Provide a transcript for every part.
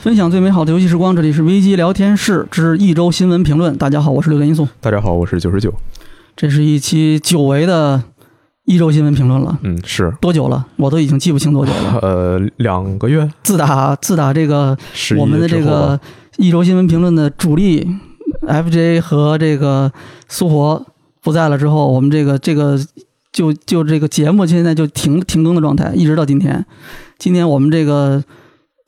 分享最美好的游戏时光，这里是危机聊天室之一周新闻评论。大家好，我是六点因素。大家好，我是九十九。这是一期久违的一周新闻评论了。嗯，是多久了？我都已经记不清多久了。呃，两个月。自打自打这个我们的这个一周新闻评论的主力 FJ 和这个苏活不在了之后，我们这个这个就就这个节目现在就停停更的状态，一直到今天。今天我们这个。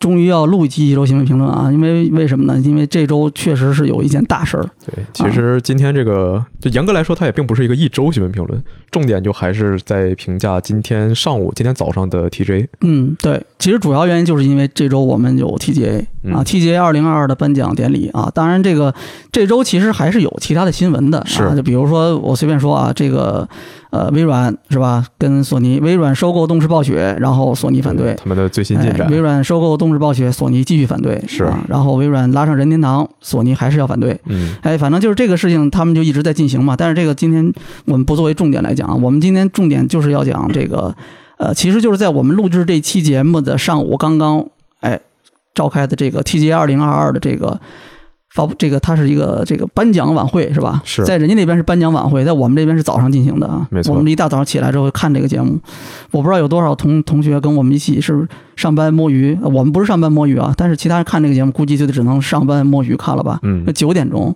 终于要录一期一周新闻评论啊！因为为什么呢？因为这周确实是有一件大事儿。对，其实今天这个，就严格来说，它也并不是一个一周新闻评论，重点就还是在评价今天上午、今天早上的 TGA。嗯，对，其实主要原因就是因为这周我们有 TGA 啊，TGA 二零二二的颁奖典礼啊。当然，这个这周其实还是有其他的新闻的，是，就比如说我随便说啊，这个。呃，微软是吧？跟索尼，微软收购动视暴雪，然后索尼反对他们的最新进展。微软收购动视暴雪，索尼继续反对，是。然后微软拉上任天堂，索尼还是要反对。嗯，哎，反正就是这个事情，他们就一直在进行嘛。但是这个今天我们不作为重点来讲，我们今天重点就是要讲这个，呃，其实就是在我们录制这期节目的上午刚刚哎召开的这个 TGA 二零二二的这个。发布这个，它是一个这个颁奖晚会是吧？是在人家那边是颁奖晚会，在我们这边是早上进行的啊。没错，我们一大早上起来之后看这个节目，我不知道有多少同同学跟我们一起是上班摸鱼，我们不是上班摸鱼啊，但是其他人看这个节目估计就只能上班摸鱼看了吧。嗯，九点钟，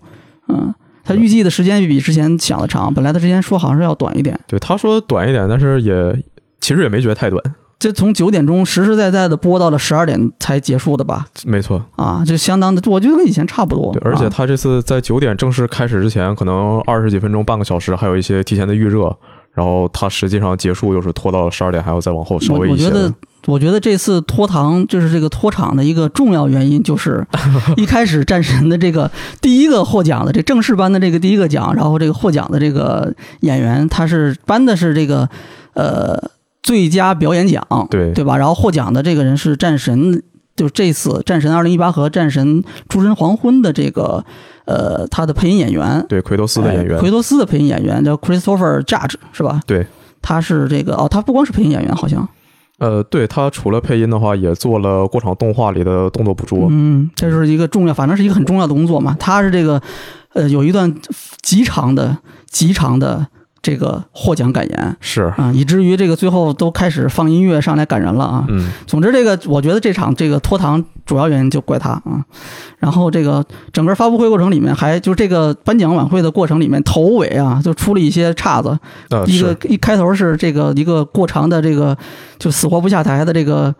嗯，他预计的时间比之前想的长，本来他之前说好像是要短一点。对，他说短一点，但是也其实也没觉得太短。这从九点钟实实在在的播到了十二点才结束的吧？没错啊，就相当的，我觉得跟以前差不多。对，而且他这次在九点正式开始之前，可能二十几分钟、半个小时，还有一些提前的预热。然后他实际上结束又是拖到了十二点，还要再往后稍微一些。我觉得，我觉得这次拖堂就是这个拖场的一个重要原因，就是 一开始战神的这个第一个获奖的这正式颁的这个第一个奖，然后这个获奖的这个演员，他是颁的是这个呃。最佳表演奖，对对吧？然后获奖的这个人是战神，就这次《战神二零一八》和《战神：诸神黄昏》的这个，呃，他的配音演员，对，奎托斯的演员，奎托斯的配音演员叫 Christopher Judge，是吧？对，他是这个哦，他不光是配音演员，好像，呃，对他除了配音的话，也做了过场动画里的动作捕捉，嗯，这是一个重要，反正是一个很重要的工作嘛。他是这个，呃，有一段极长的、极长的。这个获奖感言是啊，以至于这个最后都开始放音乐上来感人了啊。嗯，总之这个我觉得这场这个拖堂主要原因就怪他啊。然后这个整个发布会过程里面，还就这个颁奖晚会的过程里面，头尾啊就出了一些岔子。一个一开头是这个一个过长的这个就死活不下台的这个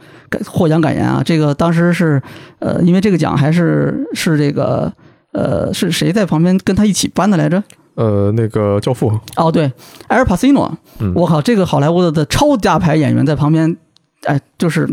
获奖感言啊。这个当时是呃，因为这个奖还是是这个呃是谁在旁边跟他一起颁的来着？呃，那个教父哦，对，埃尔帕西诺，我靠，这个好莱坞的的超大牌演员在旁边，哎，就是。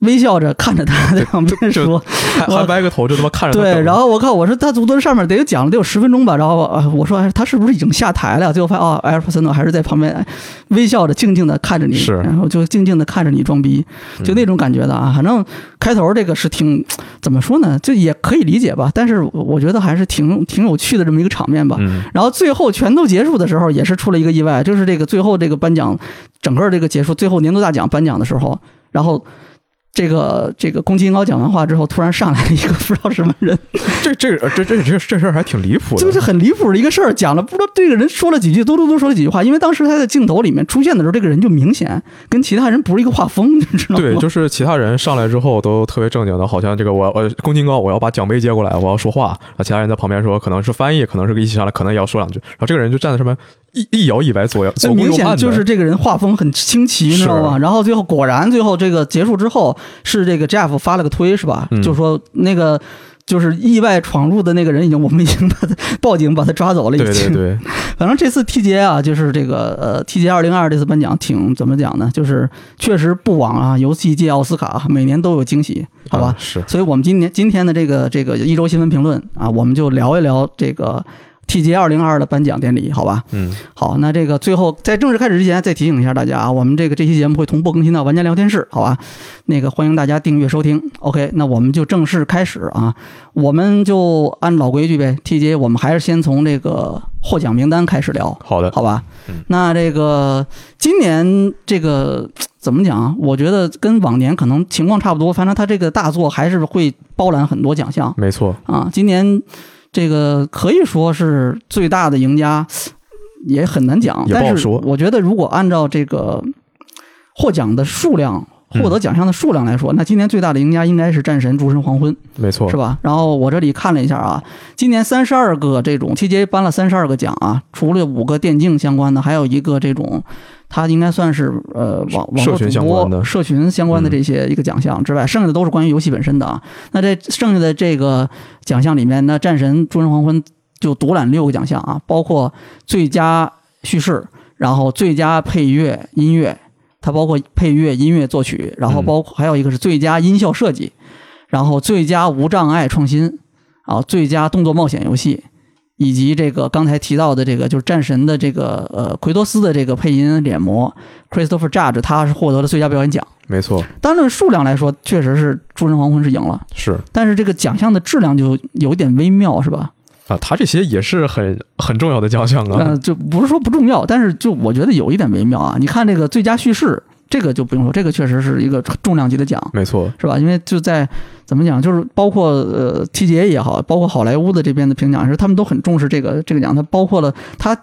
微笑着看着他在旁边说，还歪个头就他妈看着他。对，然后我靠，我说他坐在上面得有讲了得有十分钟吧，然后啊，我说他是不是已经下台了？最后发现哦，埃尔帕森诺还是在旁边微笑着静静的看着你，是，然后就静静的看着你装逼，就那种感觉的啊。反正开头这个是挺怎么说呢，就也可以理解吧，但是我觉得还是挺挺有趣的这么一个场面吧。然后最后全都结束的时候，也是出了一个意外，就是这个最后这个颁奖整个这个结束，最后年度大奖颁奖的时候，然后。这个这个宫崎英高讲完话之后，突然上来了一个不知道什么人，这这这这这这事儿还挺离谱的，就是很离谱的一个事儿。讲了不知道这个人说了几句，嘟嘟嘟说了几句话，因为当时他在镜头里面出现的时候，这个人就明显跟其他人不是一个画风，你知道吗？对，就是其他人上来之后都特别正经的，好像这个我我宫崎英高我要把奖杯接过来，我要说话，然后其他人在旁边说可能是翻译，可能是一起上来，可能也要说两句，然后这个人就站在上面。一一摇一摆，左右左明显就是这个人画风很清奇，你知道吗？然后最后果然，最后这个结束之后，是这个 Jeff 发了个推，是吧？就说那个就是意外闯入的那个人，已经我们已经把他报警把他抓走了，已经。对对对。反正这次 TJ 啊，就是这个呃 TJ 二零二这次颁奖挺怎么讲呢？就是确实不枉啊游戏界奥斯卡，每年都有惊喜，好吧？是。所以我们今年今天的这个这个一周新闻评论啊，我们就聊一聊这个。TGA 二零二的颁奖典礼，好吧？嗯，好，那这个最后在正式开始之前，再提醒一下大家啊，我们这个这期节目会同步更新到玩家聊天室，好吧？那个欢迎大家订阅收听。OK，那我们就正式开始啊，我们就按老规矩呗。TGA 我们还是先从这个获奖名单开始聊，好的，好吧？嗯，那这个今年这个怎么讲啊？我觉得跟往年可能情况差不多，反正他这个大作还是会包揽很多奖项。没错啊，今年。这个可以说是最大的赢家，也很难讲。但是我觉得，如果按照这个获奖的数量、获得奖项的数量来说，那今年最大的赢家应该是《战神：诸神黄昏》，没错，是吧？然后我这里看了一下啊，今年三十二个这种 TGA 颁了三十二个奖啊，除了五个电竞相关的，还有一个这种。它应该算是呃网网络主播社群相关的这些一个奖项之外，剩下的都是关于游戏本身的啊。那这剩下的这个奖项里面，那战神：诸神黄昏就独揽六个奖项啊，包括最佳叙事，然后最佳配乐音乐，它包括配乐、音乐作曲，然后包括还有一个是最佳音效设计，然后最佳无障碍创新啊，最佳动作冒险游戏。以及这个刚才提到的这个就是战神的这个呃奎多斯的这个配音脸模 Christopher Judge，他是获得了最佳表演奖。没错，单论数量来说，确实是《诸神黄昏》是赢了。是，但是这个奖项的质量就有点微妙，是吧？啊，他这些也是很很重要的奖项啊。呃，就不是说不重要，但是就我觉得有一点微妙啊。你看这个最佳叙事。这个就不用说，这个确实是一个重量级的奖，没错，是吧？因为就在怎么讲，就是包括呃 TGA 也好，包括好莱坞的这边的评奖是，他们都很重视这个这个奖。它包括了，它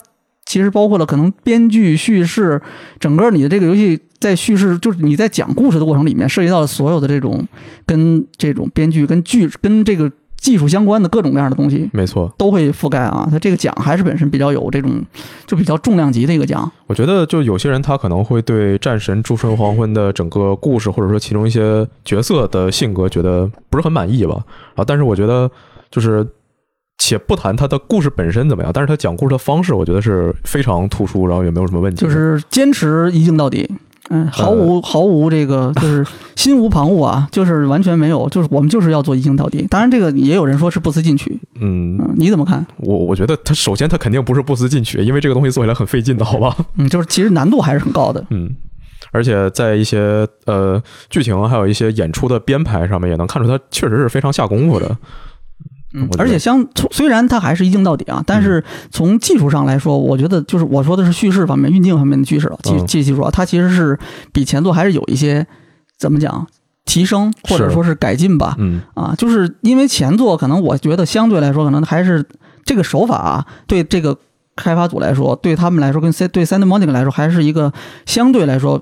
其实包括了可能编剧、叙事，整个你的这个游戏在叙事，就是你在讲故事的过程里面，涉及到了所有的这种跟这种编剧、跟剧、跟这个。技术相关的各种各样的东西，没错，都会覆盖啊。它这个奖还是本身比较有这种，就比较重量级的一个奖。我觉得，就有些人他可能会对《战神：诸神黄昏》的整个故事，或者说其中一些角色的性格，觉得不是很满意吧？啊，但是我觉得，就是且不谈他的故事本身怎么样，但是他讲故事的方式，我觉得是非常突出，然后也没有什么问题。就是坚持一镜到底。嗯，毫无毫无这个，就是 心无旁骛啊，就是完全没有，就是我们就是要做一镜到底。当然，这个也有人说是不思进取。嗯，你怎么看？我我觉得他首先他肯定不是不思进取，因为这个东西做起来很费劲的，好吧？嗯，就是其实难度还是很高的。嗯，而且在一些呃剧情还有一些演出的编排上面，也能看出他确实是非常下功夫的。嗯，而且相虽然它还是一镜到底啊，但是从技术上来说，我觉得就是我说的是叙事方面、运镜方面的叙事技技技术啊，它其实是比前作还是有一些怎么讲提升或者说是改进吧。嗯啊，就是因为前作可能我觉得相对来说可能还是这个手法啊，对这个开发组来说，对他们来说跟 C 对 Santa Monica 来说还是一个相对来说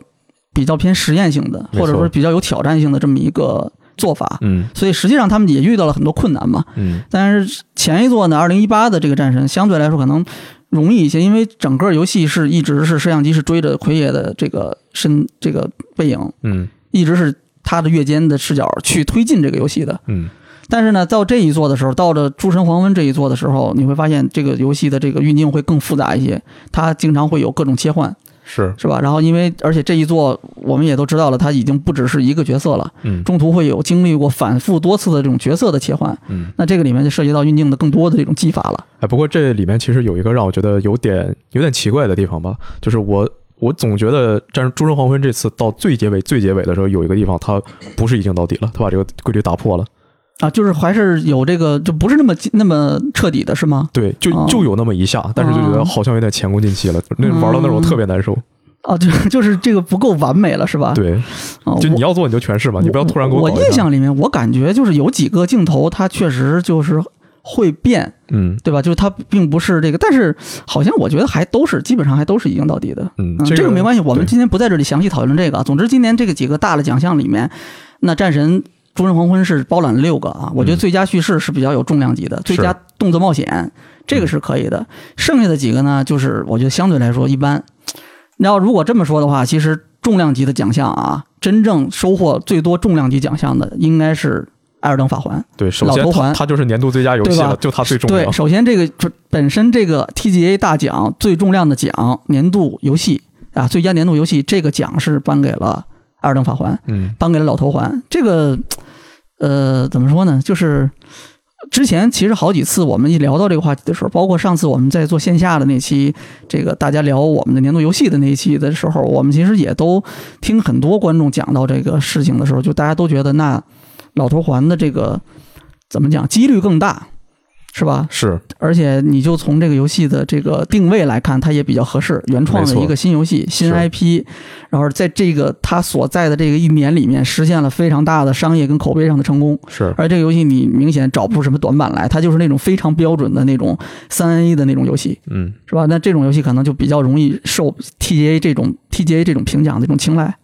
比较偏实验性的，或者说比较有挑战性的这么一个。做法，嗯，所以实际上他们也遇到了很多困难嘛，嗯，但是前一座呢，二零一八的这个战神相对来说可能容易一些，因为整个游戏是一直是摄像机是追着奎爷的这个身这个背影，嗯，一直是他的月间的视角去推进这个游戏的，嗯，但是呢，到这一座的时候，到了诸神黄昏这一座的时候，你会发现这个游戏的这个运镜会更复杂一些，它经常会有各种切换。是是吧？然后因为而且这一座我们也都知道了，他已经不只是一个角色了，嗯，中途会有经历过反复多次的这种角色的切换，嗯，那这个里面就涉及到运镜的更多的这种技法了。哎，不过这里面其实有一个让我觉得有点有点奇怪的地方吧，就是我我总觉得《战诸神黄昏》这次到最结尾最结尾的时候，有一个地方它不是一镜到底了，它把这个规律打破了。啊，就是还是有这个，就不是那么那么彻底的，是吗？对，就就有那么一下，但是就觉得好像有点前功尽弃了，那玩到那种特别难受。哦，就 就是这个不够完美了，是吧？对，就你要做你就全是吧，你不要突然给我。我印象里面，我感觉就是有几个镜头，它确实就是会变，嗯，对吧？就是它并不是这个，但是好像我觉得还都是基本上还都是一镜到底的，嗯，这个没关系，我们今天不在这里详细讨论这个。总之，今年这个几个大的奖项里面，那战神。诸神黄昏是包揽了六个啊，我觉得最佳叙事是比较有重量级的，最佳动作冒险这个是可以的，剩下的几个呢，就是我觉得相对来说一般。你要如果这么说的话，其实重量级的奖项啊，真正收获最多重量级奖项的应该是《艾尔登法环》。对，首先它它就是年度最佳游戏了，就它最重要。对，首先这个本身这个 TGA 大奖最重量的奖，年度游戏啊，最佳年度游戏这个奖是颁给了。二等法环，嗯，颁给了老头环。这个，呃，怎么说呢？就是之前其实好几次我们一聊到这个话题的时候，包括上次我们在做线下的那期，这个大家聊我们的年度游戏的那一期的时候，我们其实也都听很多观众讲到这个事情的时候，就大家都觉得那老头环的这个怎么讲几率更大。是吧？是，而且你就从这个游戏的这个定位来看，它也比较合适，原创的一个新游戏、新 IP，然后在这个它所在的这个一年里面，实现了非常大的商业跟口碑上的成功。是，而这个游戏你明显找不出什么短板来，它就是那种非常标准的那种三 A 的那种游戏，嗯，是吧？那这种游戏可能就比较容易受 TGA 这种 TGA 这种评奖的这种青睐，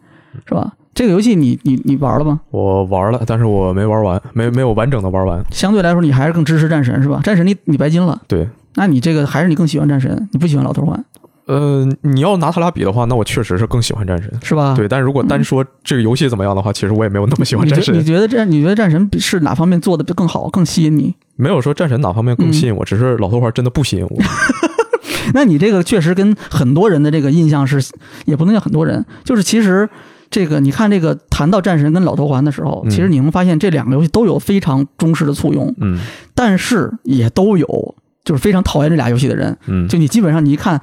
是吧？这个游戏你你你玩了吗？我玩了，但是我没玩完，没没有完整的玩完。相对来说，你还是更支持战神是吧？战神你你白金了。对，那你这个还是你更喜欢战神，你不喜欢老头环？呃，你要拿他俩比的话，那我确实是更喜欢战神，是吧？对，但是如果单说这个游戏怎么样的话，其实我也没有那么喜欢战神。你觉得战？你觉得战神是哪方面做的更好、更吸引你？没有说战神哪方面更吸引我，只是老头环真的不吸引我。那你这个确实跟很多人的这个印象是，也不能叫很多人，就是其实。这个你看，这个谈到战神跟老头环的时候，其实你能发现这两个游戏都有非常忠实的簇拥，嗯，但是也都有就是非常讨厌这俩游戏的人，嗯，就你基本上你一看，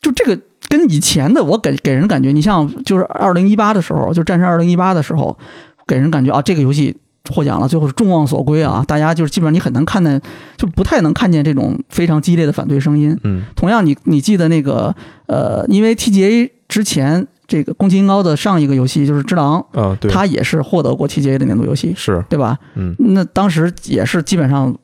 就这个跟以前的我给给人感觉，你像就是二零一八的时候，就战神二零一八的时候，给人感觉啊，这个游戏获奖了，最后是众望所归啊，大家就是基本上你很难看见，就不太能看见这种非常激烈的反对声音，嗯，同样你你记得那个呃，因为 TGA 之前。这个宫崎英高的上一个游戏就是《只狼》，嗯，对，他也是获得过 TGA 的年度游戏，是对吧？嗯，那当时也是基本上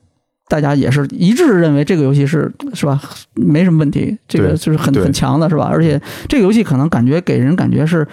大家也是一致认为这个游戏是是吧，没什么问题，这个就是很很强的，是吧？而且这个游戏可能感觉给人感觉是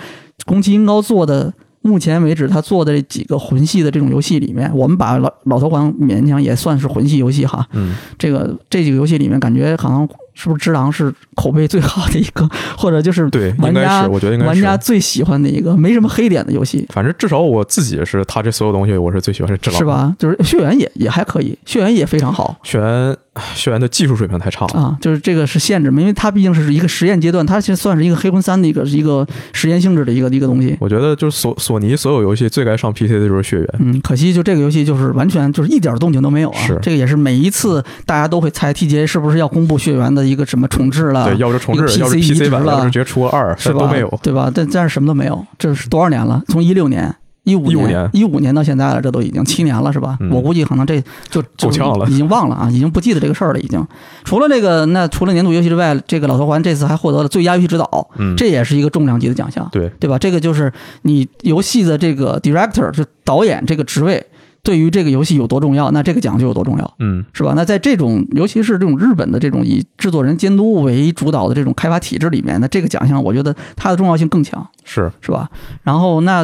宫崎英高做的，目前为止他做的这几个魂系的这种游戏里面，我们把老老头环勉强也算是魂系游戏哈，嗯，这个这几个游戏里面感觉好像。是不是《只狼》是口碑最好的一个，或者就是对玩家我觉得应该玩家最喜欢的一个，没什么黑点的游戏。反正至少我自己是，他这所有东西我是最喜欢是《只狼》，是吧？就是血缘也也还可以，血缘也非常好。血缘血缘的技术水平太差了啊！就是这个是限制嘛，因为它毕竟是一个实验阶段，它其实算是一个黑魂三的一个一个实验性质的一个一个东西。我觉得就是索索尼所有游戏最该上 PC 的就是血缘。嗯，可惜就这个游戏就是完全就是一点动静都没有啊！是这个也是每一次大家都会猜 TGA 是不是要公布血缘的一个什么重置了。对，要是重置，要是 PC 版，要是直接出个二，是吧？都没有，对吧？但但是什么都没有，这是多少年了？从一六年、一五年、一五年到现在了，这都已经七年了，是吧？我估计可能这就够呛了，已经忘了啊，已经不记得这个事儿了。已经除了这个，那除了年度游戏之外，这个老头环这次还获得了最佳游戏指导，嗯，这也是一个重量级的奖项，对对吧？这个就是你游戏的这个 director，就导演这个职位。对于这个游戏有多重要，那这个奖就有多重要，嗯，是吧？那在这种尤其是这种日本的这种以制作人监督为主导的这种开发体制里面，那这个奖项我觉得它的重要性更强，是是吧？然后那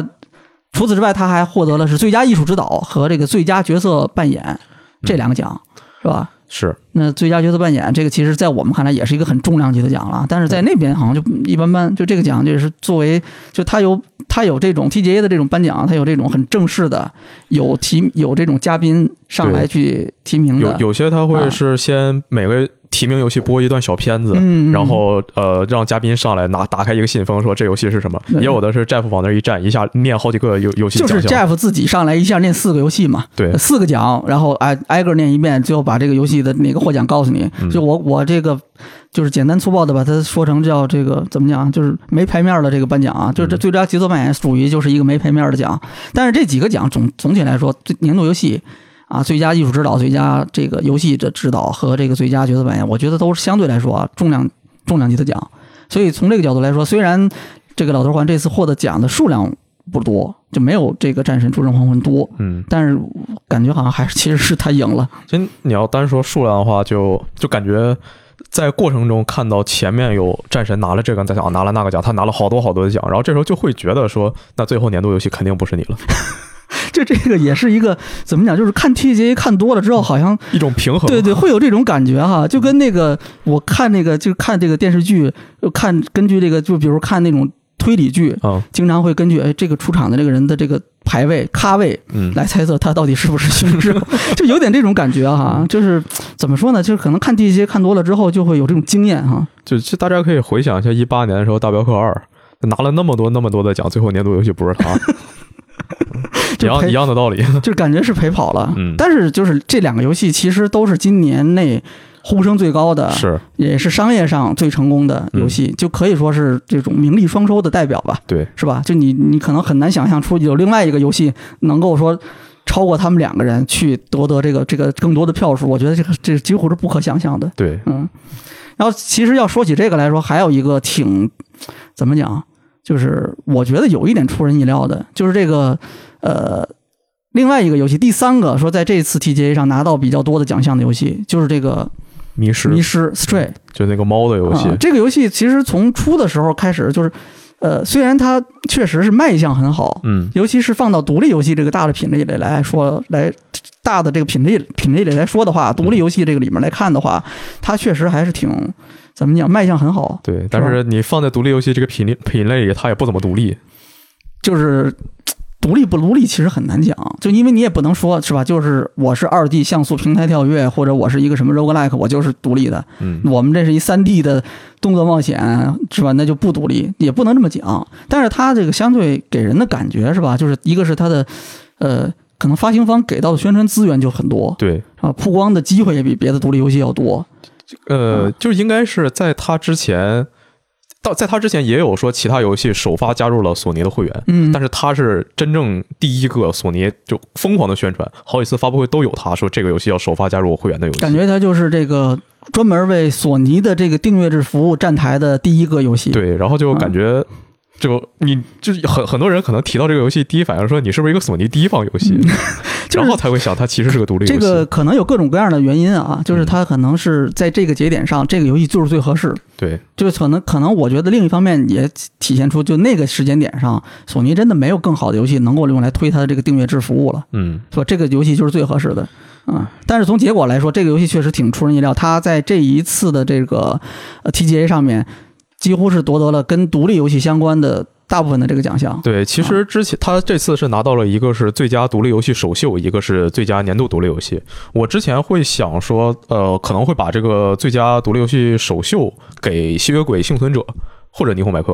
除此之外，他还获得了是最佳艺术指导和这个最佳角色扮演这两个奖，是吧？是。那最佳角色扮演这个，其实在我们看来也是一个很重量级的奖了，但是在那边好像就一般般。就这个奖就是作为，就他有他有这种 TGA 的这种颁奖，他有这种很正式的，有提有这种嘉宾上来去提名的。有有些他会是先每个提名游戏播一段小片子，然后呃让嘉宾上来拿打开一个信封说这游戏是什么。也有的是 Jeff 往那一站，一下念好几个游游戏就是 Jeff 自己上来一下念四个游戏嘛，对，四个奖，然后挨挨个念一遍，最后把这个游戏的哪个。获奖告诉你。就我我这个就是简单粗暴的把它说成叫这个怎么讲就是没牌面的这个颁奖啊，就是这最佳节奏扮演属于就是一个没牌面的奖，但是这几个奖总总体来说，最年度游戏啊，最佳艺术指导、最佳这个游戏的指导和这个最佳角色扮演，我觉得都是相对来说啊重量重量级的奖。所以从这个角度来说，虽然这个老头环这次获得奖的数量不多。就没有这个战神诸神黄昏多，嗯，但是感觉好像还是其实是他赢了。其实你要单说数量的话，就就感觉在过程中看到前面有战神拿了这个奖，拿了那个奖，他拿了好多好多的奖，然后这时候就会觉得说，那最后年度游戏肯定不是你了。就这个也是一个怎么讲，就是看 TGA 看多了之后，好像一种平衡。对对，会有这种感觉哈，就跟那个我看那个就看这个电视剧，看根据这个就比如看那种。推理剧啊，经常会根据哎这个出场的这个人的这个排位咖位，嗯，来猜测他到底是不是凶手，就有点这种感觉哈。就是怎么说呢？就是可能看这些看多了之后，就会有这种经验哈。就其实大家可以回想一下，一八年的时候，《大镖客二》拿了那么多那么多的奖，最后年度游戏不是他。一样一样的道理，就感觉是陪跑了。嗯，但是就是这两个游戏其实都是今年内呼声最高的，是也是商业上最成功的游戏，就可以说是这种名利双收的代表吧。对，是吧？就你你可能很难想象出有另外一个游戏能够说超过他们两个人去夺得这个这个更多的票数，我觉得这个这几乎是不可想象的。对，嗯。然后其实要说起这个来说，还有一个挺怎么讲？就是我觉得有一点出人意料的，就是这个呃，另外一个游戏，第三个说在这次 TGA 上拿到比较多的奖项的游戏，就是这个迷失迷失 Stray，就那个猫的游戏。这个游戏其实从出的时候开始，就是呃，虽然它确实是卖相很好，嗯，尤其是放到独立游戏这个大的品类里来说，来大的这个品类品类里来说的话，独立游戏这个里面来看的话，它确实还是挺。怎么讲？卖相很好，对，但是你放在独立游戏这个品类品类里，它也不怎么独立。就是独立不独立，其实很难讲。就因为你也不能说是吧？就是我是二 D 像素平台跳跃，或者我是一个什么 roguelike，我就是独立的。嗯，我们这是一三 D 的动作冒险，是吧？那就不独立，也不能这么讲。但是它这个相对给人的感觉是吧？就是一个是它的，呃，可能发行方给到的宣传资源就很多，对，啊，曝光的机会也比别的独立游戏要多。呃，就应该是在它之前，到在他之前也有说其他游戏首发加入了索尼的会员，嗯，但是他是真正第一个索尼就疯狂的宣传，好几次发布会都有他说这个游戏要首发加入我会员的游戏，感觉他就是这个专门为索尼的这个订阅制服务站台的第一个游戏，对，然后就感觉。就你就是很很多人可能提到这个游戏，第一反应说你是不是一个索尼第一方游戏，然后才会想它其实是个独立游戏。这个可能有各种各样的原因啊，就是它可能是在这个节点上，这个游戏就是最合适。对，就是可能可能我觉得另一方面也体现出，就那个时间点上，索尼真的没有更好的游戏能够用来推它的这个订阅制服务了。嗯，说这个游戏就是最合适的。嗯，但是从结果来说，这个游戏确实挺出人意料。它在这一次的这个呃 TGA 上面。几乎是夺得了跟独立游戏相关的大部分的这个奖项。对，其实之前他这次是拿到了一个是最佳独立游戏首秀，一个是最佳年度独立游戏。我之前会想说，呃，可能会把这个最佳独立游戏首秀给《吸血鬼幸存者》或者《霓虹麦克》，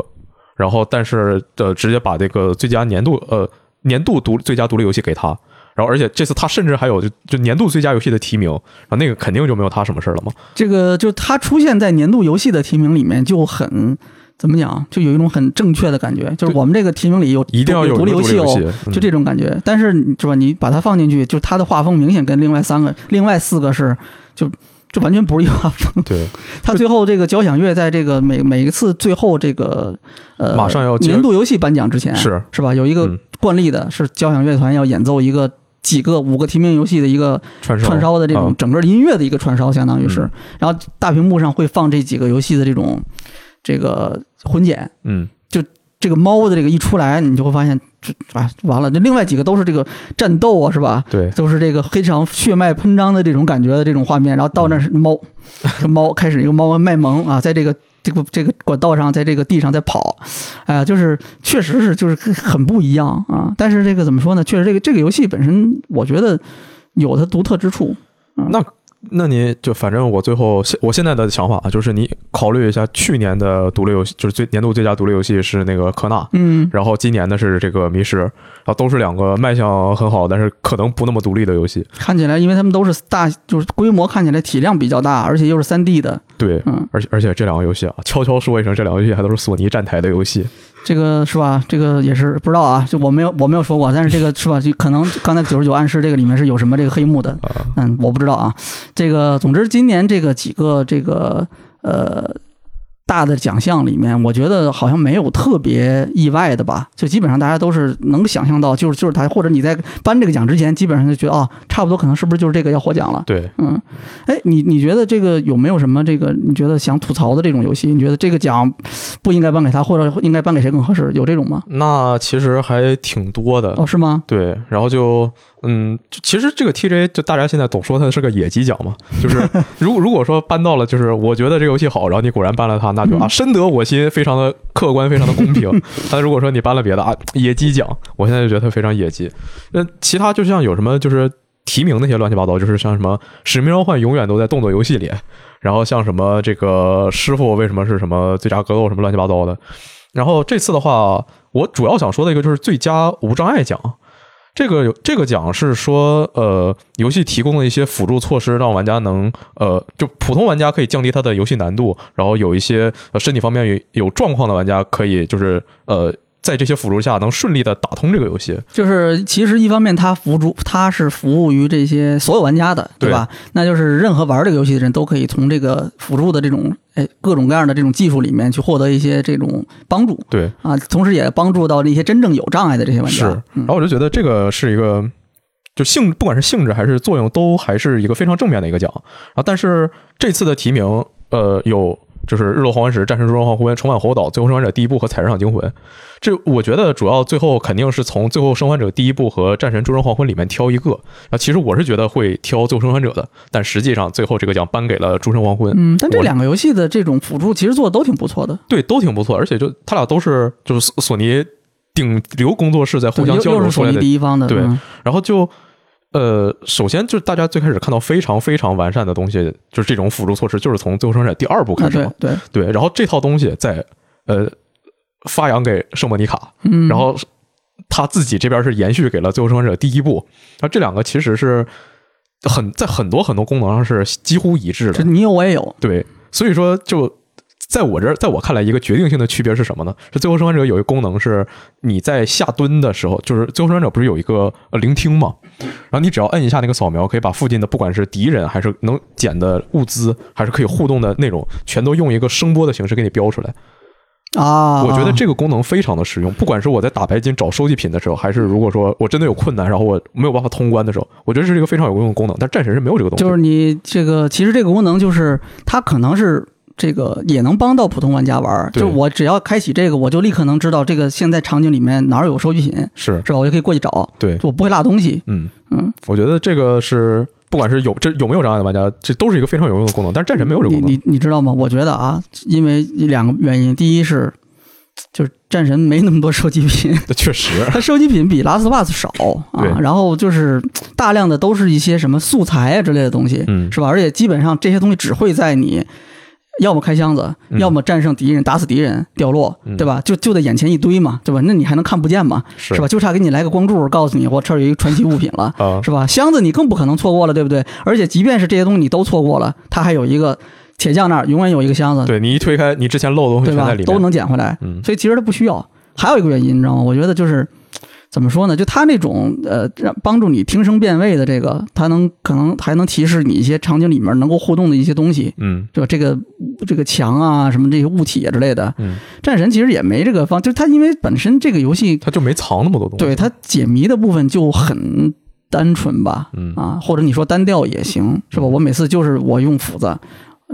然后但是呃，直接把这个最佳年度呃年度独最佳独立游戏给他。然后，而且这次他甚至还有就就年度最佳游戏的提名，然后那个肯定就没有他什么事了嘛。这个就他出现在年度游戏的提名里面就很怎么讲，就有一种很正确的感觉，就是我们这个提名里有一定要有独立游戏哦，就这种感觉。但是是吧？你把它放进去，就它的画风明显跟另外三个、另外四个是就就完全不是一画风。对，他最后这个交响乐在这个每每一次最后这个呃马上要年度游戏颁奖之前是是吧？有一个惯例的是交响乐团要演奏一个。几个五个提名游戏的一个串烧。的这种整个音乐的一个串烧，相当于是，然后大屏幕上会放这几个游戏的这种这个混剪，嗯，就这个猫的这个一出来，你就会发现，这啊完了，这另外几个都是这个战斗啊，是吧？对，都是这个非常血脉喷张的这种感觉的这种画面，然后到那是猫，这猫开始一个猫卖萌啊，在这个。这个这个管道上，在这个地上在跑，哎呀，就是确实是就是很不一样啊。但是这个怎么说呢？确实这个这个游戏本身，我觉得有它独特之处。那。那你就反正我最后现我现在的想法啊，就是你考虑一下，去年的独立游戏就是最年度最佳独立游戏是那个科纳，嗯，然后今年的是这个迷失，啊，都是两个卖相很好，但是可能不那么独立的游戏。看起来，因为他们都是大，就是规模看起来体量比较大，而且又是三 D 的。对，嗯，而且而且这两个游戏啊，悄悄说一声，这两个游戏还都是索尼站台的游戏。这个是吧？这个也是不知道啊，就我没有我没有说过，但是这个是吧？就可能刚才九十九暗示这个里面是有什么这个黑幕的，嗯，我不知道啊。这个总之今年这个几个这个呃。大的奖项里面，我觉得好像没有特别意外的吧，就基本上大家都是能想象到，就是就是他，或者你在颁这个奖之前，基本上就觉得哦，差不多可能是不是就是这个要获奖了？对，嗯，哎，你你觉得这个有没有什么这个你觉得想吐槽的这种游戏？你觉得这个奖不应该颁给他，或者应该颁给谁更合适？有这种吗？那其实还挺多的哦，是吗？对，然后就。嗯，其实这个 TJ 就大家现在总说它是个野鸡奖嘛，就是 如如果说搬到了，就是我觉得这个游戏好，然后你果然搬了它，那就啊深得我心，非常的客观，非常的公平。但如果说你搬了别的啊野鸡奖，我现在就觉得它非常野鸡。那其他就像有什么就是提名那些乱七八糟，就是像什么《使命召唤》永远都在动作游戏里，然后像什么这个师傅为什么是什么最佳格斗什么乱七八糟的。然后这次的话，我主要想说的一个就是最佳无障碍奖。这个有这个奖是说，呃，游戏提供的一些辅助措施，让玩家能，呃，就普通玩家可以降低他的游戏难度，然后有一些呃身体方面有有状况的玩家可以就是呃。在这些辅助下，能顺利的打通这个游戏，就是其实一方面它辅助，它是服务于这些所有玩家的，对吧？那就是任何玩这个游戏的人都可以从这个辅助的这种哎各种各样的这种技术里面去获得一些这种帮助，对啊，同时也帮助到那些真正有障碍的这些玩家。是，然后我就觉得这个是一个，就性不管是性质还是作用，都还是一个非常正面的一个奖。然后，但是这次的提名，呃，有。就是《日落黄昏时》《战神：诸神黄昏》《重返猴岛》《最后生还者》第一部和《采石场惊魂》，这我觉得主要最后肯定是从《最后生还者》第一部和《战神：诸神黄昏》里面挑一个。啊，其实我是觉得会挑《最后生还者》的，但实际上最后这个奖颁给了《诸神黄昏》。嗯，但这两个游戏的这种辅助其实做的都挺不错的。对，都挺不错，而且就他俩都是就是索尼顶流工作室在互相交流出来的。第一方的。对，然后就。呃，首先就是大家最开始看到非常非常完善的东西，就是这种辅助措施，就是从《最后生产者》第二部开始嘛。对对，然后这套东西在呃发扬给圣莫尼卡，然后他自己这边是延续给了《最后生产者》第一部。那这两个其实是很在很多很多功能上是几乎一致的。你有我也有。对，所以说就。在我这儿，在我看来，一个决定性的区别是什么呢？是最后生还者有一个功能，是你在下蹲的时候，就是最后生还者不是有一个呃聆听吗？然后你只要摁一下那个扫描，可以把附近的不管是敌人还是能捡的物资，还是可以互动的内容，全都用一个声波的形式给你标出来啊！我觉得这个功能非常的实用，不管是我在打白金找收集品的时候，还是如果说我真的有困难，然后我没有办法通关的时候，我觉得这是一个非常有用的功能。但战神是没有这个东西，就是你这个其实这个功能就是它可能是。这个也能帮到普通玩家玩，就我只要开启这个，我就立刻能知道这个现在场景里面哪儿有收集品，是是吧？我就可以过去找，对，我不会落东西。嗯嗯，我觉得这个是不管是有这有没有障碍的玩家，这都是一个非常有用的功能。但是战神没有这个功能，你你知道吗？我觉得啊，因为两个原因，第一是就是战神没那么多收集品，确实，它收集品比拉斯瓦斯少啊。然后就是大量的都是一些什么素材啊之类的东西，嗯，是吧？而且基本上这些东西只会在你。要么开箱子，要么战胜敌人，打死敌人，掉落，对吧？就就在眼前一堆嘛，对吧？那你还能看不见吗？是吧？就差给你来个光柱，告诉你我这儿有一个传奇物品了，是吧？箱子你更不可能错过了，对不对？而且即便是这些东西你都错过了，它还有一个铁匠那儿永远有一个箱子，对你一推开，你之前漏的东西全在里面，都能捡回来。所以其实它不需要。还有一个原因，你知道吗？我觉得就是。怎么说呢？就它那种呃，让帮助你听声辨位的这个，它能可能还能提示你一些场景里面能够互动的一些东西，嗯，就这个这个墙啊，什么这些物体啊之类的，嗯，战神其实也没这个方，就它因为本身这个游戏它就没藏那么多东西，对它解谜的部分就很单纯吧，嗯啊，或者你说单调也行，是吧？我每次就是我用斧子。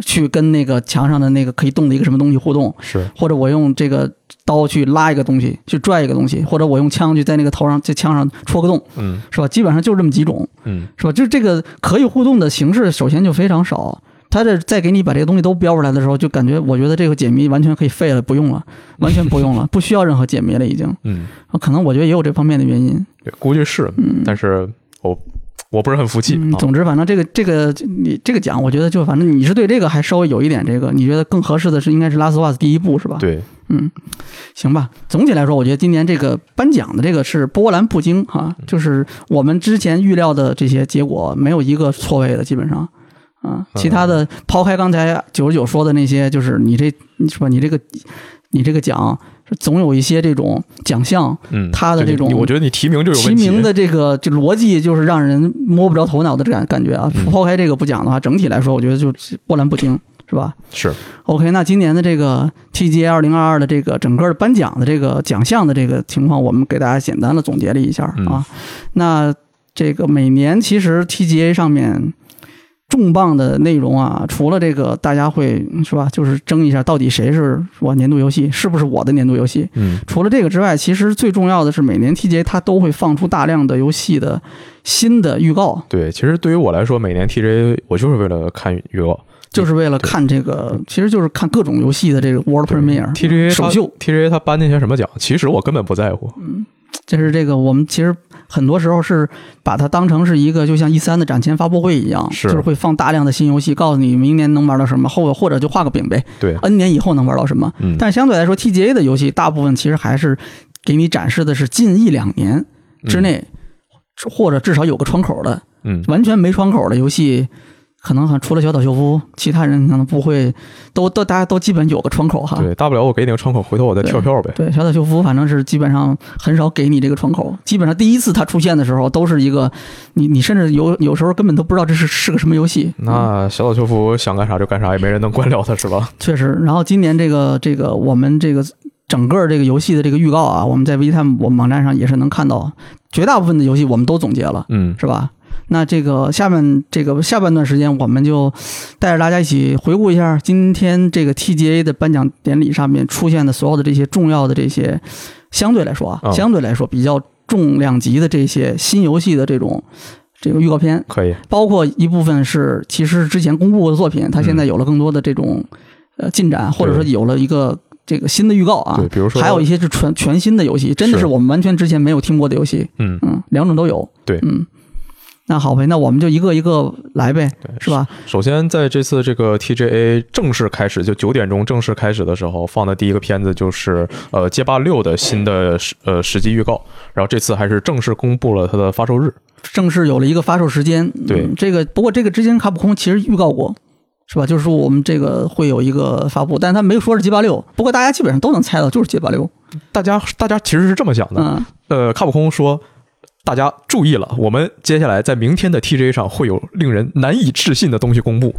去跟那个墙上的那个可以动的一个什么东西互动，是，或者我用这个刀去拉一个东西，去拽一个东西，或者我用枪去在那个头上在枪上戳个洞，嗯，是吧？基本上就是这么几种，嗯，是吧？就这个可以互动的形式，首先就非常少。他这再给你把这个东西都标出来的时候，就感觉我觉得这个解谜完全可以废了，不用了，完全不用了，不需要任何解谜了，已经。嗯，可能我觉得也有这方面的原因，估计是，嗯，但是我。我不是很服气。总之，反正这个这个你这个奖，我觉得就反正你是对这个还稍微有一点这个，你觉得更合适的是应该是拉斯瓦斯第一部是吧？对，嗯，行吧。总体来说，我觉得今年这个颁奖的这个是波澜不惊哈，就是我们之前预料的这些结果没有一个错位的，基本上啊，其他的抛开刚才九十九说的那些，就是你这是吧？你这个你这个奖。总有一些这种奖项，嗯，它的这种，我觉得你提名就有提名的这个这逻辑就是让人摸不着头脑的这感感觉啊。抛开这个不讲的话，整体来说，我觉得就波澜不惊，是吧？是。OK，那今年的这个 TGA 二零二二的这个整个的颁奖的这个奖项的这个情况，我们给大家简单的总结了一下啊。那这个每年其实 TGA 上面。重磅的内容啊，除了这个，大家会是吧？就是争一下到底谁是我年度游戏，是不是我的年度游戏？嗯，除了这个之外，其实最重要的是每年 TGA 它都会放出大量的游戏的新的预告。对，其实对于我来说，每年 TGA 我就是为了看预告，就是为了看这个，其实就是看各种游戏的这个 World Premiere。TGA 首秀，TGA 它颁那些什么奖，其实我根本不在乎。嗯。就是这个，我们其实很多时候是把它当成是一个，就像一三的展前发布会一样，是就是会放大量的新游戏，告诉你明年能玩到什么，后或者就画个饼呗，对，N 年以后能玩到什么。嗯，但是相对来说，TGA 的游戏大部分其实还是给你展示的是近一两年之内或者至少有个窗口的，嗯，完全没窗口的游戏。可能哈，除了小岛秀夫，其他人可能不会，都都大家都基本有个窗口哈。对，大不了我给你个窗口，回头我再跳票呗。对，小岛秀夫反正是基本上很少给你这个窗口，基本上第一次他出现的时候都是一个，你你甚至有有时候根本都不知道这是是个什么游戏。那小岛秀夫想干啥就干啥，也没人能管了他，是吧？确实。然后今年这个这个我们这个整个这个游戏的这个预告啊，我们在 VTime 我们网站上也是能看到，绝大部分的游戏我们都总结了，嗯，是吧？那这个下面这个下半段时间，我们就带着大家一起回顾一下今天这个 TGA 的颁奖典礼上面出现的所有的这些重要的这些，相对来说啊，相对来说比较重量级的这些新游戏的这种这个预告片，可以，包括一部分是其实之前公布过的作品，它现在有了更多的这种呃进展，或者说有了一个这个新的预告啊，对，比如说还有一些是全全新的游戏，真的是我们完全之前没有听过的游戏，嗯嗯，两种都有，对，嗯。那好呗，那我们就一个一个来呗，是吧？首先，在这次这个 TGA 正式开始，就九点钟正式开始的时候，放的第一个片子就是呃街霸六的新的呃实际预告。然后这次还是正式公布了它的发售日，正式有了一个发售时间。对，这个不过这个之前卡普空其实预告过，是吧？就是说我们这个会有一个发布，但他没有说是街霸六。不过大家基本上都能猜到，就是街霸六。大家大家其实是这么想的，嗯，呃，卡普空说。大家注意了，我们接下来在明天的 TJ 上会有令人难以置信的东西公布。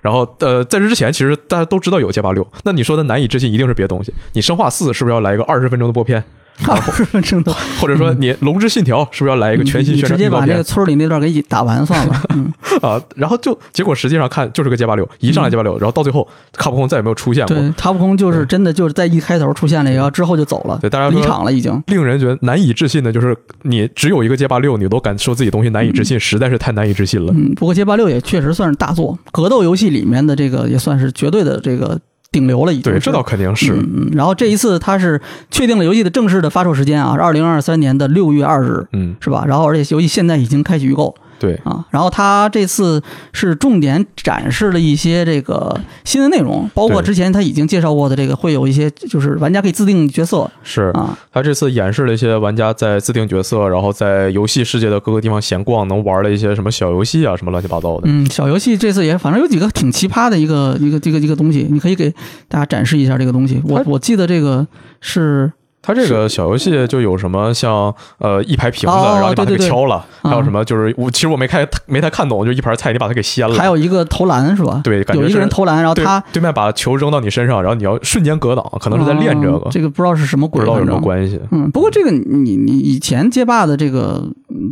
然后，呃，在这之前，其实大家都知道有街霸六。那你说的难以置信，一定是别的东西。你生化四是不是要来一个二十分钟的播片？二十分钟的，或者说你龙之信条是不是要来一个全新宣传？直接把那个村里那段给打完算了。嗯 啊，然后就结果实际上看就是个街霸六，一上来街霸六，然后到最后卡普空再也没有出现过。对，卡普空就是真的就是在一开头出现了，然后之后就走了。对，大家离场了已经。令人觉得难以置信的就是你只有一个街霸六，你都敢说自己东西难以置信，实在是太难以置信了。嗯，不过街霸六也确实算是大作，格斗游戏里面的这个也算是绝对的这个。顶流了，已经对，这倒肯定是。嗯，然后这一次它是确定了游戏的正式的发售时间啊，是二零二三年的六月二日，嗯，是吧？然后而且游戏现在已经开启预购。对啊，然后他这次是重点展示了一些这个新的内容，包括之前他已经介绍过的这个会有一些，就是玩家可以自定角色。是啊，他这次演示了一些玩家在自定角色，然后在游戏世界的各个地方闲逛，能玩的一些什么小游戏啊，什么乱七八糟的。嗯，小游戏这次也反正有几个挺奇葩的一个一个这个一个东西，你可以给大家展示一下这个东西。我我记得这个是。它这个小游戏就有什么像呃一排瓶子，然后你把它给敲了，还有什么就是我其实我没看没太看懂，就一盘菜你把它给掀了。还有一个投篮是吧？对，有一个人投篮，然后他对面把球扔到你身上，然后你要瞬间格挡，可能是在练这个。这个不知道是什么鬼，不知道有什么关系。嗯，不过这个你你以前街霸的这个，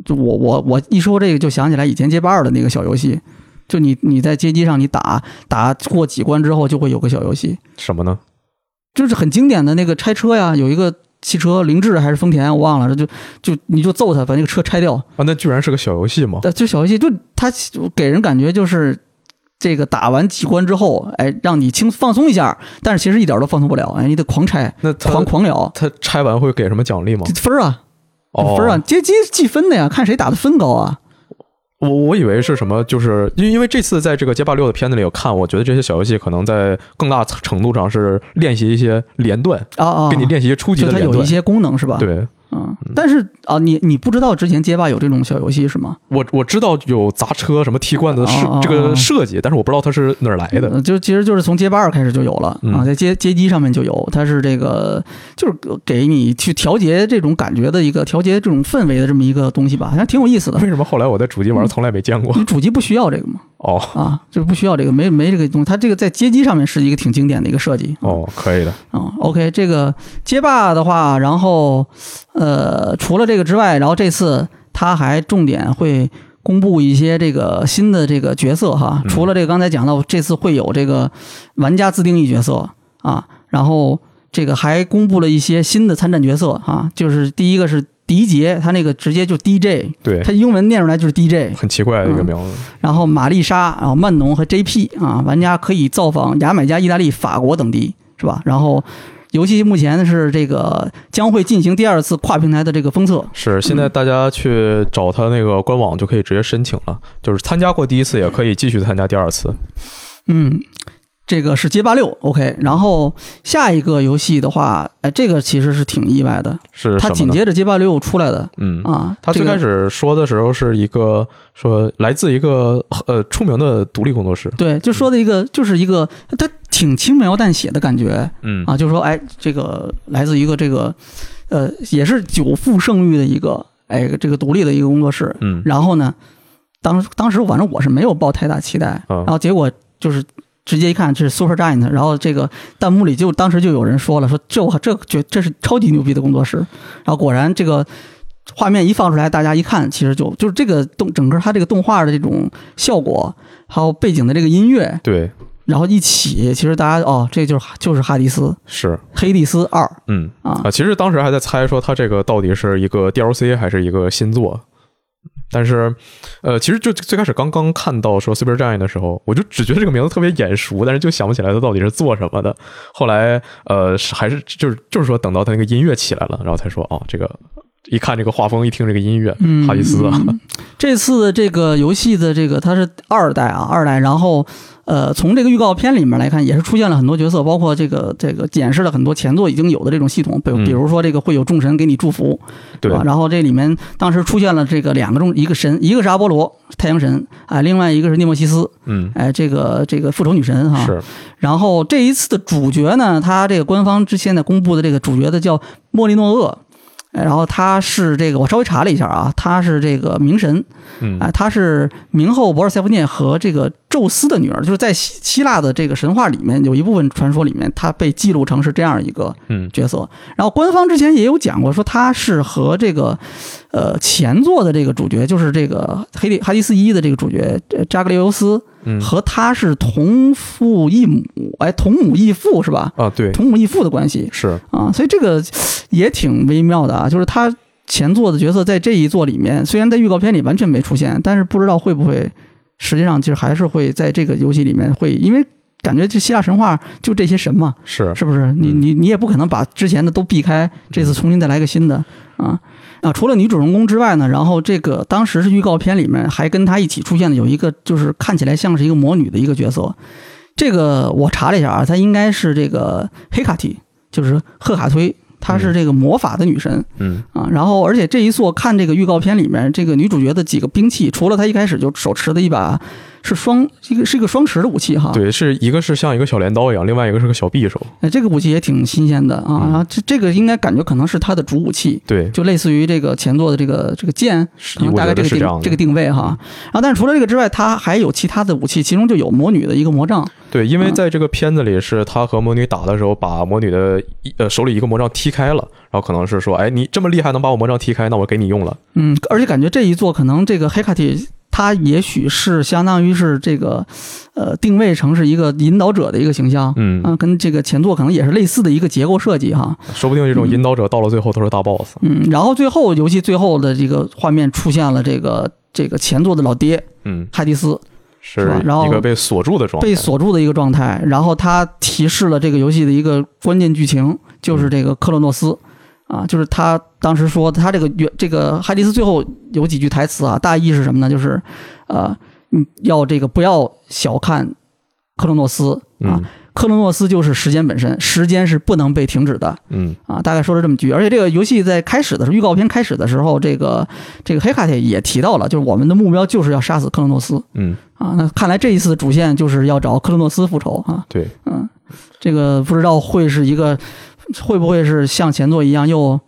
就我我我一说这个就想起来以前街霸二的那个小游戏，就你你在街机上你打打过几关之后就会有个小游戏，什么呢？就是很经典的那个拆车呀，有一个。汽车凌志还是丰田，我忘了，就就你就揍他，把那个车拆掉啊！那居然是个小游戏吗？就小游戏，就他给人感觉就是这个打完几关之后，哎，让你轻放松一下，但是其实一点都放松不了，哎，你得狂拆，那狂狂聊。他拆完会给什么奖励吗？分啊，哦分啊，接机计分的呀，看谁打的分高啊。我我以为是什么，就是因因为这次在这个街霸六的片子里有看，我觉得这些小游戏可能在更大程度上是练习一些连段啊啊，给你练习初级的连段，有一些功能是吧？对。嗯，但是啊，你你不知道之前街霸有这种小游戏是吗？我我知道有砸车什么踢罐子的设这个设计，但是我不知道它是哪儿来的。就其实就是从街霸二开始就有了啊，在街街机上面就有，它是这个就是给你去调节这种感觉的一个调节这种氛围的这么一个东西吧，好像挺有意思的。为什么后来我在主机玩从来没见过？你主机不需要这个吗？哦啊，就是不需要这个，没没这个东西。它这个在街机上面是一个挺经典的一个设计。哦，可以的。嗯，OK，这个街霸的话，然后呃，除了这个之外，然后这次他还重点会公布一些这个新的这个角色哈。除了这个刚才讲到，这次会有这个玩家自定义角色啊，然后这个还公布了一些新的参战角色啊，就是第一个是。迪杰，他那个直接就 DJ，对他英文念出来就是 DJ，很奇怪的一个名字。然后玛丽莎，然后曼农和 JP 啊，玩家可以造访牙买加、意大利、法国等地，是吧？然后游戏目前是这个将会进行第二次跨平台的这个封测。是，现在大家去找他那个官网就可以直接申请了，就是参加过第一次也可以继续参加第二次。嗯。这个是街霸六，OK。然后下一个游戏的话，哎，这个其实是挺意外的，是它紧接着街霸六出来的，嗯啊，他最开始说的时候是一个说来自一个呃出名的独立工作室，对，就说的一个就是一个它挺轻描淡写的感觉，嗯。啊，就是说哎，这个来自一个这个呃也是久负盛誉的一个哎这个独立的一个工作室，嗯。然后呢，当当时反正我是没有抱太大期待，嗯。然后结果就是直接一看这是 Super Giant，然后这个弹幕里就当时就有人说了，说这我这觉这是超级牛逼的工作室，然后果然这个画面一放出来，大家一看，其实就就是这个动整个它这个动画的这种效果，还有背景的这个音乐，对，然后一起，其实大家哦，这就是就是哈迪斯。是，黑蒂斯二。嗯。啊。啊，其实当时还在猜说他这个到底是一个 DLC 还是一个新作。但是，呃，其实就最开始刚刚看到说 Super Giant 的时候，我就只觉得这个名字特别眼熟，但是就想不起来它到底是做什么的。后来，呃，是还是就是就是说等到他那个音乐起来了，然后才说哦，这个一看这个画风，一听这个音乐，嗯。哈迪斯啊，嗯 这次这个游戏的这个它是二代啊，二代，然后呃，从这个预告片里面来看，也是出现了很多角色，包括这个这个演示了很多前作已经有的这种系统，比比如说这个会有众神给你祝福，对吧？然后这里面当时出现了这个两个众，一个神，一个是阿波罗太阳神啊，另外一个是涅墨西斯，嗯，哎，这个这个复仇女神哈。是，然后这一次的主角呢，他这个官方之现在公布的这个主角的叫莫利诺厄，哎然后他是这个我稍微查了一下啊，他是这个冥神，嗯哎，她是冥后博尔塞福涅和这个宙斯的女儿，就是在希希腊的这个神话里面有一部分传说里面，他被记录成是这样一个嗯角色。然后官方之前也有讲过，说他是和这个呃前作的这个主角，就是这个黑利哈迪斯一的这个主角呃扎格列欧斯嗯。和他是同父异母，哎，同母异父是吧？啊，对，同母异父的关系。是，啊，所以这个也挺微妙的啊，就是他前作的角色在这一作里面，虽然在预告片里完全没出现，但是不知道会不会实际上其实还是会在这个游戏里面会，因为感觉这希腊神话就这些神嘛，是，是不是？你你你也不可能把之前的都避开，这次重新再来个新的啊啊！除了女主人公之外呢，然后这个当时是预告片里面还跟她一起出现的有一个，就是看起来像是一个魔女的一个角色。这个我查了一下啊，她应该是这个黑卡提，就是赫卡推，她是这个魔法的女神嗯啊。然后而且这一座看这个预告片里面，这个女主角的几个兵器，除了她一开始就手持的一把是双一个是一个双持的武器哈，对，是一个是像一个小镰刀一样，另外一个是个小匕首，哎，这个武器也挺新鲜的啊，嗯然后这这个应该感觉可能是它的主武器，对，就类似于这个前作的这个这个剑，是可能大概这个这个定位哈。然后，但是除了这个之外，它还有其他的武器，其中就有魔女的一个魔杖，对，因为嗯在这个片子里，是他和魔女打的时候，把魔女的一呃手里一个魔杖踢开了，然后可能是说，哎，你这么厉害，能把我魔杖踢开，那我给你用了。嗯，而且感觉这一座可能这个黑卡提。它也许是相当于是这个，呃，定位成是一个引导者的一个形象，嗯，啊，跟这个前作可能也是类似的一个结构设计哈。说不定这种引导者到了最后都是大 boss。嗯，然后最后游戏最后的这个画面出现了这个这个前作的老爹嗯，哈迪斯，是然后一个被锁住的状态。被锁住的一个状态，然后他提示了这个游戏的一个关键剧情，就是这个克洛诺斯，啊，就是他当时说他这个原这个海迪斯最后有几句台词啊，大意是什么呢？就是，呃，嗯，要这个不要小看克洛诺斯啊嗯，克洛诺斯就是时间本身，时间是不能被停止的嗯啊，大概说了这么句。而且这个游戏在开始的时候，预告片开始的时候，这个这个黑卡铁也提到了，就是我们的目标就是要杀死克洛诺斯。嗯，啊，那看来这一次主线就是要找克洛诺斯复仇啊。对，嗯，这个不知道会是一个，会不会是像前作一样又，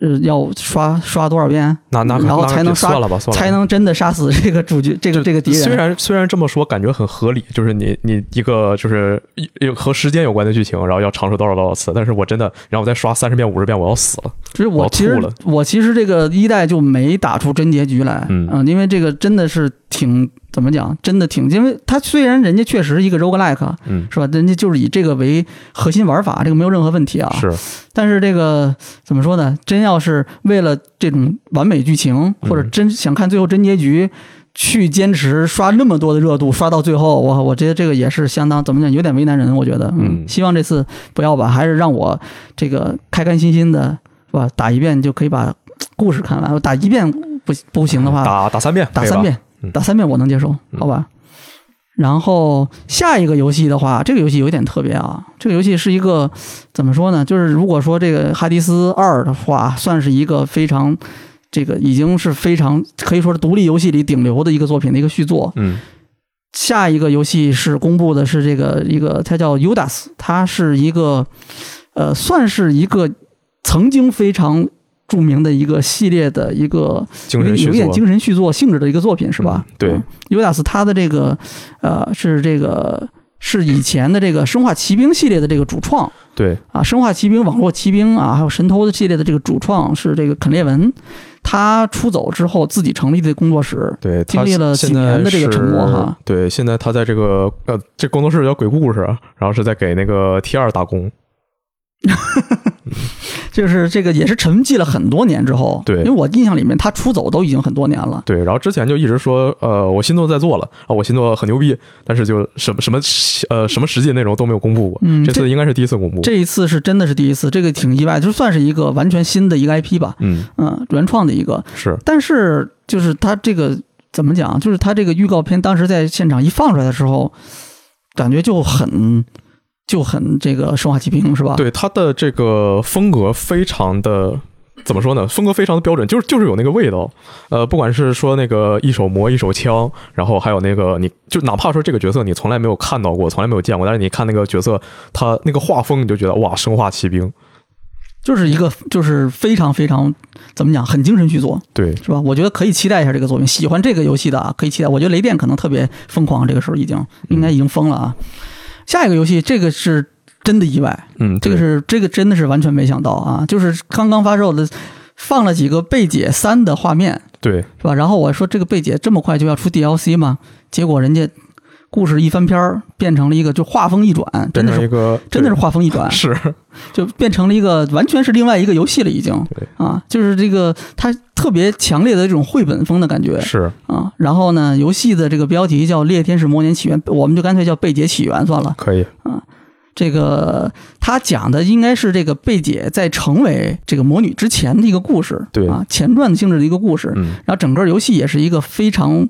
呃，要刷刷多少遍那那然后才能刷算了吧，算了，才能真的杀死 这个主角，这个这个敌人？虽然虽然这么说，感觉很合理，就是你你一个就是有和时间有关的剧情，然后要尝试多少多少次，但是我真的让我再刷三十遍五十遍，我要死了。就是我其实我其实这个一代就没打出真结局来，嗯因为这个真的是挺怎么讲，真的挺，因为它虽然人家确实一个 roguelike，嗯，是吧？人家就是以这个为核心玩法，这个没有任何问题啊。是，但是这个怎么说呢？真要是为了这种完美剧情，嗯或者真想看最后真结局，去坚持刷那么多的热度，刷到最后，我我觉得这个也是相当怎么讲，有点为难人。我觉得，嗯希望这次不要吧，还是让我这个开开心心的，是吧？打一遍就可以把故事看完。打一遍不不行的话，打打三遍，打三遍嗯，打三遍我能接受，嗯好吧？然后下一个游戏的话，这个游戏有点特别啊。这个游戏是一个怎么说呢？就是如果说这个《哈迪斯二》的话，算是一个非常这个已经是非常可以说是独立游戏里顶流的一个作品的一个续作。嗯。下一个游戏是公布的是这个一个，它叫 Udas，它是一个呃，算是一个曾经非常。著名的一个系列的一个有点精神续作性质的一个作品是吧？对，尤达斯他的这个呃是这个是以前的这个生化奇兵系列的这个主创。对啊，生化奇兵、网络奇兵啊，还有神偷的系列的这个主创是这个肯列文。他出走之后自己成立的工作室，对，经历了几年的这个沉默哈。对，现在他在这个呃这工作室叫鬼故事，然后是在给那个 T 二打工。就是这个也是沉寂了很多年之后，对，因为我印象里面他出走都已经很多年了，对，然后之前就一直说，呃，我新作在做了啊，我新作很牛逼，但是就什么什么呃什么实际内容都没有公布过，嗯，这次应该是第一次公布，这一次是真的是第一次，这个挺意外，就算是一个完全新的一个 IP 吧，嗯。嗯，原创的一个。是，但是就是他这个怎么讲，就是他这个预告片当时在现场一放出来的时候，感觉就很。就很这个生化奇兵是吧？对，它的这个风格非常的怎么说呢？风格非常的标准，就是就是有那个味道。呃，不管是说那个一手魔一手枪，然后还有那个你就哪怕说这个角色你从来没有看到过，从来没有见过，但是你看那个角色，他那个画风你就觉得哇，生化奇兵就是一个就是非常非常怎么讲，很精神去做，对，是吧？我觉得可以期待一下这个作品。喜欢这个游戏的啊，可以期待。我觉得雷电可能特别疯狂，这个时候已经应该已经疯了啊。下一个游戏，这个是真的意外，嗯，这个是这个真的是完全没想到啊！就是刚刚发售的，放了几个贝姐三的画面，对，是吧？然后我说这个贝姐这么快就要出 DLC 吗？结果人家。故事一翻篇儿，变成了一个就画风一转，真的是一个真的是画风一转，是就变成了一个完全是另外一个游戏了，已经啊，就是这个它特别强烈的这种绘本风的感觉是啊。然后呢，游戏的这个标题叫《猎天使魔年起源》，我们就干脆叫贝姐起源算了，可以啊。这个他讲的应该是这个贝姐在成为这个魔女之前的一个故事，对啊，前传性质的一个故事。嗯，然后整个游戏也是一个非常。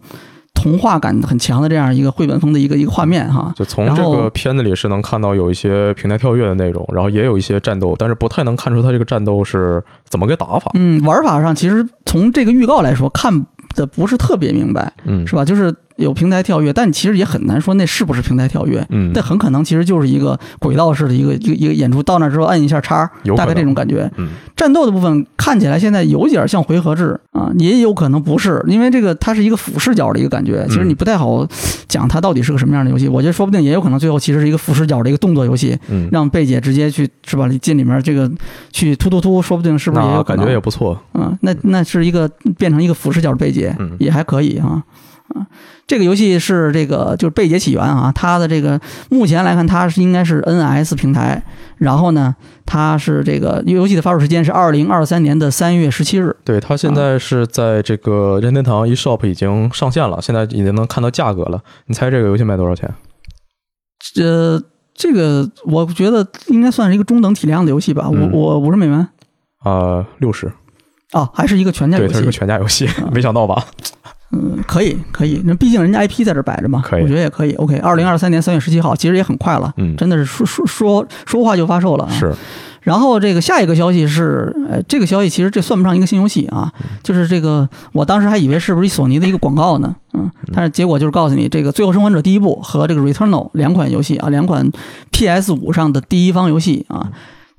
童话感很强的这样一个绘本风的一个一个画面哈，就从这个片子里是能看到有一些平台跳跃的内容，然后也有一些战斗，但是不太能看出它这个战斗是怎么个打法。嗯，玩法上其实从这个预告来说看的不是特别明白，嗯，是吧？就是。有平台跳跃，但其实也很难说那是不是平台跳跃。嗯，但很可能其实就是一个轨道式的一个一个一个演出，到那之后按一下叉，大概这种感觉。嗯，战斗的部分看起来现在有点像回合制啊，也有可能不是，因为这个它是一个俯视角的一个感觉，其实你不太好讲它到底是个什么样的游戏。我觉得说不定也有可能最后其实是一个俯视角的一个动作游戏，嗯，让贝姐直接去是吧进里面这个去突突突，说不定是不是也有感觉也不错。嗯，那那是一个变成一个俯视角的贝姐，也还可以啊。啊，这个游戏是这个就是《贝姐起源》啊，它的这个目前来看，它是应该是 NS 平台。然后呢，它是这个游戏的发售时间是二零二三年的三月十七日。对，它现在是在这个任天堂 eShop 已经上线了，现在已经能看到价格了。你猜这个游戏卖多少钱？呃，这个我觉得应该算是一个中等体量的游戏吧。我我五十美元。啊，六十。哦，还是一个全价游戏。对，它是个全价游戏，没想到吧？嗯，可以，可以。那毕竟人家 IP 在这摆着嘛，可以，我觉得也可以。OK，二零二三年三月十七号，其实也很快了，嗯，真的是说说说说话就发售了啊。是。然后这个下一个消息是，呃，这个消息其实这算不上一个新游戏啊，就是这个我当时还以为是不是索尼的一个广告呢，嗯，但是结果就是告诉你，这个《最后生还者》第一部和这个《Returnal》两款游戏啊，两款 PS 五上的第一方游戏啊。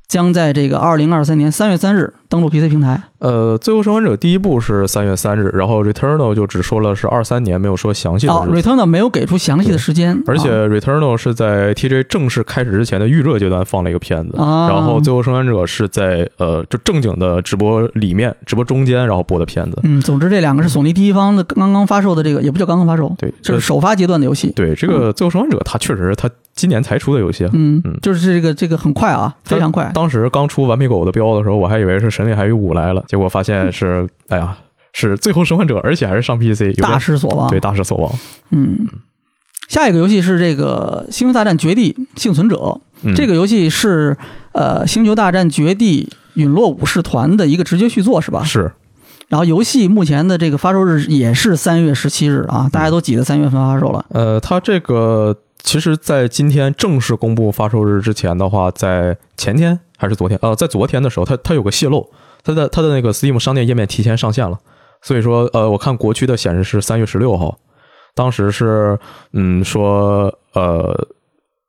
将在这个二零二三年三月三日登陆 PC 平台。呃，最后生还者第一部是三月三日，然后 Returnal 就只说了是二三年，没有说详细的。哦，Returnal 没有给出详细的时间。而且 Returnal 是在 TJ 正式开始之前的预热阶段放了一个片子，然后最后生还者是在呃就正经的直播里面、直播中间然后播的片子。嗯，总之这两个是索尼第一方的刚刚发售的这个，也不叫刚刚发售，对，这是首发阶段的游戏。对，这个最后生还者它确实是它今年才出的游戏。嗯嗯，就是这个这个很快啊，非常快。当时刚出顽皮狗的标的时候，我还以为是《神力海域五》来了，结果发现是，哎呀，是《最后生还者》，而且还是上 PC，大失所望。对，大失所望。嗯，下一个游戏是这个《星球大战：绝地幸存者》，这个游戏是呃《星球大战：绝地陨落武士团》的一个直接续作，是吧？是。然后游戏目前的这个发售日也是三月十七日啊，大家都挤得三月份发售了。呃，它这个其实，在今天正式公布发售日之前的话，在前天还是昨天？呃，在昨天的时候，它它有个泄露，它的它的那个 Steam 商店页面提前上线了，所以说，呃，我看国区的显示是三月十六号，当时是嗯说呃。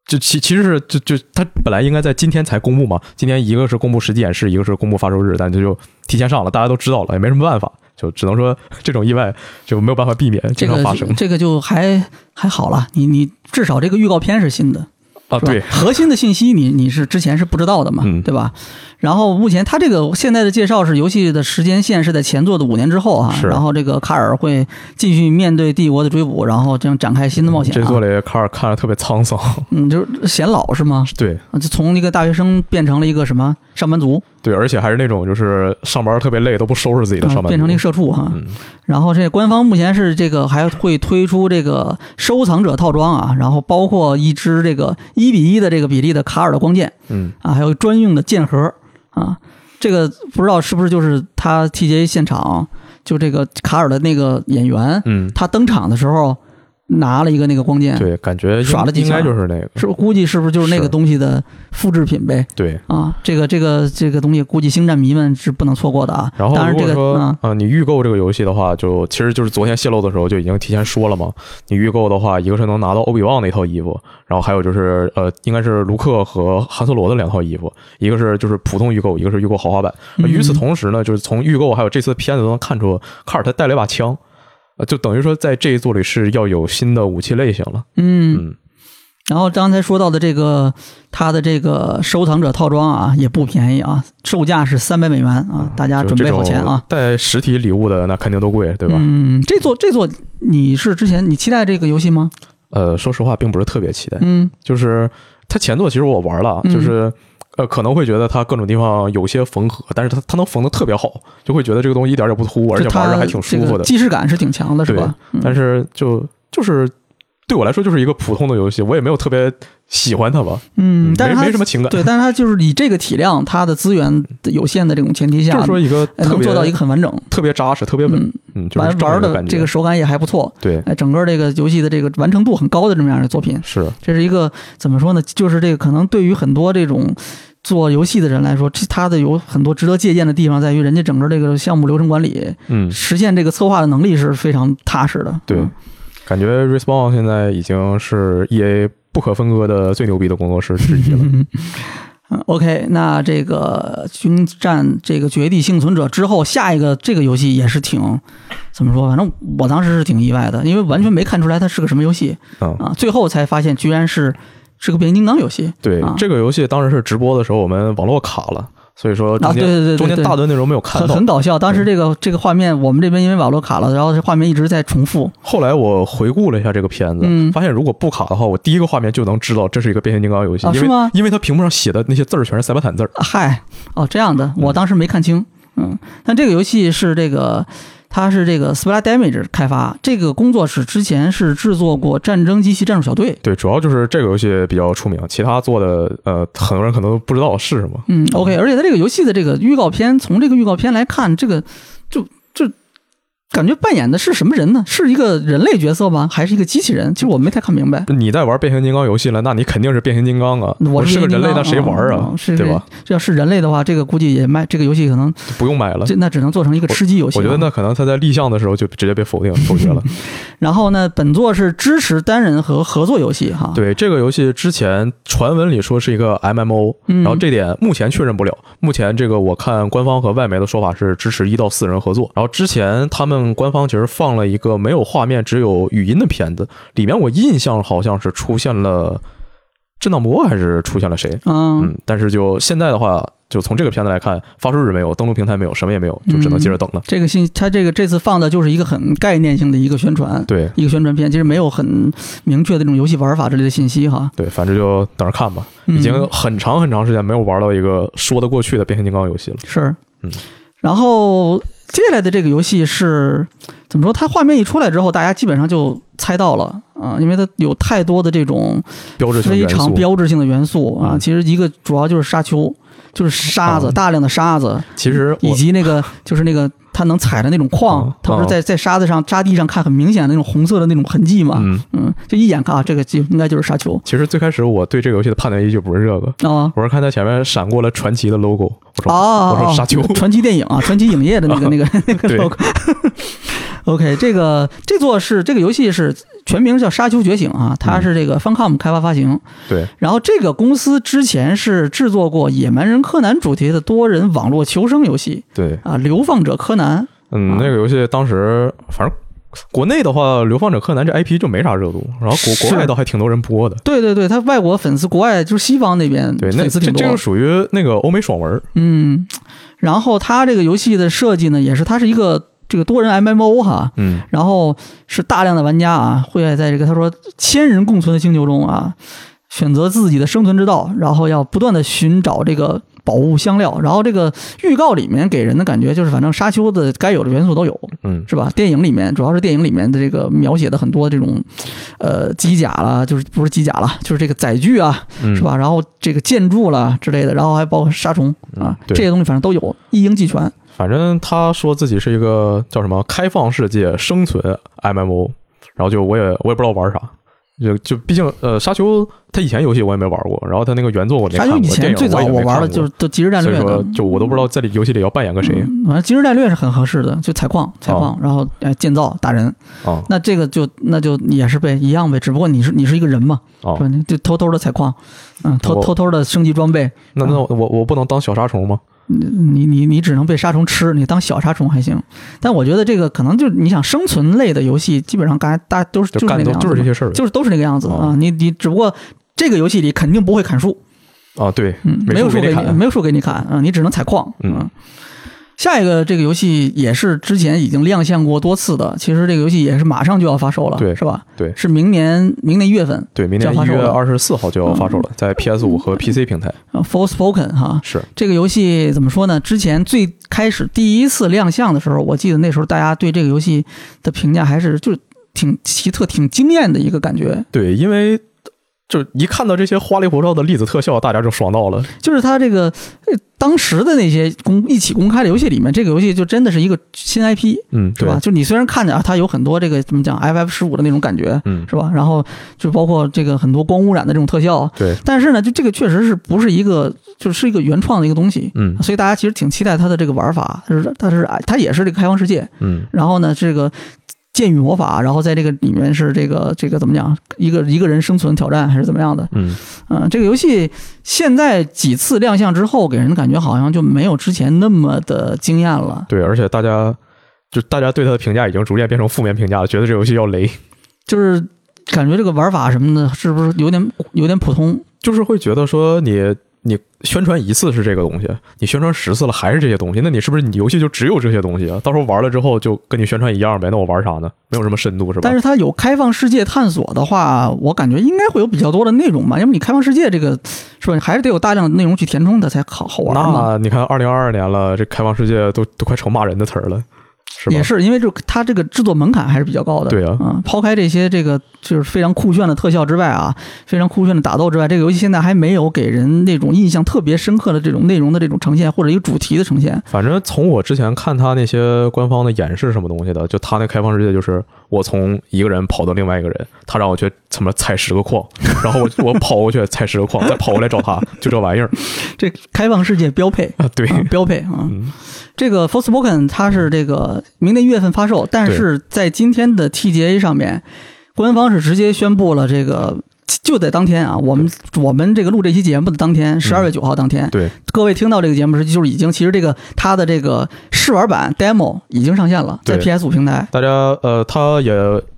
就其其实是就就它本来应该在今天才公布嘛，今天一个是公布实际演示，一个是公布发售日，但这就提前上了，大家都知道了，也没什么办法，就只能说这种意外就没有办法避免经常发生。这个就还还好了，你你至少这个预告片是新的啊，对，核心的信息你你是之前是不知道的嘛，对吧？然后目前他这个现在的介绍是游戏的时间线是在前作的五年之后啊，然后这个卡尔会继续面对帝国的追捕，然后这样展开新的冒险。这作里卡尔看着特别沧桑，嗯，就是显老是吗？对，就从一个大学生变成了一个什么上班族。对，而且还是那种就是上班特别累都不收拾自己的上班族，变成了一个社畜哈。然后这官方目前是这个还会推出这个收藏者套装啊，然后包括一支这个一比一的这个比例的卡尔的光剑，嗯啊，还有专用的剑盒。啊，这个不知道是不是就是他 TGA 现场就这个卡尔的那个演员，嗯，他登场的时候。拿了一个那个光剑，对，感觉耍了几下，应该就是那个，是不？估计是不是就是那个东西的复制品呗？对，啊，这个这个这个东西，估计星战迷们是不能错过的啊。然后如果说啊，你预购这个游戏的话，就其实就是昨天泄露的时候就已经提前说了嘛。你预购的话，一个是能拿到欧比旺那套衣服，然后还有就是呃，应该是卢克和汉索罗的两套衣服，一个是就是普通预购，一个是预购豪华版。与此同时呢，就是从预购还有这次片子都能看出，卡尔他带了一把枪。呃，就等于说，在这一座里是要有新的武器类型了。嗯，然后刚才说到的这个，它的这个收藏者套装啊，也不便宜啊，售价是三百美元啊，大家准备好钱啊。带实体礼物的那肯定都贵，对吧？嗯，这座这座你是之前你期待这个游戏吗？呃，说实话，并不是特别期待。嗯，就是它前作其实我玩了，就是。呃，可能会觉得它各种地方有些缝合，但是它它能缝的特别好，就会觉得这个东西一点也不突兀，而且玩着还挺舒服的，既视感是挺强的，是吧？但是就就是对我来说就是一个普通的游戏，我也没有特别喜欢它吧。嗯，但是没什么情感。对，但是它就是以这个体量，它的资源有限的这种前提下，就是说一个能做到一个很完整、特别扎实、特别稳，嗯，玩玩的这个手感也还不错。对，哎，整个这个游戏的这个完成度很高的这么样的作品，是，这是一个怎么说呢？就是这个可能对于很多这种。做游戏的人来说，这他的有很多值得借鉴的地方，在于人家整个这个项目流程管理，嗯，实现这个策划的能力是非常踏实的。对，感觉 Respawn 现在已经是 EA 不可分割的最牛逼的工作室之一了。嗯，OK，那这个《军战这个绝地幸存者》之后，下一个这个游戏也是挺怎么说？反正我当时是挺意外的，因为完全没看出来它是个什么游戏啊，最后才发现居然是。是个变形金刚游戏，对这个游戏当时是直播的时候，我们网络卡了，所以说啊，对对对，中间大段内容没有看到，很搞笑。当时这个这个画面，我们这边因为网络卡了，然后这画面一直在重复。后来我回顾了一下这个片子，发现如果不卡的话，我第一个画面就能知道这是一个变形金刚游戏，是吗？因为它屏幕上写的那些字儿全是塞巴坦字儿。嗨，哦，这样的，我当时没看清。嗯，但这个游戏是这个。它是这个 Splat Damage 开发，这个工作室之前是制作过《战争机器战术小队》。对，主要就是这个游戏比较出名，其他做的呃，很多人可能都不知道是什么。嗯，OK，而且它这个游戏的这个预告片，从这个预告片来看，这个就。感觉扮演的是什么人呢？是一个人类角色吗？还是一个机器人？其实我没太看明白。你在玩变形金刚游戏了，那你肯定是变形金刚啊！我是个人类，那谁玩啊？对吧？这要是人类的话，这个估计也卖。这个游戏可能不用买了，这那只能做成一个吃鸡游戏。我觉得那可能他在立项的时候就直接被否定否决了。然后呢，本作是支持单人和合作游戏哈。对这个游戏之前传闻里说是一个 MMO，然后这点目前确认不了。目前这个我看官方和外媒的说法是支持一到四人合作。然后之前他们官方其实。放了一个没有画面、只有语音的片子，里面我印象好像是出现了震荡波，还是出现了谁？嗯，但是就现在的话，就从这个片子来看，发售日没有，登录平台没有，什么也没有，就只能接着等了。这个信，他这个这次放的就是一个很概念性的一个宣传，对，一个宣传片，其实没有很明确的这种游戏玩法之类的信息哈。对，反正就等着看吧。已经很长很长时间没有玩到一个说得过去的变形金刚游戏了。是，嗯，然后。接下来的这个游戏是怎么说？它画面一出来之后，大家基本上就猜到了啊，因为它有太多的这种标志性非常标志性的元素啊。嗯其实一个主要就是沙丘，就是沙子，啊大量的沙子，其实以及那个就是那个它能踩的那种矿嗯，它不是在在沙子上沙地上看很明显的那种红色的那种痕迹嘛？嗯，嗯，就一眼看啊，这个就应该就是沙丘其实最开始我对这个游戏的判断依据不是这个，啊。我是看它前面闪过了传奇的 logo，我说、哦，我说沙丘，传奇电影啊，传奇影业的那个那个那个 logo。OK，这个这座是这个游戏是全名叫《沙丘觉醒》啊，它是这个 Funcom 开发发行。对，然后这个公司之前是制作过《野蛮人柯南》主题的多人网络求生游戏。对，啊，《流放者柯南》嗯，啊。那个游戏当时反正国内的话，《流放者柯南》这 IP 就没啥热度，然后国国外倒还挺多人播的。对对对，他外国粉丝，国外就是西方那边对，那粉丝挺多。这这个。属于那个欧美爽文，嗯，然后他这个游戏的设计呢，也是它是一个这个多人 MMO 哈，嗯，然后是大量的玩家啊，会在这个他说千人共存的星球中啊，选择自己的生存之道，然后要不断的寻找这个宝物香料。然后这个预告里面给人的感觉就是，反正沙丘的该有的元素都有，嗯，是吧？电影里面主要是电影里面的这个描写的很多这种，呃，机甲啦，就是不是机甲了，就是这个载具啊，嗯是吧？然后这个建筑啦之类的，然后还包括杀虫啊嗯，这些东西反正都有，一应俱全。反正他说自己是一个叫什么开放世界生存 MMO，然后就我也我也不知道玩啥，就就毕竟呃沙丘他以前游戏我也没玩过，然后他那个原作我没沙丘以前最早我玩的就是都即时战略所以说，就我都不知道在里游戏里要扮演个谁。嗯反正即时战略是很合适的，就采矿、采矿，然后哎建造打人。啊。那这个就那就也是呗，一样呗，只不过你是你是一个人嘛，啊。是吧？就偷偷的采矿，嗯，偷偷偷的升级装备，那那我我不能当小沙虫吗？你你你只能被杀虫吃，你当小杀虫还行。但我觉得这个可能就是你想生存类的游戏，基本上大家大家都是就干的就是那个样子，就是这些事儿就是都是那个样子哦啊。你你只不过这个游戏里肯定不会砍树，啊，对，嗯，没没有树给你砍没有树给你砍啊，你只能采矿。嗯，下一个这个游戏也是之前已经亮相过多次的，其实这个游戏也是马上就要发售了，对是吧？对是明年明年一月份对，明年一月二十四号就要发售了，在 PS 五和 PC 平台。啊，Forspoken 哈。是，这个游戏怎么说呢？之前最开始第一次亮相的时候，我记得那时候大家对这个游戏的评价还是就是挺奇特、挺惊艳的一个感觉。对，因为就一看到这些花里胡哨的粒子特效，大家就爽到了。就是它这个呃当时的那些公一起公开的游戏里面，这个游戏就真的是一个新 IP，嗯，对是吧？？就你虽然看着啊，它有很多这个怎么讲 FF 十五的那种感觉，嗯，是吧？然后就包括这个很多光污染的这种特效，对，但是呢，就这个确实是不是一个就是一个原创的一个东西，嗯所以大家其实挺期待它的这个玩法，它是它是它也是这个开放世界，嗯，然后呢，这个剑与魔法，然后在这个里面是这个这个怎么讲，一个一个人生存挑战还是怎么样的？嗯，嗯、这个游戏现在几次亮相之后，给人的感觉好像就没有之前那么的惊艳了。对，而且大家就大家对它的评价已经逐渐变成负面评价了，觉得这游戏要雷，就是感觉这个玩法什么的，是不是有点有点普通？就是会觉得说你你宣传一次是这个东西，你宣传十次了还是这些东西，那你是不是你游戏就只有这些东西啊？到时候玩了之后就跟你宣传一样呗，那我玩啥呢？没有什么深度是吧？但是它有开放世界探索的话，我感觉应该会有比较多的内容吧，要不你开放世界这个是吧，还是得有大量的内容去填充它才好好玩嘛。那你看，二零二二年了，这开放世界都都快成骂人的词儿了，是吧？也是因为就它这个制作门槛还是比较高的，对啊嗯，抛开这些这个就是非常酷炫的特效之外啊，非常酷炫的打斗之外，这个游戏现在还没有给人那种印象特别深刻的这种内容的这种呈现，或者一个主题的呈现。反正从我之前看他那些官方的演示什么东西的，就他那开放世界就是我从一个人跑到另外一个人，他让我去怎么采十个矿，然后我我跑过去采十个矿，再跑过来找他，就这玩意儿这开放世界标配。啊，对，啊标配啊！嗯这个 Forspoken 它是这个明年一月份发售，但是在今天的 TGA 上面，官方是直接宣布了这个。就在当天啊，我们我们这个录这期节目的当天，十二月九号当天，对，各位听到这个节目时，就是已经其实这个它的这个试玩版 demo 已经上线了，在 PS 五平台。大家呃，它也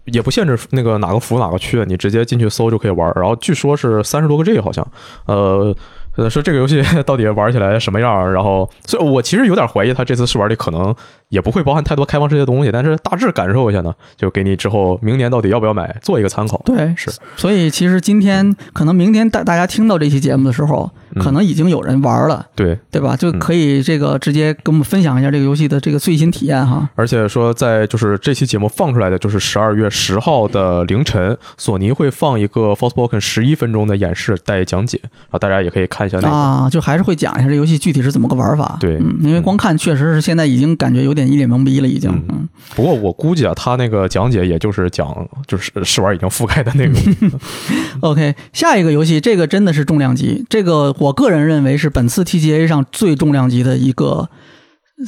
也不限制那个哪个服哪个区，你直接进去搜就可以玩。然后据说是三十多个 G 好像，呃。呃，说这个游戏到底玩起来什么样？然后，所以我其实有点怀疑，他这次试玩里可能也不会包含太多开放世界的东西，但是大致感受一下呢，就给你之后明年到底要不要买做一个参考。对，是。所以其实今天可能明天大大家听到这期节目的时候，可能已经有人玩了，对对吧？就可以这个直接跟我们分享一下这个游戏的这个最新体验哈。而且说在就是这期节目放出来的就是十二月十号的凌晨，索尼会放一个 f o r s e Spoken 十一分钟的演示带讲解啊，大家也可以看一下那个啊，就还是会讲一下这游戏具体是怎么个玩法。对，嗯，因为光看确实是现在已经感觉有点一脸懵逼了，已经。嗯，不过我估计啊，他那个讲解也就是讲就是试玩已经覆盖的内容。OK，下一个游戏，这个真的是重量级，这个我个人认为是本次 TGA 上最重量级的一个，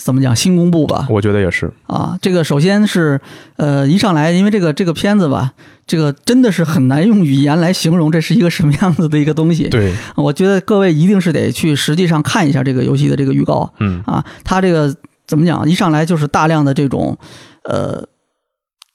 怎么讲新公布吧？我觉得也是啊。这个首先是呃，一上来，因为这个这个片子吧，这个真的是很难用语言来形容这是一个什么样子的一个东西。对，我觉得各位一定是得去实际上看一下这个游戏的这个预告。嗯啊，它这个怎么讲？一上来就是大量的这种呃。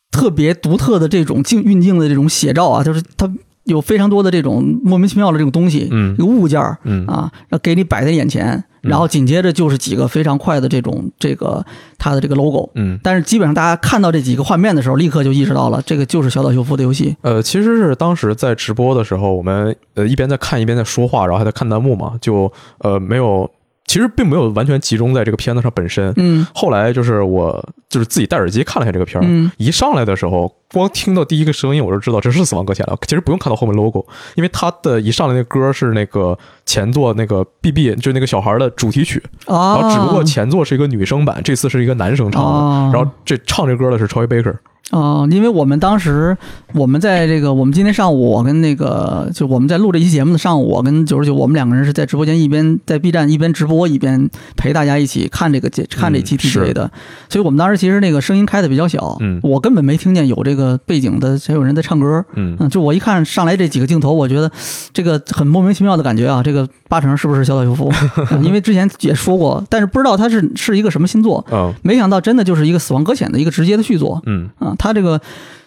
特别独特的这种境运镜的这种写照啊，就是它有非常多的这种莫名其妙的这种东西，嗯，一个物件儿，嗯啊，要给你摆在眼前，然后紧接着就是几个非常快的这种这个它的这个 logo，嗯，但是基本上大家看到这几个画面的时候，立刻就意识到了这个就是小岛秀夫的游戏。呃，其实是当时在直播的时候，我们呃一边在看一边在说话，然后还在看弹幕嘛，就呃没有。其实并没有完全集中在这个片子上本身。嗯，后来就是我就是自己戴耳机看了一下这个片儿，一上来的时候，光听到第一个声音我就知道这是《死亡搁浅》了。其实不用看到后面 logo，因为他的一上来那歌是那个前作那个 BB，就那个小孩的主题曲。然后只不过前作是一个女生版，这次是一个男生唱的。然后这唱这歌的是 Troy Baker。哦，因为我们当时我们在这个，我们今天上午我跟那个就我们在录这期节目的上午，我跟九十九，我们两个人是在直播间一边在 B 站一边直播一边陪大家一起看这个节看这期 TGA 的，所以我们当时其实那个声音开的比较小，嗯，我根本没听见有这个背景的还有人在唱歌，嗯，就我一看上来这几个镜头，我觉得这个很莫名其妙的感觉啊，这个八成是不是小岛秀夫？因为之前也说过，但是不知道他是是一个什么新作，嗯，没想到真的就是一个死亡搁浅的一个直接的续作，嗯，啊。他这个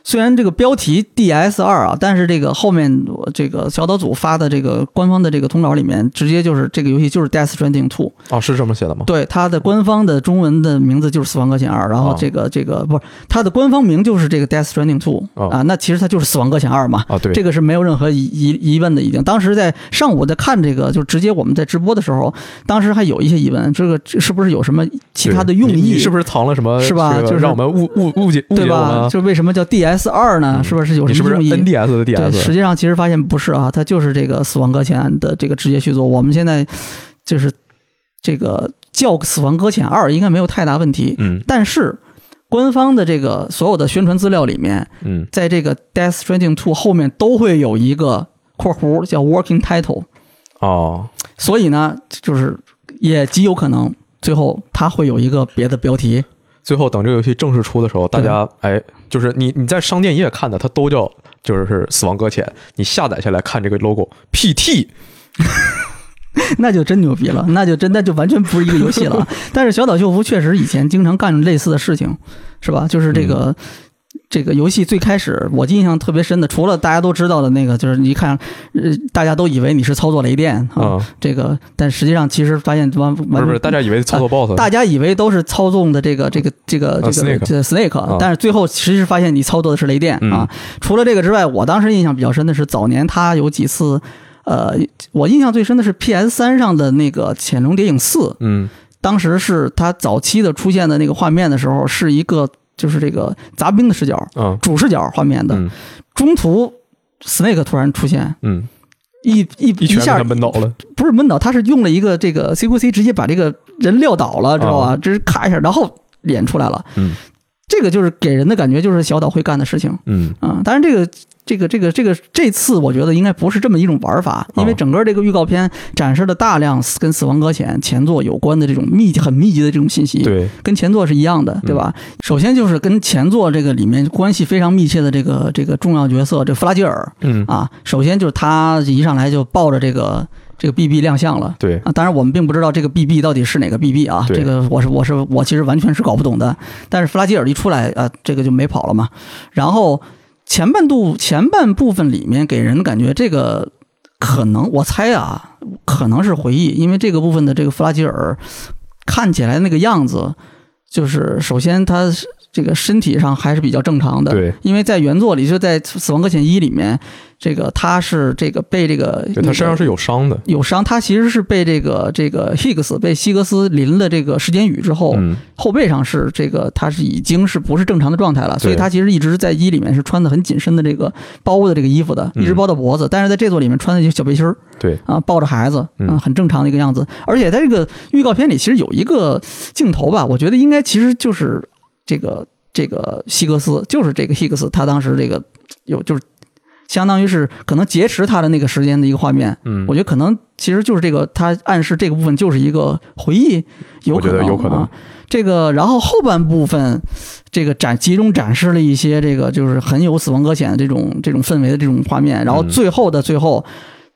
虽然这个标题 DS 二啊，但是这个后面这个小岛组发的这个官方的这个通稿里面，直接就是这个游戏就是 Death Stranding Two 哦，是这么写的吗？对，它的官方的中文的名字就是死亡搁浅二，然后这个这个不是它的官方名就是这个 Death Stranding Two 啊，那其实它就是死亡搁浅二嘛啊，对，这个是没有任何疑疑疑问的，已经。当时在上午在看这个，就直接我们在直播的时候，当时还有一些疑问，这个是不是有什么其他的用意？是不是藏了什么？是吧？就是让我们误误误解误解吧？就为什么叫 DS 二呢？是不是有什么用意？NDS 的 DS，实际上其实发现不是啊，它就是这个《死亡搁浅》的这个直接续作。我们现在就是这个叫《死亡搁浅二》应该没有太大问题。嗯，但是官方的这个所有的宣传资料里面，嗯，在这个《Death Stranding Two》后面都会有一个括弧叫 Working Title。哦，所以呢，就是也极有可能最后它会有一个别的标题。最后等这个游戏正式出的时候，大家哎，就是你你在商店页看的，它都叫就是死亡搁浅。你下载下来看这个 logo，PT，那就真牛逼了，那就真那就完全不是一个游戏了。但是小岛秀夫确实以前经常干类似的事情，是吧？就是这个。这个游戏最开始我印象特别深的，除了大家都知道的那个，就是一看，呃，大家都以为你是操作雷电啊，这个，但实际上其实发现完完不是，大家以为操作 BOSS，大家以为都是操纵的这个这个这个这个这 Snake，但是最后其实发现你操作的是雷电啊。除了这个之外，我当时印象比较深的是早年他有几次，呃，我印象最深的是 PS 三上的那个《潜龙谍影四》，嗯，当时是他早期的出现的那个画面的时候，是一个。就是这个杂兵的视角，嗯，主视角画面的，中途 Snake 突然出现，嗯，一一一下闷倒了，不是闷倒，他是用了一个这个 CQC 直接把这个人撂倒了，知道吧？这是咔一下，然后脸出来了，嗯，这个就是给人的感觉就是小岛会干的事情，嗯。啊，当然这个。这个这个这个这次我觉得应该不是这么一种玩法，因为整个这个预告片展示了大量跟《死亡搁浅》前作有关的这种密集、很密集的这种信息，对，跟前作是一样的，对吧？首先就是跟前作这个里面关系非常密切的这个这个重要角色，这弗拉基尔，嗯啊，首先就是他一上来就抱着这个这个 BB 亮相了，对啊，当然我们并不知道这个 BB 到底是哪个 BB 啊，这个我是我是我其实完全是搞不懂的，但是弗拉基尔一出来啊，这个就没跑了嘛，然后。前半度前半部分里面给人感觉这个可能我猜啊可能是回忆，因为这个部分的这个弗拉基尔看起来那个样子就是首先他是这个身体上还是比较正常的，对，因为在原作里就在《死亡搁浅一》里面。这个他是这个被这个，他身上是有伤的，有伤。他其实是被这个这个 Higgs 被希格斯淋了这个时间雨之后，后背上是这个他是已经是不是正常的状态了，所以他其实一直在一里面是穿的很紧身的这个包的这个衣服的，一直包到脖子。但是在这座里面穿的就小背心儿，对啊，抱着孩子，嗯，很正常的一个样子。而且在这个预告片里，其实有一个镜头吧，我觉得应该其实就是这个这个希格斯，就是这个 Higgs，他当时这个有就是。相当于是可能劫持他的那个时间的一个画面，嗯，我觉得可能其实就是这个，他暗示这个部分就是一个回忆，有可能，有可能。这个然后后半部分，这个展集中展示了一些这个就是很有死亡搁浅这种这种氛围的这种画面，然后最后的最后，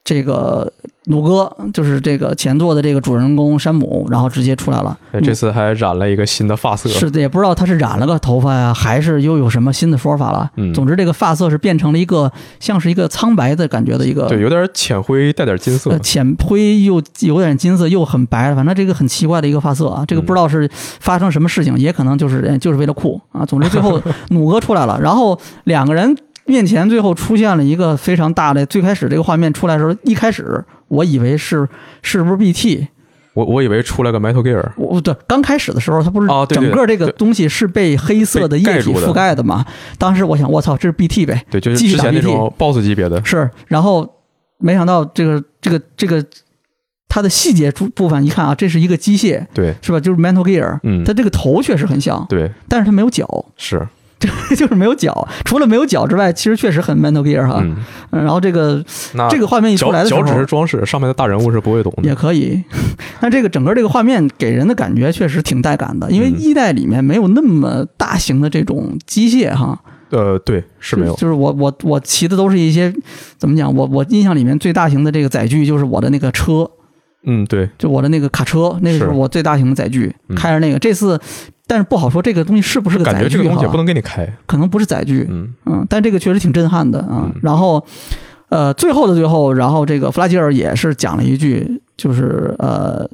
这个。努哥就是这个前作的这个主人公山姆，然后直接出来了。这次还染了一个新的发色，是的，也不知道他是染了个头发呀，还是又有什么新的说法了。嗯，总之这个发色是变成了一个像是一个苍白的感觉的一个，对，有点浅灰带点金色，浅灰又有点金色，又很白，反正这个很奇怪的一个发色啊。这个不知道是发生什么事情，也可能就是就是为了酷啊。总之最后 努哥出来了，然后两个人。面前最后出现了一个非常大的，最开始这个画面出来的时候，一开始我以为是是不是 BT，我我以为出来个 Metal Gear，我对刚开始的时候，它不是整个这个东西是被黑色的液体覆盖的嘛？当时我想，我操，这是 BT 呗？对，就是之前那种 BOSS 级别的。是，然后没想到这个这个这个它的细节部部分一看啊，这是一个机械，对，是吧？就是 Metal Gear，嗯，它这个头确实很像，对，但是它没有脚，是。就是没有脚，除了没有脚之外，其实确实很 Metal Gear 哈。嗯，然后这个这个画面一出来的时候，脚只是装饰，上面的大人物是不会懂的。也可以，但这个整个这个画面给人的感觉确实挺带感的，因为一代里面没有那么大型的这种机械哈。呃，对，是没有。就是我我我骑的都是一些怎么讲？我我印象里面最大型的这个载具就是我的那个车。嗯，对，就我的那个卡车，那个是我最大型的载具，开着那个。这次。但是不好说这个东西是不是个载具感觉这个东西不能给你开，可能不是载具。嗯嗯，但这个确实挺震撼的啊。然后，呃，最后的最后，然后这个弗拉基尔也是讲了一句，就是呃，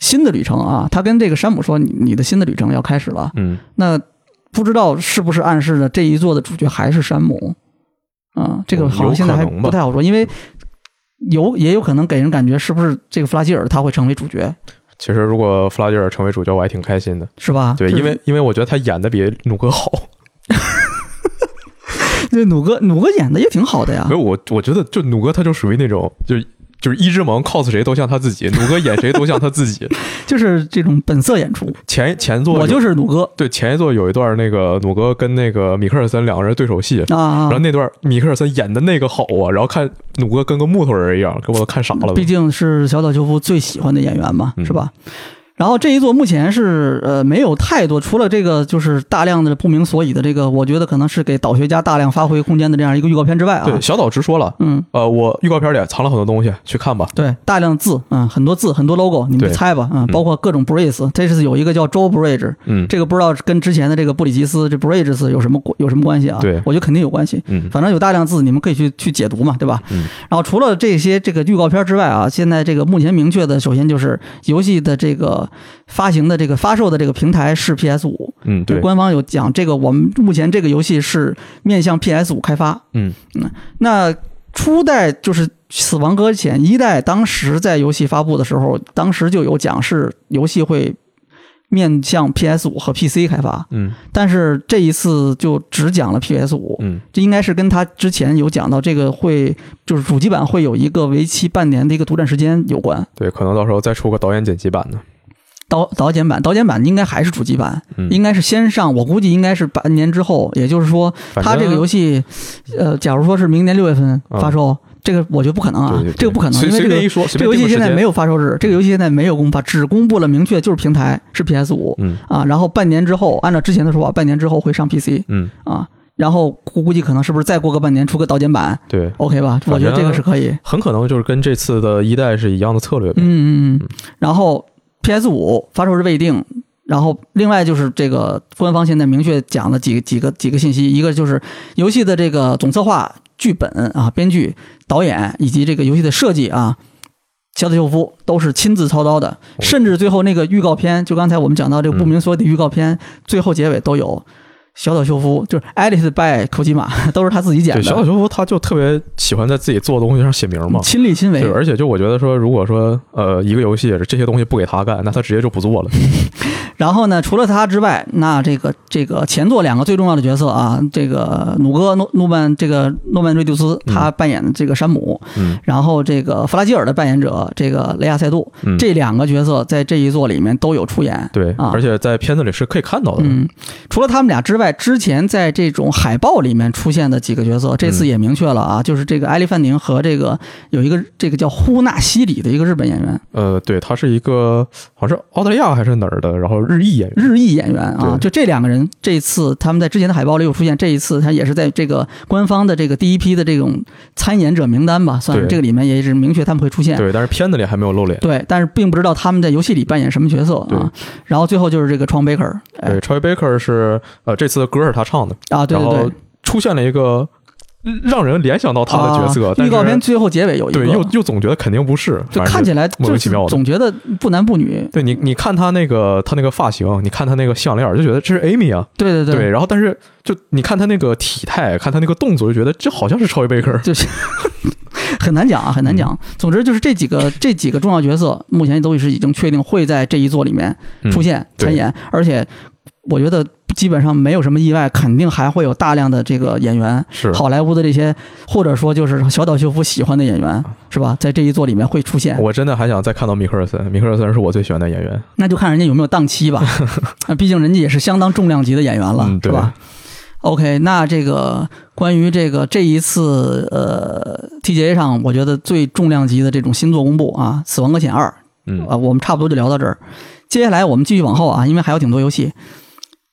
新的旅程啊，他跟这个山姆说，你你的新的旅程要开始了。嗯，那不知道是不是暗示着这一座的主角还是山姆啊？这个好像现在还不太好说，因为有也有可能给人感觉是不是这个弗拉基尔他会成为主角。其实，如果弗拉基尔成为主角，我还挺开心的，是吧？对，因为因为我觉得他演的比努哥好。对，努哥，努哥演的也挺好的呀。没有我，我觉得就努哥他就属于那种就。就是一只萌 cos 谁都像他自己，努哥演谁都像他自己，就是这种本色演出。前前作我就是努哥，对前一作有一段那个努哥跟那个米克尔森两个人对手戏啊，然后那段米克尔森演的那个好啊，然后看努哥跟个木头人一样，给我都看傻了。毕竟是小岛秀夫最喜欢的演员嘛，是吧？然后这一座目前是呃没有太多，除了这个就是大量的不明所以的这个，我觉得可能是给导学家大量发挥空间的这样一个预告片之外啊。对，小岛直说了，嗯，呃，我预告片里藏了很多东西，去看吧。对，大量字，嗯，很多字，很多 logo，你们猜吧，嗯，包括各种 bridge，这次有一个叫 Joe Bridge，嗯，这个不知道跟之前的这个布里吉斯这 bridges 有什么有什么关系啊？对，我觉得肯定有关系，嗯，反正有大量字，你们可以去去解读嘛，对吧？嗯，然后除了这些这个预告片之外啊，现在这个目前明确的，首先就是游戏的这个发行的。这个发售的这个平台是 PS 五，嗯，对，官方有讲这个，我们目前这个游戏是面向 PS 五开发，嗯。嗯，那初代就是《死亡搁浅》一代，当时在游戏发布的时候，当时就有讲是游戏会面向 PS 五和 PC 开发，嗯，但是这一次就只讲了 PS 五，嗯，这应该是跟他之前有讲到这个会就是主机版会有一个为期半年的一个独占时间有关，对，可能到时候再出个导演剪辑版呢。导导剪版，导剪版应该还是主机版，应该是先上。我估计应该是半年之后，也就是说，它这个游戏，呃，假如说是明年六月份发售，这个我觉得不可能啊，这个不可能，因为这个这个游戏现在没有发售日，这个游戏现在没有公发，只公布了明确就是平台是 PS 五，啊，然后半年之后，按照之前的说法，半年之后会上 PC，嗯。啊，然后估估计可能是不是再过个半年出个导剪版，对，OK 吧？我觉得这个是可以，很可能就是跟这次的一代是一样的策略，嗯嗯。嗯，然后。P.S. 五发售日未定，然后另外就是这个官方现在明确讲了几个几个几个信息，一个就是游戏的这个总策划、剧本啊、编剧、导演以及这个游戏的设计啊，肖特秀夫都是亲自操刀的，甚至最后那个预告片，就刚才我们讲到这个不明所以的预告片，最后结尾都有。小岛秀夫就是 Alice by 口吉马，都是他自己剪的。小岛秀夫他就特别喜欢在自己做的东西上写名嘛，亲力亲为。而且就我觉得说，如果说呃一个游戏这些东西不给他干，那他直接就不做了。然后呢，除了他之外，那这个这个前作两个最重要的角色啊，这个努哥诺诺曼这个诺曼瑞杜斯他扮演的这个山姆，嗯，然后这个弗拉基尔的扮演者这个雷亚塞杜，这两个角色在这一作里面都有出演。对，啊，而且在片子里是可以看到的。嗯，除了他们俩之外，之前在这种海报里面出现的几个角色，这次也明确了啊，就是这个艾利范宁和这个有一个这个叫呼纳西里的一个日本演员。呃，对他是一个好像是澳大利亚还是哪儿的，然后日裔演员。日裔演员啊，就这两个人，这次他们在之前的海报里有出现，这一次他也是在这个官方的这个第一批的这种参演者名单吧，算是这个里面也是明确他们会出现。对，但是片子里还没有露脸。对，但是并不知道他们在游戏里扮演什么角色啊。然后最后就是这个 Troy Baker。对，Troy Baker 是呃这次的歌是他唱的。啊，对对对，出现了一个让人联想到他的角色。预告片最后结尾有一个，对，又又总觉得肯定不是，就看起来莫名其妙的，总觉得不男不女。对你，你看他那个他那个发型，你看他那个项链，就觉得这是 Amy 啊。对对对，然后但是就你看他那个体态，看他那个动作，就觉得这好像是超越贝克，就是很难讲啊，很难讲。总之就是这几个这几个重要角色，目前都是已经确定会在这一座里面出现参演，而且我觉得。基本上没有什么意外，肯定还会有大量的这个演员，是好莱坞的这些，或者说就是小岛秀夫喜欢的演员，是吧？在这一座里面会出现。我真的还想再看到米克尔森，米克尔森是我最喜欢的演员。那就看人家有没有档期吧，毕竟人家也是相当重量级的演员了，是吧？OK，那这个关于这个这一次呃 TGA 上，我觉得最重量级的这种新作公布啊，《死亡搁浅二》，嗯啊，我们差不多就聊到这儿。接下来我们继续往后啊，因为还有挺多游戏。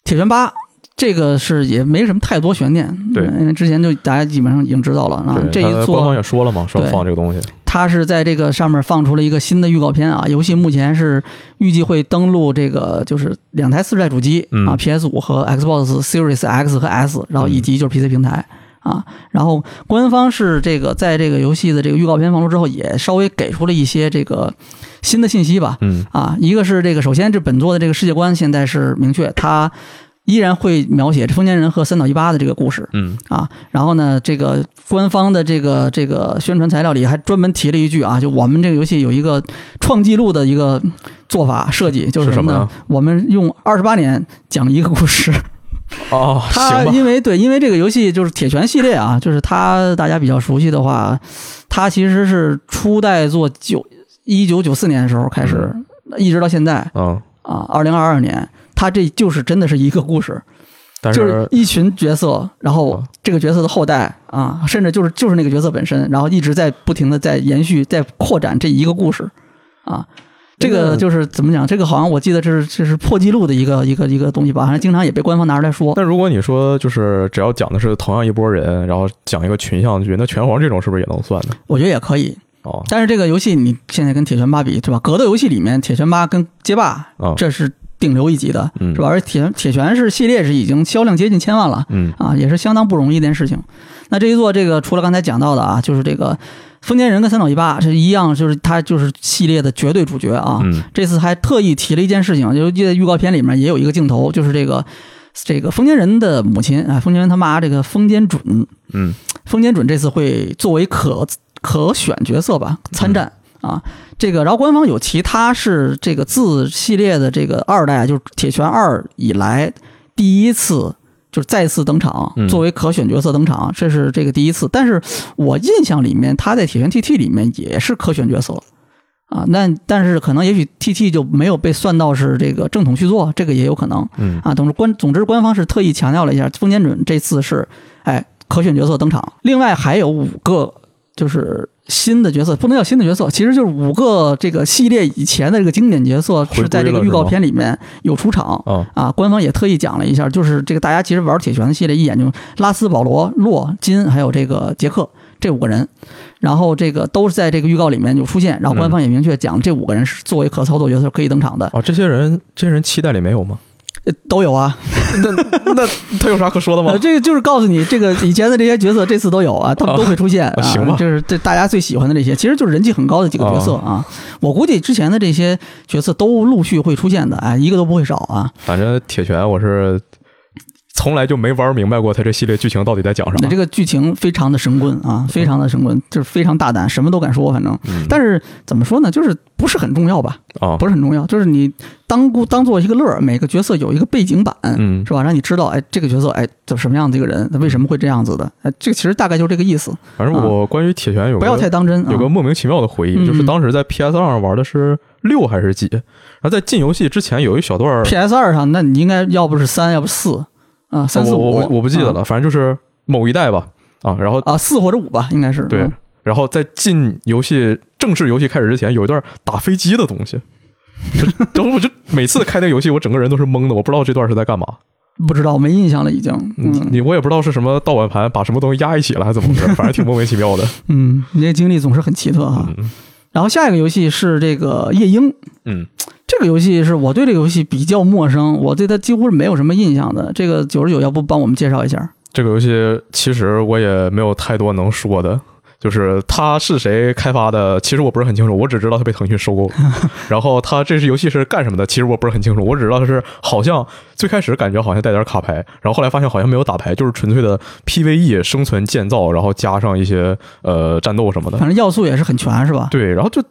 铁拳八，这个是也没什么太多悬念，对，因为之前就大家基本上已经知道了啊。这一做官方也说了嘛，说放这个东西。它是在这个上面放出了一个新的预告片啊，游戏目前是预计会登陆这个就是两台四代主机啊，PS 五和 Xbox Series X 和 S，然后以及就是 PC 平台啊。然后官方是这个在这个游戏的这个预告片放出之后，也稍微给出了一些这个新的信息吧。嗯啊，一个是这个首先这本作的这个世界观现在是明确它。依然会描写丰间人和三岛一八的这个故事，嗯啊，然后呢，这个官方的这个这个宣传材料里还专门提了一句啊，就我们这个游戏有一个创纪录的一个做法设计，就是什么呢？我们用二十八年讲一个故事。哦，他因为对，因为这个游戏就是铁拳系列啊，就是他大家比较熟悉的话，他其实是初代做九一九九四年的时候开始，一直到现在，嗯啊，二零二二年。他这就是真的是一个故事，就是一群角色，然后这个角色的后代啊，甚至就是就是那个角色本身，然后一直在不停的在延续、在扩展这一个故事啊。这个就是怎么讲？这个好像我记得这是这是破纪录的一个一个一个东西吧？好像经常也被官方拿出来说。那如果你说就是只要讲的是同样一波人，然后讲一个群像剧，那拳皇这种是不是也能算呢？我觉得也可以哦。但是这个游戏你现在跟铁拳八比，对吧？格斗游戏里面铁拳八跟街霸，这是。顶流一级的是吧？而铁铁拳是系列是已经销量接近千万了，嗯啊，也是相当不容易一件事情。那这一座这个除了刚才讲到的啊，就是这个丰间人跟三岛一八是一样，就是他就是系列的绝对主角啊。这次还特意提了一件事情，就在预告片里面也有一个镜头，就是这个这个丰间人的母亲啊，丰间人他妈这个丰间准，嗯，丰间准这次会作为可可选角色吧参战。啊，这个，然后官方有其他是这个自系列的这个二代，就是铁拳二以来第一次就是再次登场，作为可选角色登场，这是这个第一次。但是我印象里面他在铁拳 TT 里面也是可选角色啊，那但是可能也许 TT 就没有被算到是这个正统续作，这个也有可能。嗯啊，总之官总之官方是特意强调了一下，风间准这次是哎可选角色登场，另外还有五个就是。新的角色不能叫新的角色，其实就是五个这个系列以前的这个经典角色是在这个预告片里面有出场啊。官方也特意讲了一下，就是这个大家其实玩铁拳的系列一眼就拉斯、保罗、洛金还有这个杰克这五个人，然后这个都是在这个预告里面有出现，然后官方也明确讲这五个人是作为可操作角色可以登场的。哦，这些人这些人期待里没有吗？都有啊。那那他有啥可说的吗？这个就是告诉你，这个以前的这些角色这次都有啊，他们都会出现。行吧，就是这大家最喜欢的这些，其实就是人气很高的几个角色啊。我估计之前的这些角色都陆续会出现的，哎，一个都不会少啊。反正铁拳我是。从来就没玩明白过他这系列剧情到底在讲什么。这个剧情非常的神棍啊，非常的神棍，就是非常大胆，什么都敢说。反正，但是怎么说呢，就是不是很重要吧？啊，不是很重要，就是你当当做一个乐儿，每个角色有一个背景板，嗯，是吧？让你知道，哎，这个角色，哎，怎什么样的一个人，他为什么会这样子的？哎，这个其实大概就这个意思。反正我关于铁拳有不要太当真，有个莫名其妙的回忆，就是当时在 PS 二上玩的是六还是几？然后在进游戏之前有一小段 PS 二上，那你应该要不是三，要不四。啊，三四五，我我不记得了，反正就是某一代吧，啊，然后啊四或者五吧，应该是对，然后在进游戏正式游戏开始之前，有一段打飞机的东西，然后我就每次开那个游戏，我整个人都是懵的，我不知道这段是在干嘛，不知道没印象了已经，嗯，你我也不知道是什么盗版盘把什么东西压一起了还是怎么回事，反正挺莫名其妙的，嗯，你这经历总是很奇特哈，然后下一个游戏是这个夜莺，嗯。这个游戏是我对这个游戏比较陌生，我对它几乎是没有什么印象的。这个九十九，要不帮我们介绍一下？这个游戏其实我也没有太多能说的。就是它是谁开发的，其实我不是很清楚，我只知道它被腾讯收购了。然后它这是游戏是干什么的，其实我不是很清楚，我只知道它是好像最开始感觉好像带点卡牌，然后后来发现好像没有打牌，就是纯粹的 PVE 生存建造，然后加上一些呃战斗什么的，反正要素也是很全，是吧？对，然后就。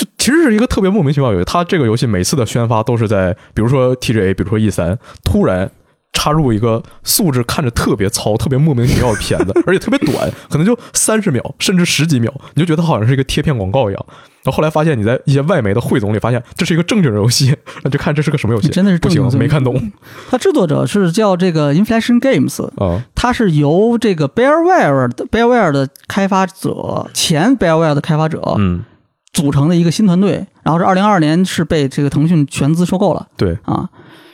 就其实是一个特别莫名其妙游戏，它这个游戏每次的宣发都是在，比如说 TGA，比如说 E 三，突然插入一个素质看着特别糙、特别莫名其妙的片子，而且特别短，可能就三十秒甚至十几秒，你就觉得它好像是一个贴片广告一样。然后后来发现你在一些外媒的汇总里发现这是一个正经游戏，那就看这是个什么游戏，真的是不行，没看懂。它制作者是叫这个 Inflation Games 啊，它是由这个 Bearware 的 Bearware 的开发者前 Bearware 的开发者，嗯。组成的一个新团队，然后是二零二二年是被这个腾讯全资收购了。对啊，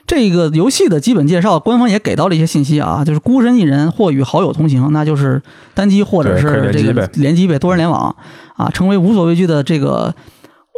这个游戏的基本介绍，官方也给到了一些信息啊，就是孤身一人或与好友同行，那就是单机或者是这个联机呗，多人联网啊，成为无所畏惧的这个。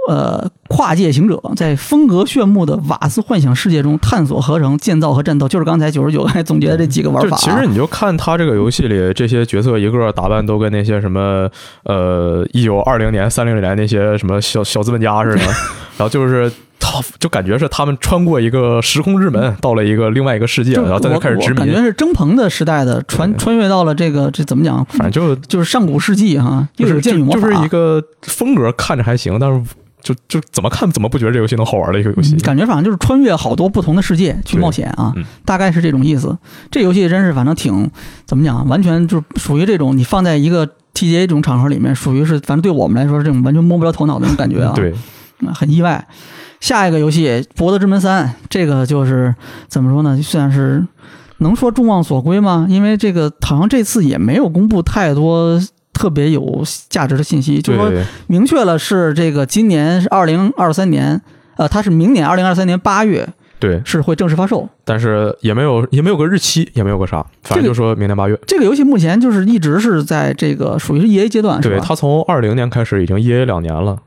呃，跨界行者在风格炫目的瓦斯幻想世界中探索合成、建造和战斗，就是刚才九十九还总结的这几个玩法。其实你就看他这个游戏里这些角色，一个打扮都跟那些什么呃一九二零年、三零年那些什么小小资本家似的，然后就是他就感觉是他们穿过一个时空之门，到了一个另外一个世界，然后在那开始殖民。感觉是征鹏的时代的穿穿越到了这个这怎么讲？反正就就是上古世纪哈，就是剑与魔法，就是一个风格看着还行，但是。就就怎么看怎么不觉得这游戏能好玩的一个游戏，感觉反正就是穿越好多不同的世界去冒险啊，大概是这种意思。这游戏真是反正挺怎么讲，完全就是属于这种你放在一个 TGA 这种场合里面，属于是反正对我们来说是这种完全摸不着头脑的那种感觉啊。对，很意外。下一个游戏《博德之门三》，这个就是怎么说呢？算是能说众望所归吗？因为这个好像这次也没有公布太多。特别有价值的信息，就是说明确了是这个今年是二零二三年，呃，它是明年二零二三年八月，对，是会正式发售，但是也没有也没有个日期，也没有个啥，反正就说明年八月。这个游戏目前就是一直是在这个属于是 E A 阶段，对，它从二零年开始已经 E A 两年了。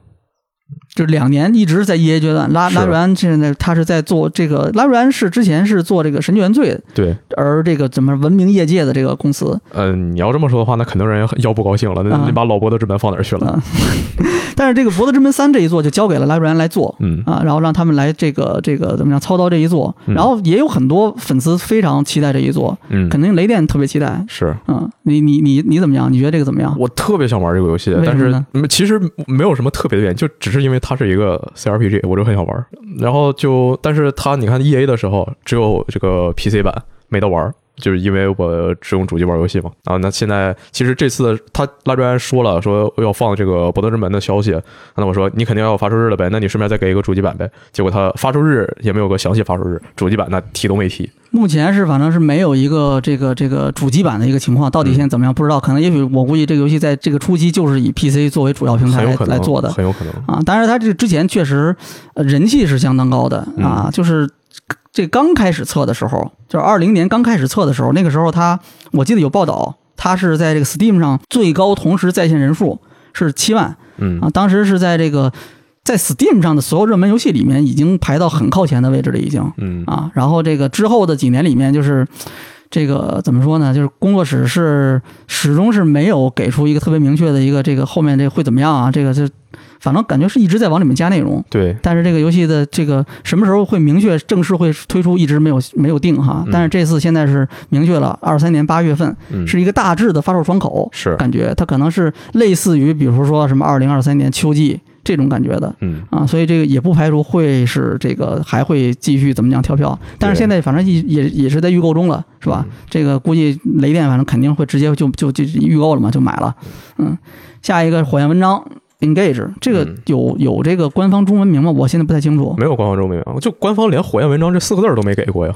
就两年一直在 E A 阶段，拉拉瑞安现在他是在做这个，拉瑞安是之前是做这个《神原罪》对，而这个怎么闻名业界的这个公司？嗯，你要这么说的话，那肯定人要不高兴了，那你把老伯德之门放哪儿去了？但是这个博德之门三这一座就交给了拉瑞安来做，嗯。啊，然后让他们来这个这个怎么样操刀这一座，然后也有很多粉丝非常期待这一座，嗯，肯定雷电特别期待，是，嗯，你你你你怎么样？你觉得这个怎么样？我特别想玩这个游戏，但是其实没有什么特别的原因，就只是因为它是一个。CRPG 我就很想玩，然后就，但是它你看 EA 的时候只有这个 PC 版没得玩，就是因为我只用主机玩游戏嘛。啊，那现在其实这次他拉专说了，说要放这个《博德之门》的消息，那我说你肯定要有发售日了呗，那你顺便再给一个主机版呗。结果他发售日也没有个详细发售日，主机版那提都没提。目前是反正是没有一个这个这个主机版的一个情况，到底现在怎么样不知道。可能也许我估计这个游戏在这个初期就是以 PC 作为主要平台来做的，很有可能啊。但是，它这之前确实人气是相当高的啊。就是这刚开始测的时候，就是二零年刚开始测的时候，那个时候它我记得有报道，它是在这个 Steam 上最高同时在线人数是七万，嗯啊，当时是在这个。在 Steam 上的所有热门游戏里面已经排到很靠前的位置了，已经。嗯啊，然后这个之后的几年里面，就是这个怎么说呢？就是工作室是始终是没有给出一个特别明确的一个这个后面这会怎么样啊？这个就反正感觉是一直在往里面加内容。对，但是这个游戏的这个什么时候会明确正式会推出，一直没有没有定哈。但是这次现在是明确了，二三年八月份嗯是一个大致的发售窗口，是感觉它可能是类似于比如说什么二零二三年秋季这种感觉的。嗯啊，所以这个也不排除会是这个还会继续怎么样跳票，但是现在反正也也也是在预购中了，是吧？嗯这个估计雷电反正肯定会直接就就就预购了嘛，就买了。嗯，下一个火焰文章 Engage 这个嗯有有这个官方中文名吗？我现在不太清楚。没有官方中文名，就官方连“火焰文章”这四个字儿都没给过呀。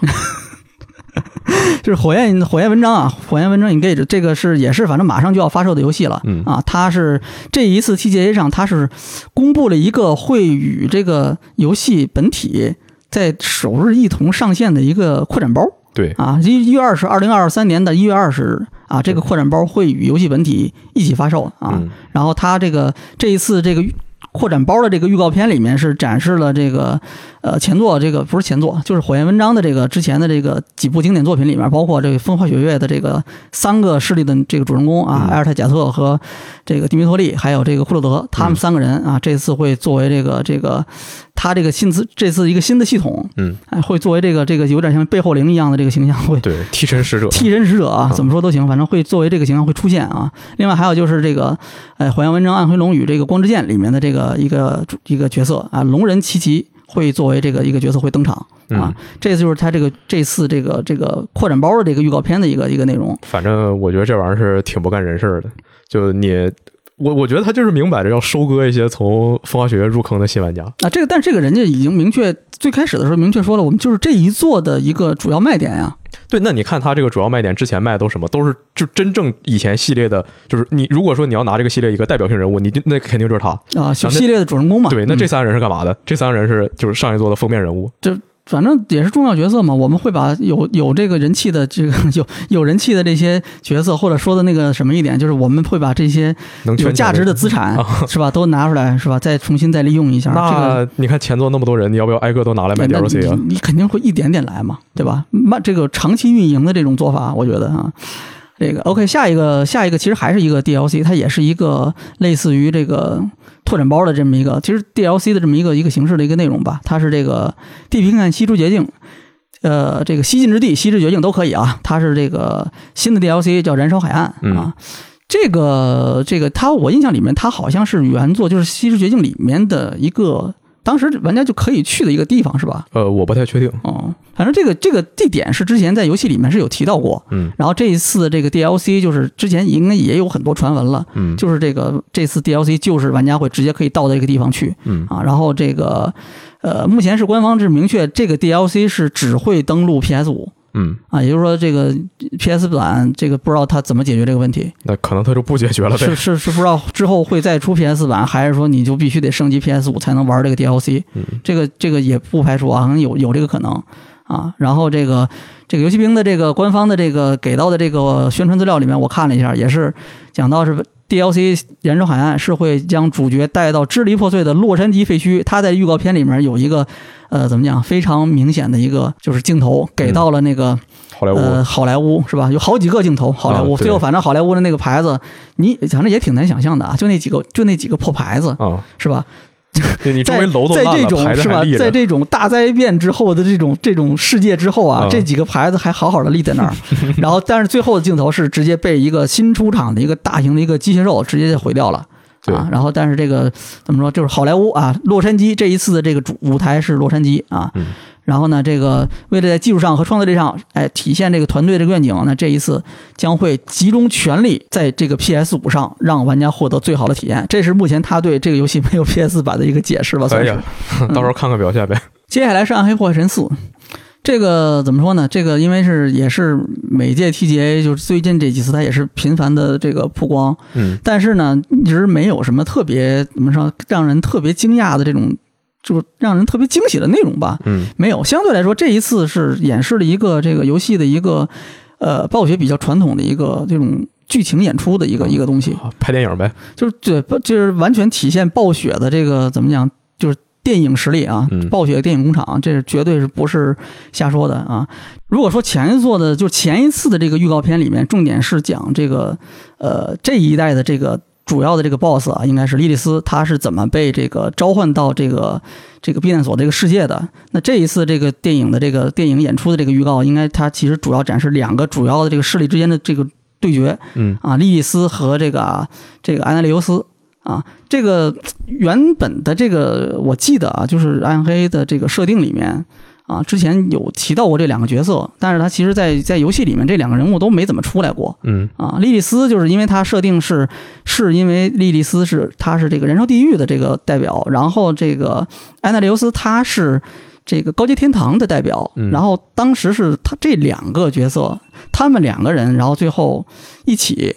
就 是火焰火焰文章啊，火焰文章 Engage 这个是也是反正马上就要发售的游戏了。嗯啊，它是这一次 TGA 上，它是公布了一个会与这个游戏本体在首日一同上线的一个扩展包对，啊，一一月二十，二零二三年的一月二十日啊，这个扩展包会与游戏本体一起发售啊。嗯然后它这个这一次这个扩展包的这个预告片里面是展示了这个呃前作这个不是前作，就是火焰文章的这个之前的这个几部经典作品里面，包括这个风花雪月的这个三个势力的这个主人公啊，嗯埃尔泰贾特和这个蒂米托利，还有这个库洛德，他们三个人啊，这次会作为这个这个他这个新次这次一个新的系统，嗯，哎，会作为这个这个有点像背后灵一样的这个形象会对，替身使者，替身使者啊，嗯怎么说都行，反正会作为这个形象会出现啊。另外还有就是这个，呃，《火焰文章暗黑龙与这个光之剑》里面的这个一个主一个角色啊，龙人奇奇会作为这个一个角色会登场啊。嗯这次就是他这个这次这个这个扩展包的这个预告片的一个一个内容。反正我觉得这玩意儿是挺不干人事的。就你，我我觉得他就是明摆着要收割一些从风花雪月入坑的新玩家。啊，这个但是这个人家已经明确最开始的时候明确说了，我们就是这一座的一个主要卖点呀。对，那你看他这个主要卖点之前卖的都什么？都是就真正以前系列的，就是你如果说你要拿这个系列一个代表性人物，你就那肯定就是他。啊，小系列的主人公嘛。对，那嗯这三个人是干嘛的？这三个人是就是上一座的封面人物。反正也是重要角色嘛，我们会把有有这个人气的这个 有有人气的这些角色，或者说的那个什么一点，就是我们会把这些有价值的资产啊 是吧，都拿出来是吧，再重新再利用一下。这个那你看前座那么多人，你要不要挨个都拿来买那 DLC 啊？你你肯定会一点点来嘛，对吧？慢这个长期运营的这种做法，我觉得啊，这个 OK，下一个下一个其实还是一个 DLC，它也是一个类似于这个拓展包的这么一个，其实 DLC 的这么一个一个形式的一个内容吧。它是这个地平线西出绝境，呃，这个西进之地、西之绝境都可以啊。它是这个新的 DLC 叫燃烧海岸嗯啊。这个这个，它我印象里面，它好像是原作就是《西之绝境》里面的一个，当时玩家就可以去的一个地方，是吧？呃，我不太确定。哦，反正这个这个地点是之前在游戏里面是有提到过，嗯。然后这一次这个 DLC 就是之前应该也有很多传闻了，嗯。就是这个这次 DLC 就是玩家会直接可以到这个地方去。嗯。啊，然后这个呃目前是官方是明确这个 DLC 是只会登录 PS 五嗯，啊，也就是说这个 PS 版这个不知道它怎么解决这个问题，那可能他就不解决了呗是。是是不知道之后会再出 PS 版，还是说你就必须得升级 PS 五才能玩这个 DLC？嗯这个这个也不排除啊，可能有有这个可能啊。然后这个这个游戏兵的这个官方的这个给到的这个宣传资料里面，我看了一下，也是讲到是 DLC 燃烧海岸是会将主角带到支离破碎的洛杉矶废墟。他在预告片里面有一个呃怎么讲非常明显的一个就是镜头给到了那个。好莱坞，呃，好莱坞是吧？有好几个镜头，好莱坞。啊最后反正好莱坞的那个牌子，你反正也挺难想象的啊，就那几个，就那几个破牌子，啊，是吧？对你周在围楼都在这种是吧。在这种大灾变之后的这种这种世界之后啊，啊这几个牌子还好好的立在那儿，然后但是最后的镜头是直接被一个新出场的一个大型的一个机械兽直接就毁掉了。啊，然后但是这个怎么说，就是好莱坞啊，洛杉矶这一次的这个主舞台是洛杉矶啊，嗯然后呢，这个为了在技术上和创造力上，哎，体现这个团队这个愿景，那这一次将会集中全力在这个 PS 五上让玩家获得最好的体验。这是目前他对这个游戏没有 PS 版的一个解释吧，算是。哎，到时候看看表现呗。接下来是《暗黑破坏神四》，这个怎么说呢？这个因为是也是每届 TGA 就是最近这几次它也是频繁的这个曝光，嗯但是呢，一直没有什么特别怎么说让人特别惊讶的这种，就是让人特别惊喜的内容吧。嗯没有，相对来说，这一次是演示了一个这个游戏的一个呃暴雪比较传统的一个这种剧情演出的一个一个东西，啊拍电影呗。就是对，就是完全体现暴雪的这个怎么讲就是电影实力啊，暴雪电影工厂，这是绝对是不是瞎说的啊？如果说前一座的，就前一次的这个预告片里面，重点是讲这个呃这一代的这个。主要的这个 BOSS 啊，应该是莉莉丝，她是怎么被这个召唤到这个这个避难所这个世界的？那这一次这个电影的这个电影演出的这个预告，应该它其实主要展示两个主要的这个势力之间的这个对决，嗯啊，莉莉丝和这个这个安德烈尤斯啊，这个原本的这个我记得啊，就是暗黑的这个设定里面。啊，之前有提到过这两个角色，但是他其实，在在游戏里面这两个人物都没怎么出来过。嗯，啊，莉莉丝就是因为他设定是，是因为莉莉丝是他是这个燃烧地狱的这个代表，然后这个安娜留斯他是这个高阶天堂的代表，然后当时是他这两个角色，他们两个人，然后最后一起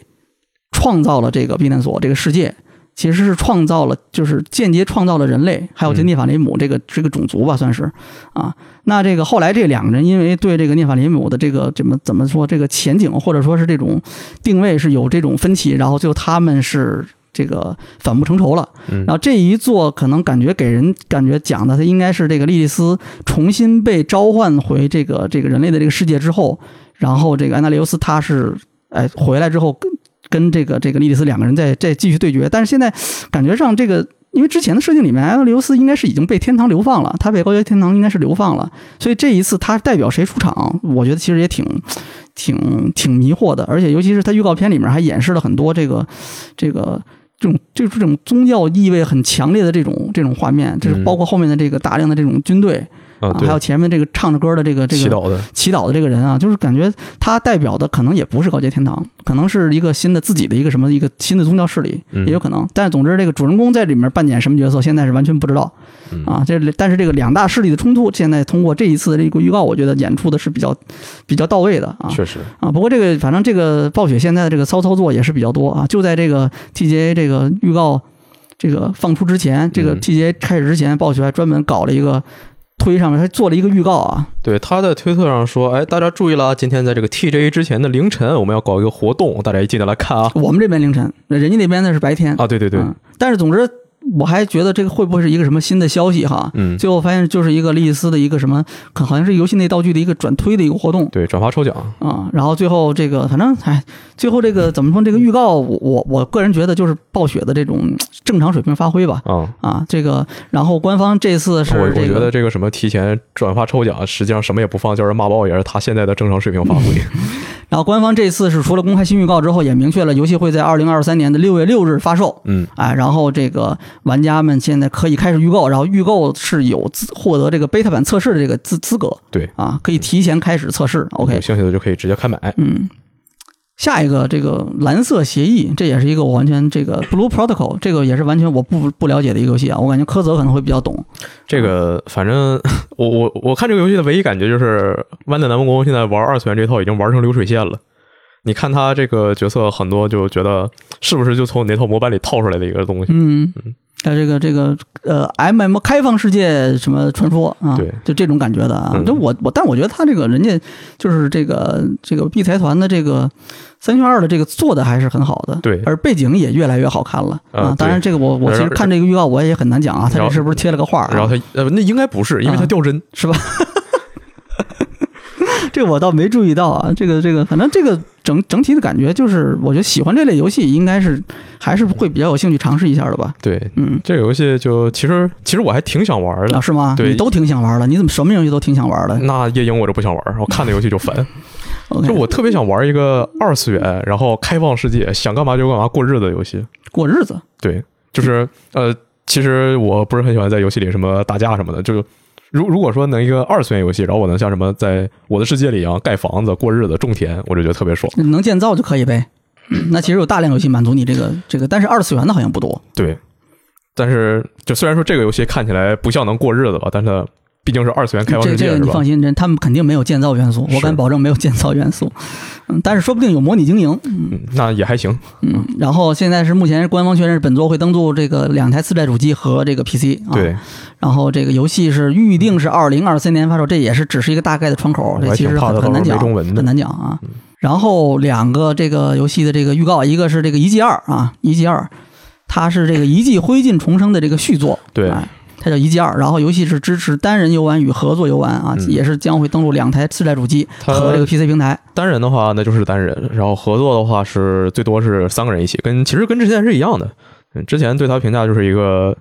创造了这个避难所这个世界。其实是创造了，就是间接创造了人类，还有这涅法雷姆这个这个种族吧，算是啊。那这个后来这两个人因为对这个涅法雷姆的这个怎么怎么说这个前景或者说是这种定位是有这种分歧，然后就他们是这个反目成仇了。然后这一座可能感觉给人感觉讲的，他应该是这个莉莉丝重新被召唤回这个这个人类的这个世界之后，然后这个安娜利欧斯他是哎回来之后。跟这个这个莉莉丝两个人在在继续对决，但是现在感觉上这个，因为之前的设定里面，艾德留斯应该是已经被天堂流放了，他被高阶天堂应该是流放了，所以这一次他代表谁出场，我觉得其实也挺挺挺迷惑的，而且尤其是他预告片里面还演示了很多这个这个这种就是这种宗教意味很强烈的这种这种画面，就是包括后面的这个大量的这种军队。啊，还有前面这个唱着歌的这个这个祈祷的祈祷的这个人啊，就是感觉他代表的可能也不是高阶天堂，可能是一个新的自己的一个什么一个新的宗教势力，也有可能。但是总之，这个主人公在里面扮演什么角色，现在是完全不知道啊。这但是这个两大势力的冲突，现在通过这一次的这个预告，我觉得演出的是比较比较到位的啊。确实啊，不过这个反正这个暴雪现在的这个骚操作也是比较多啊。就在这个 TGA 这个预告这个放出之前，这个 TGA 开始之前，暴雪还专门搞了一个。推上面还做了一个预告啊！对，他在推特上说：“哎，大家注意了，今天在这个 TJ 之前的凌晨，我们要搞一个活动，大家一记得来看啊！”我们这边凌晨，人家那边那是白天啊！对对对，但是总之。我还觉得这个会不会是一个什么新的消息哈？嗯，最后发现就是一个莉莉丝的一个什么，好像是游戏内道具的一个转推的一个活动。对，转发抽奖啊。然后最后这个，反正哎，最后这个怎么说？这个预告，我我我个人觉得就是暴雪的这种正常水平发挥吧。啊啊，这个，然后官方这次是，我我觉得这个什么提前转发抽奖，实际上什么也不放，就是骂爆也是他现在的正常水平发挥。然后官方这次是除了公开新预告之后，也明确了游戏会在二零二三年的六月六日发售。嗯，哎，然后这个玩家们现在可以开始预购，然后预购是有资获得这个 beta 版测试的这个资资格。对，啊，可以提前开始测试。OK，有兴趣的就可以直接开买。嗯。下一个这个蓝色协议，这也是一个我完全这个 Blue Protocol，这个也是完全我不不了解的一个游戏啊。我感觉柯泽可能会比较懂。这个反正 我我我看这个游戏的唯一感觉就是，万代南梦宫现在玩二次元这套已经玩成流水线了。你看他这个角色很多，就觉得是不是就从那套模板里套出来的一个东西？嗯嗯。在这个这个呃，M M 开放世界什么传说啊？对，就这种感觉的啊。就我我，但我觉得他这个人家就是这个这个 B 财团的这个三选二的这个做的还是很好的。对，而背景也越来越好看了啊。当然，这个我我其实看这个预告我也很难讲啊，他这是不是贴了个画？然后他呃，那应该不是，因为他掉帧是吧？这个我倒没注意到啊，这个这个，反正这个整整体的感觉就是，我觉得喜欢这类游戏应该是还是会比较有兴趣尝试一下的吧。对，嗯，这个游戏就其实其实我还挺想玩的，是吗？对，你都挺想玩的，你怎么什么游戏都挺想玩的？那夜莺我就不想玩，我看那游戏就烦。就我特别想玩一个二次元，然后开放世界，想干嘛就干嘛过日子的游戏。过日子？对，就是呃，其实我不是很喜欢在游戏里什么打架什么的，就。如如果说能一个二次元游戏，然后我能像什么在我的世界里一样盖房子、过日子、种田，我就觉得特别爽。能建造就可以呗。那其实有大量游戏满足你这个这个，但是二次元的好像不多。对，但是就虽然说这个游戏看起来不像能过日子吧，但是毕竟是二次元开放世界，这个你放心，真他们肯定没有建造元素，我敢保证没有建造元素。嗯，但是说不定有模拟经营，嗯，那也还行。嗯，然后现在是目前官方确认本作会登陆这个两台次代主机和这个 PC 啊。对。然后这个游戏是预定是二零二三年发售，这也是只是一个大概的窗口，这其实很很难讲，很难讲啊。然后两个这个游戏的这个预告，一个是这个《遗迹二》啊，《遗迹二》，它是这个《遗迹灰烬重生》的这个续作。对。它叫一机二。然后游戏是支持单人游玩与合作游玩啊，也是将会登陆两台次世代主机和这个 PC 平台。单人的话那就是单人，然后合作的话是最多是三个人一起，跟其实跟之前是一样的。嗯之前对它评价就是一个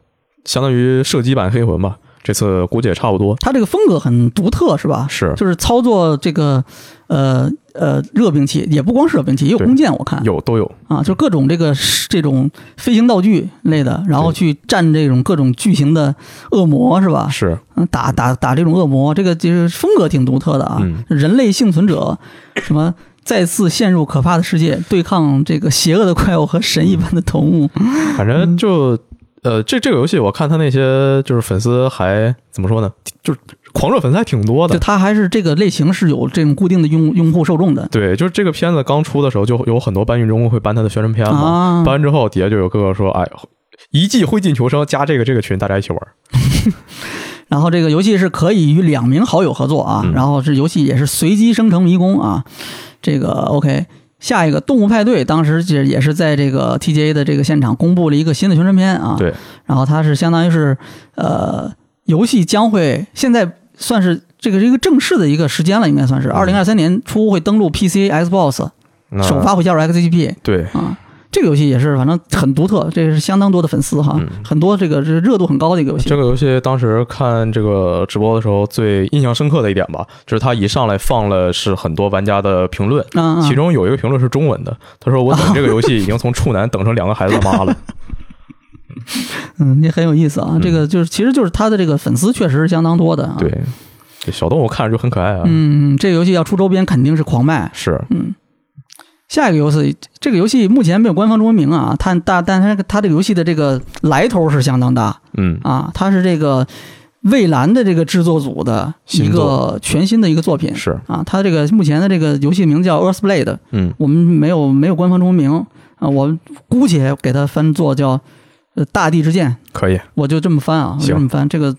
相当于射击版黑魂吧。这次估计也差不多。它这个风格很独特，是吧？是，就是操作这个，呃呃，热兵器也不光是热兵器，也有弓箭，我看有都有啊，就各种这个这种飞行道具类的，然后去战这种各种巨型的恶魔，是吧？是，嗯，打打打这种恶魔，这个就是风格挺独特的啊。人类幸存者什么再次陷入可怕的世界，对抗这个邪恶的怪物和神一般的头目，反正就。呃，这这个游戏我看他那些就是粉丝还怎么说呢？就是狂热粉丝还挺多的。就他还是这个类型是有这种固定的用用户受众的。对，就是这个片子刚出的时候，就有很多搬运中会搬他的宣传片嘛。搬完之后，底下就有哥哥说：“哎，一记灰烬求生，加这个这个群，大家一起玩。”然后这个游戏是可以与两名好友合作啊。然后这游戏也是随机生成迷宫啊。这个 OK。下一个动物派对，当时也也是在这个 TGA 的这个现场公布了一个新的宣传片啊。对。然后它是相当于是，呃，游戏将会现在算是这个是一个正式的一个时间了，应该算是二零二三年初会登陆 PC、Xbox，首发会加入 XGP。对。啊。这个游戏也是，反正很独特，这个是相当多的粉丝哈，很多这个是热度很高的一个游戏。这个游戏当时看这个直播的时候，最印象深刻的一点吧，就是他一上来放了是很多玩家的评论，其中有一个评论是中文的，他说：“我等这个游戏已经从处男等成两个孩子的妈了。” 嗯，也很有意思啊。这个就是，其实就是他的这个粉丝确实是相当多的啊。对，这小动物看着就很可爱啊。嗯，这个游戏要出周边肯定是狂卖。是，嗯。下一个游戏，这个游戏目前没有官方中文名啊，它大，但它它这个游戏的这个来头是相当大，嗯啊，它是这个蔚蓝的这个制作组的一个全新的一个作品，是啊，它这个目前的这个游戏名叫 Earthblade，嗯，我们没有没有官方中文名啊，我姑且给它翻作叫呃大地之剑，可以，我就这么翻啊，我就这么翻，这个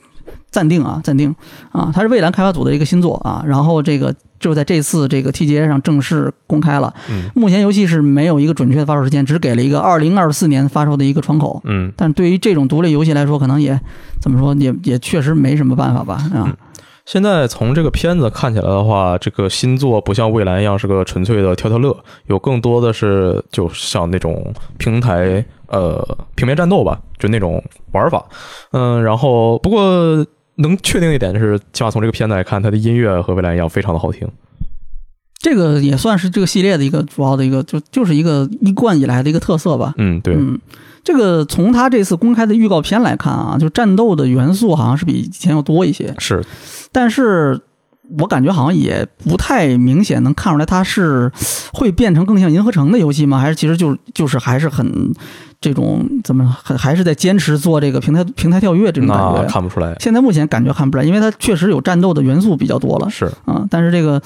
暂定啊，暂定啊，它是蔚蓝开发组的一个新作啊，然后这个。就在这次这个 TGA 上正式公开了。嗯，目前游戏是没有一个准确的发售时间，只给了一个二零二四年发售的一个窗口。嗯，但对于这种独立游戏来说，可能也怎么说，也也确实没什么办法吧？啊，现在从这个片子看起来的话，这个新作不像蔚蓝一样是个纯粹的跳跳乐，有更多的是就像那种平台呃平面战斗吧，就那种玩法。嗯，然后不过。能确定一点就是，起码从这个片子来看，它的音乐和未来一样非常的好听。这个也算是这个系列的一个主要的一个，就就是一个一贯以来的一个特色吧。嗯，对。嗯，这个从他这次公开的预告片来看啊，就战斗的元素好像是比以前要多一些。是，但是我感觉好像也不太明显能看出来，它是会变成更像银河城的游戏吗？还是其实就就是还是很。这种怎么很还是在坚持做这个平台平台跳跃这种感觉？看不出来。现在目前感觉看不出来，因为它确实有战斗的元素比较多了。是啊，但是这个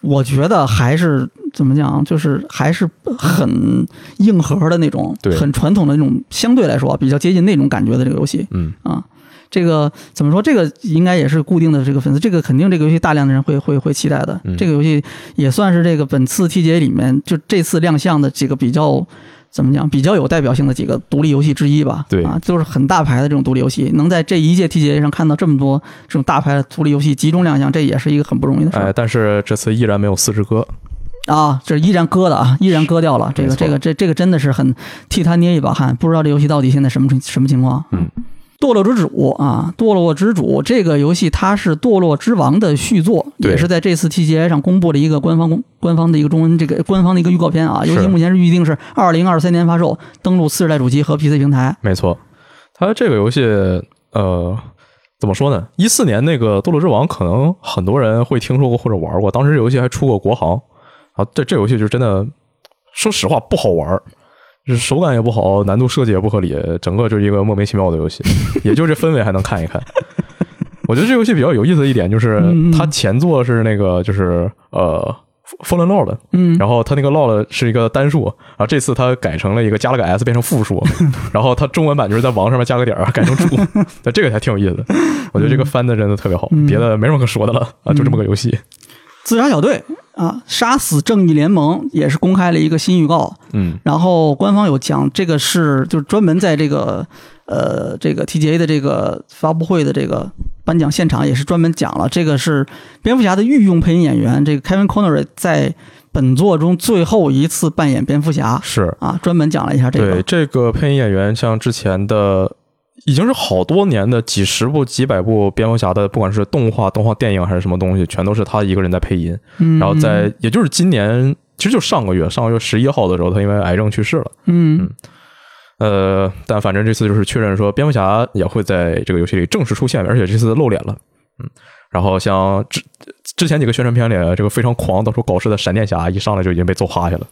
我觉得还是怎么讲，就是还是很硬核的那种，很传统的那种，相对来说比较接近那种感觉的这个游戏。嗯啊，这个怎么说？这个应该也是固定的这个粉丝，这个肯定这个游戏大量的人会会会期待的。这个游戏也算是这个本次 TGA 里面就这次亮相的几个比较。怎么讲？比较有代表性的几个独立游戏之一吧。对啊，就是很大牌的这种独立游戏，能在这一届 TGA 上看到这么多这种大牌的独立游戏集中亮相，这也是一个很不容易的事。哎，但是这次依然没有四只歌啊，这依然割的啊，依然割掉了。这个这个这这个真的是很替他捏一把汗，不知道这游戏到底现在什么什么情况。嗯。堕落之主啊，堕落之主这个游戏它是堕落之王的续作，也是在这次 TGA 上公布了一个官方公官方的一个中文这个官方的一个预告片啊。游戏目前是预定是二零二三年发售，登陆次世代主机和 PC 平台。没错，它这个游戏呃怎么说呢？一四年那个堕落之王可能很多人会听说过或者玩过，当时这游戏还出过国行啊。这这游戏就真的说实话不好玩。就是手感也不好，难度设计也不合理，整个就是一个莫名其妙的游戏。也就这氛围还能看一看。我觉得这游戏比较有意思的一点就是，它前作是那个就是呃，Fallen Lord，嗯，然后它那个 Lord 是一个单数，然后这次它改成了一个加了个 S 变成复数，然后它中文版就是在王上面加个点儿改成主，那这个还挺有意思的。我觉得这个翻的真的特别好，别的没什么可说的了啊，就这么个游戏。自杀小队啊，杀死正义联盟也是公开了一个新预告，嗯，然后官方有讲这个是就是专门在这个呃这个 TGA 的这个发布会的这个颁奖现场也是专门讲了，这个是蝙蝠侠的御用配音演员这个 Kevin Conroy 在本作中最后一次扮演蝙蝠侠，是。啊，专门讲了一下这个。对这个配音演员，像之前的已经是好多年的几十部、几百部蝙蝠侠的，不管是动画、动画电影还是什么东西，全都是他一个人在配音。嗯，然后在也就是今年，其实就上个月，上个月十一号的时候，他因为癌症去世了。嗯呃，但反正这次就是确认说，蝙蝠侠也会在这个游戏里正式出现，而且这次露脸了。嗯，然后像之之前几个宣传片里，这个非常狂、到处搞事的闪电侠，一上来就已经被揍趴下了。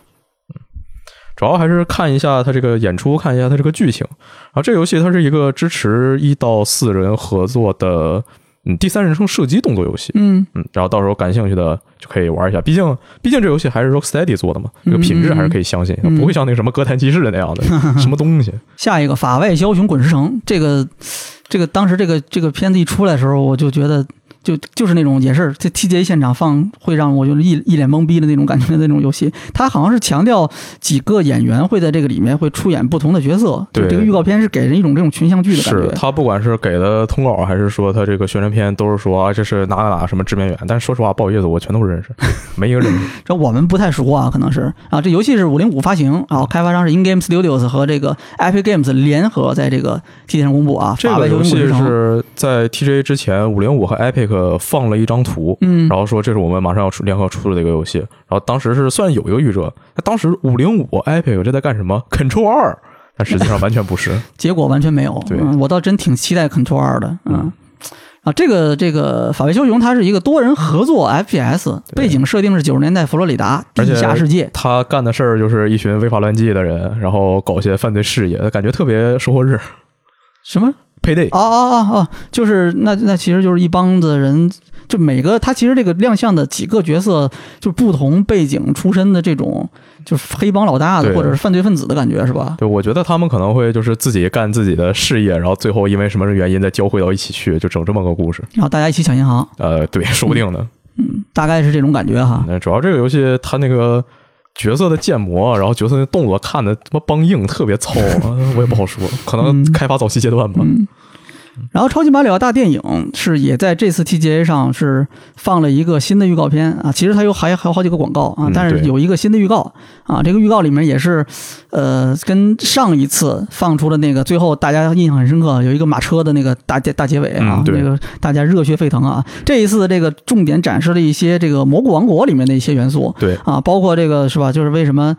嗯，主要还是看一下它这个演出，看一下它这个剧情。然后这个游戏它是一个支持一到四人合作的。嗯，第三人称射击动作游戏，嗯嗯，然后到时候感兴趣的就可以玩一下。毕竟，毕竟这游戏还是 Rocksteady 做的嘛，这个品质还是可以相信，不会像那个什么《哥谭骑士》那样的什么东西。下一个法外枭雄滚石城，这个这个当时这个这个片子一出来的时候，我就觉得。就就是那种也是在 TGA 现场放，会让我就一一脸懵逼的那种感觉的那种游戏。它好像是强调几个演员会在这个里面会出演不同的角色。对，这个预告片是给人一种这种群像剧的感觉。是他不管是给的通稿，还是说他这个宣传片，都是说啊这是哪哪哪什么制片员。但是说实话，不好意思，我全都认识，没一个认识。这我们不太熟啊，可能是啊。这游戏是五零五发行，然后开发商是 In Game Studios 和这个 Epic Games 联合在这个 TGA 上公布啊。这个游戏是在 TGA 之前，五零五和 Epic 放了一张。图，嗯，然后说这是我们马上要出联合出的一个游戏，然后当时是算有一个预热，那当时五零五 Epic 这在干什么？Control 二，但实际上完全不是，结果完全没有。对，我倒真挺期待 Control 二的，嗯，啊，这个这个法外修雄它是一个多人合作 FPS，背景设定是九十年代佛罗里达地下世界，他干的事儿就是一群违法乱纪的人，然后搞些犯罪事业，感觉特别收获日，什么配对？哦哦哦哦，就是那那其实就是一帮子人。就每个他其实这个亮相的几个角色，就不同背景出身的这种，就是黑帮老大的或者是犯罪分子的感觉，是吧？对，我觉得他们可能会就是自己干自己的事业，然后最后因为什么原因再交汇到一起去，就整这么个故事。然后大家一起抢银行。呃，对，说不定呢。嗯，大概是这种感觉哈。那主要这个游戏它那个角色的建模，然后角色的动作看的他妈梆硬，特别糙，我也不好说，可能开发早期阶段吧。然后，超级马里奥大电影是也在这次 TGA 上是放了一个新的预告片啊。其实它有还还有好几个广告啊，但是有一个新的预告啊。这个预告里面也是，呃，跟上一次放出的那个最后大家印象很深刻，有一个马车的那个大结大结尾啊，那个大家热血沸腾啊。这一次这个重点展示了一些这个蘑菇王国里面的一些元素，对啊，包括这个是吧？就是为什么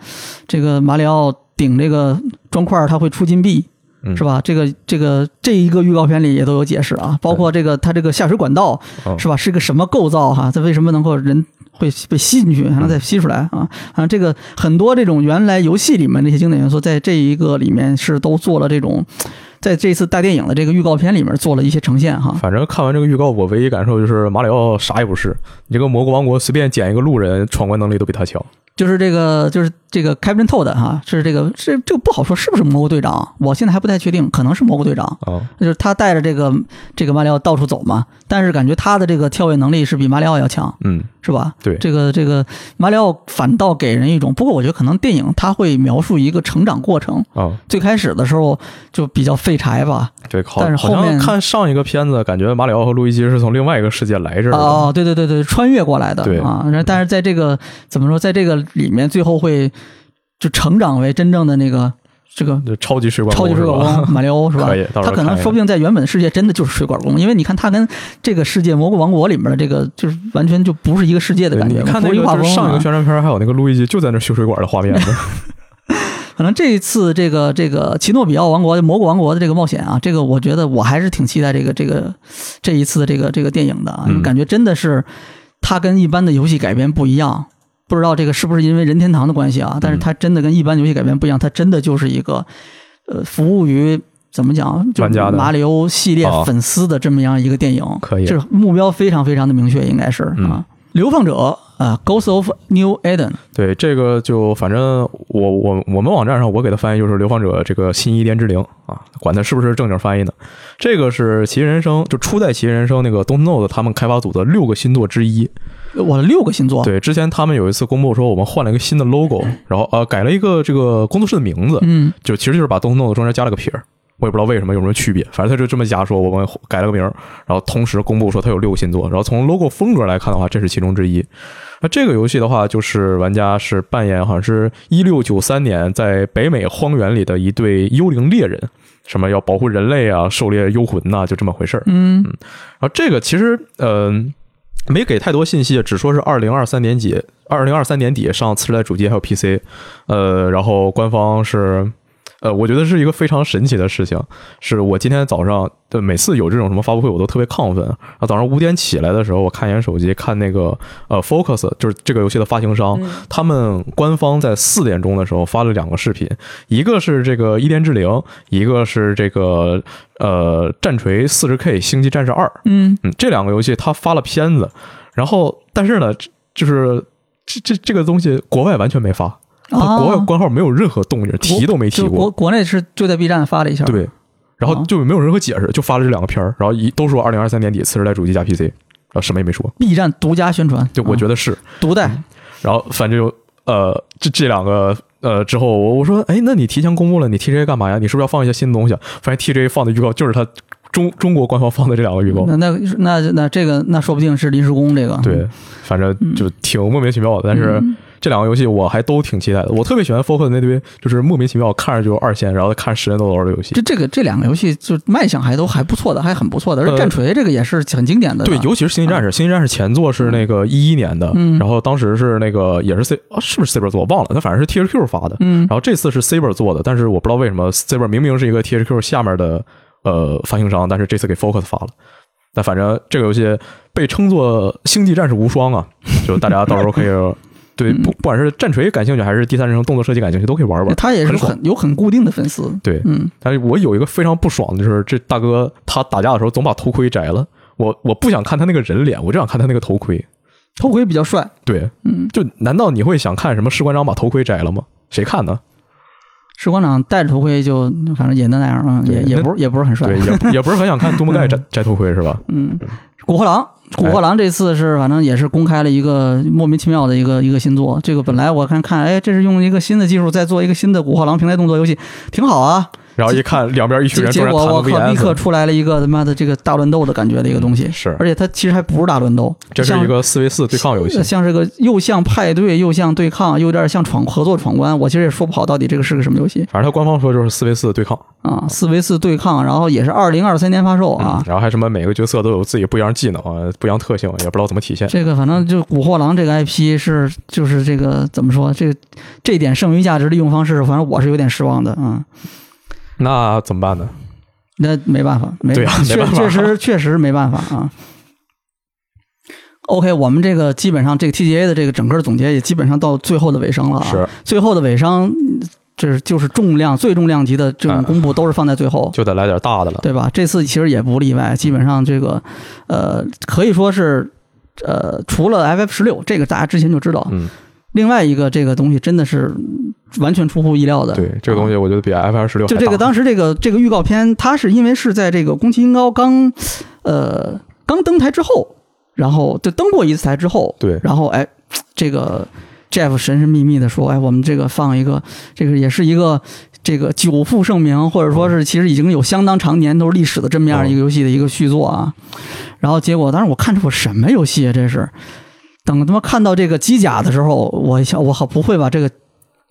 这个马里奥顶这个砖块它会出金币。是吧？这个这个这一个预告片里也都有解释啊，包括这个它这个下水管道是吧？是个什么构造哈？它为什么能够人会被吸进去，还能再吸出来啊？啊，这个很多这种原来游戏里面那些经典元素，在这一个里面是都做了这种，在这次大电影的这个预告片里面做了一些呈现哈。反正看完这个预告，我唯一感受就是马里奥啥也不是，你这个蘑菇王国随便捡一个路人，闯关能力都比他强。就是这个，就是这个 Captain Toad 哈，是这个，是这个不好说是不是蘑菇队长，我现在还不太确定，可能是蘑菇队长。哦，就是他带着这个这个马里奥到处走嘛，但是感觉他的这个跳跃能力是比马里奥要强，嗯，是吧？对，这个这个马里奥反倒给人一种，不过我觉得可能电影他会描述一个成长过程啊，最开始的时候就比较废柴吧，对，但是后面看上一个片子，感觉马里奥和路易基是从另外一个世界来这儿的，哦，对对对对，穿越过来的，对啊，但是在这个怎么说，在这个里面最后。会就成长为真正的那个这个超级水管超级水管工 马里奥是吧？他可能说不定在原本的世界真的就是水管工，因为你看他跟这个世界蘑菇王国里面的这个就是完全就不是一个世界的感觉。你看那个上一个宣传片还有那个路易吉就在那修水管的画面呢。可能这一次这个这个奇诺比奥王国蘑菇王国的这个冒险啊，这个我觉得我还是挺期待这个这个这一次的这个这个电影的啊，感觉真的是它跟一般的游戏改编不一样。不知道这个是不是因为任天堂的关系啊？但是它真的跟一般游戏改编不一样，它真的就是一个，呃，服务于怎么讲，就马里奥系列粉丝的这么样一个电影。可以，就是目标非常非常的明确，应该是啊。流放者啊，Ghost of New Eden。对，这个就反正我我我们网站上我给它翻译就是流放者这个新伊甸之灵啊，管它是不是正经翻译呢？这个是《奇异人生》就初代《奇异人生》那个 Don't Know 的他们开发组的六个新作之一。我六个新作。对，之前他们有一次公布说我们换了一个新的 logo，然后呃改了一个这个工作室的名字，嗯，就其实就是把 Don't Know 中间加了个撇儿。我也不知道为什么有什么区别，反正他就这么加说我们改了个名儿，然后同时公布说他有六个新作，然后从 logo 风格来看的话，这是其中之一。那这个游戏的话，就是玩家是扮演好像是一六九三年在北美荒原里的一对幽灵猎人，什么要保护人类啊，狩猎幽魂呐，就这么回事儿。嗯嗯，然后这个其实嗯没给太多信息，只说是二零二三年底，二零二三年底上次世代主机还有 PC，呃，然后官方是。呃，我觉得是一个非常神奇的事情。是我今天早上的每次有这种什么发布会，我都特别亢奋。啊，早上五点起来的时候，我看一眼手机，看那个呃，Focus 就是这个游戏的发行商，他们官方在四点钟的时候发了两个视频，一个是这个《伊甸之灵》，一个是这个呃《战锤四十 K 星际战士二》。嗯嗯，这两个游戏他发了片子，然后但是呢，就是这这这个东西国外完全没发。国外官号没有任何动静，提都没提过。国国内是就在 B 站发了一下，对，然后就没有任何解释，就发了这两个片儿，然后一都说二零二三年底次世代主机加 PC，然后，什么也没说。B 站独家宣传，就我觉得是独代。然后反正就呃，这这两个呃之后，我我说，哎，那你提前公布了，你 TJ 干嘛呀？你是不是要放一些新的东西？发现 TJ 放的预告就是他中中国官方放的这两个预告。那那那那这个那说不定是临时工这个。对，反正就挺莫名其妙的，但是。这两个游戏我还都挺期待的，我特别喜欢 Focus 那堆就是莫名其妙看着就二线，然后看时间都多的游戏。这这个这两个游戏就卖相还都还不错的，还很不错的。而战锤这个也是很经典的。对，尤其是星际战士，星际战士前作是那个一一年的，然后当时是那个也是 C 啊，是不是 Saber 做？我忘了，那反正是 THQ 发的。嗯。然后这次是 Saber 做的，但是我不知道为什么 Saber 明明是一个 THQ 下面的呃发行商，但是这次给 Focus 发了。那反正这个游戏被称作星际战士无双啊，就大家到时候可以。对，不不管是战锤感兴趣，还是第三人称动作设计感兴趣，都可以玩玩。他也是很有很固定的粉丝。对，嗯。但是我有一个非常不爽的就是，这大哥他打架的时候总把头盔摘了。我我不想看他那个人脸，我就想看他那个头盔。头盔比较帅。对，嗯。就难道你会想看什么士官长把头盔摘了吗？谁看呢？士官长戴着头盔就反正也那那样啊，也也不是也不是很帅，对，也也不是很想看杜牧 盖摘摘头盔是吧？嗯。古惑狼，古惑狼这次是反正也是公开了一个莫名其妙的一个一个新作。这个本来我看看，哎，这是用一个新的技术在做一个新的古惑狼平台动作游戏，挺好啊。然后一看两边一群人，结果我靠，立刻出来了一个他妈的这个大乱斗的感觉的一个东西。是，而且它其实还不是大乱斗，这是一个四 v 四对抗游戏，像是个又像派对又像对抗，又有点像闯合作闯关。我其实也说不好到底这个是个什么游戏。反正它官方说就是四 v 四对抗啊，四 v 四对抗，然后也是二零二三年发售啊。然后还什么每个角色都有自己不一样技能啊，不一样特性，也不知道怎么体现。这个反正就古惑狼这个 IP 是就是这个怎么说，这个这点剩余价值利用方式，反正我是有点失望的啊。那怎么办呢？那没办法，没对啊，确确实确实没办法啊。OK，我们这个基本上这个 TGA 的这个整个总结也基本上到最后的尾声了啊。是最后的尾声，这是就是重量最重量级的这种公布都是放在最后，就得来点大的了，对吧？这次其实也不例外，基本上这个呃可以说是呃除了 FF 十六这个大家之前就知道，嗯，另外一个这个东西真的是。完全出乎意料的，对这个东西，我觉得比 F 二十六就这个当时这个这个预告片，它是因为是在这个宫崎英高刚，呃，刚登台之后，然后就登过一次台之后，对，然后哎，这个 Jeff 神神秘秘的说，哎，我们这个放一个，这个也是一个这个久负盛名，或者说是其实已经有相当长年都是历史的这么样一个游戏的一个续作啊，然后结果当时我看出我什么游戏啊，这是，等他妈看到这个机甲的时候，我想我好不会吧这个。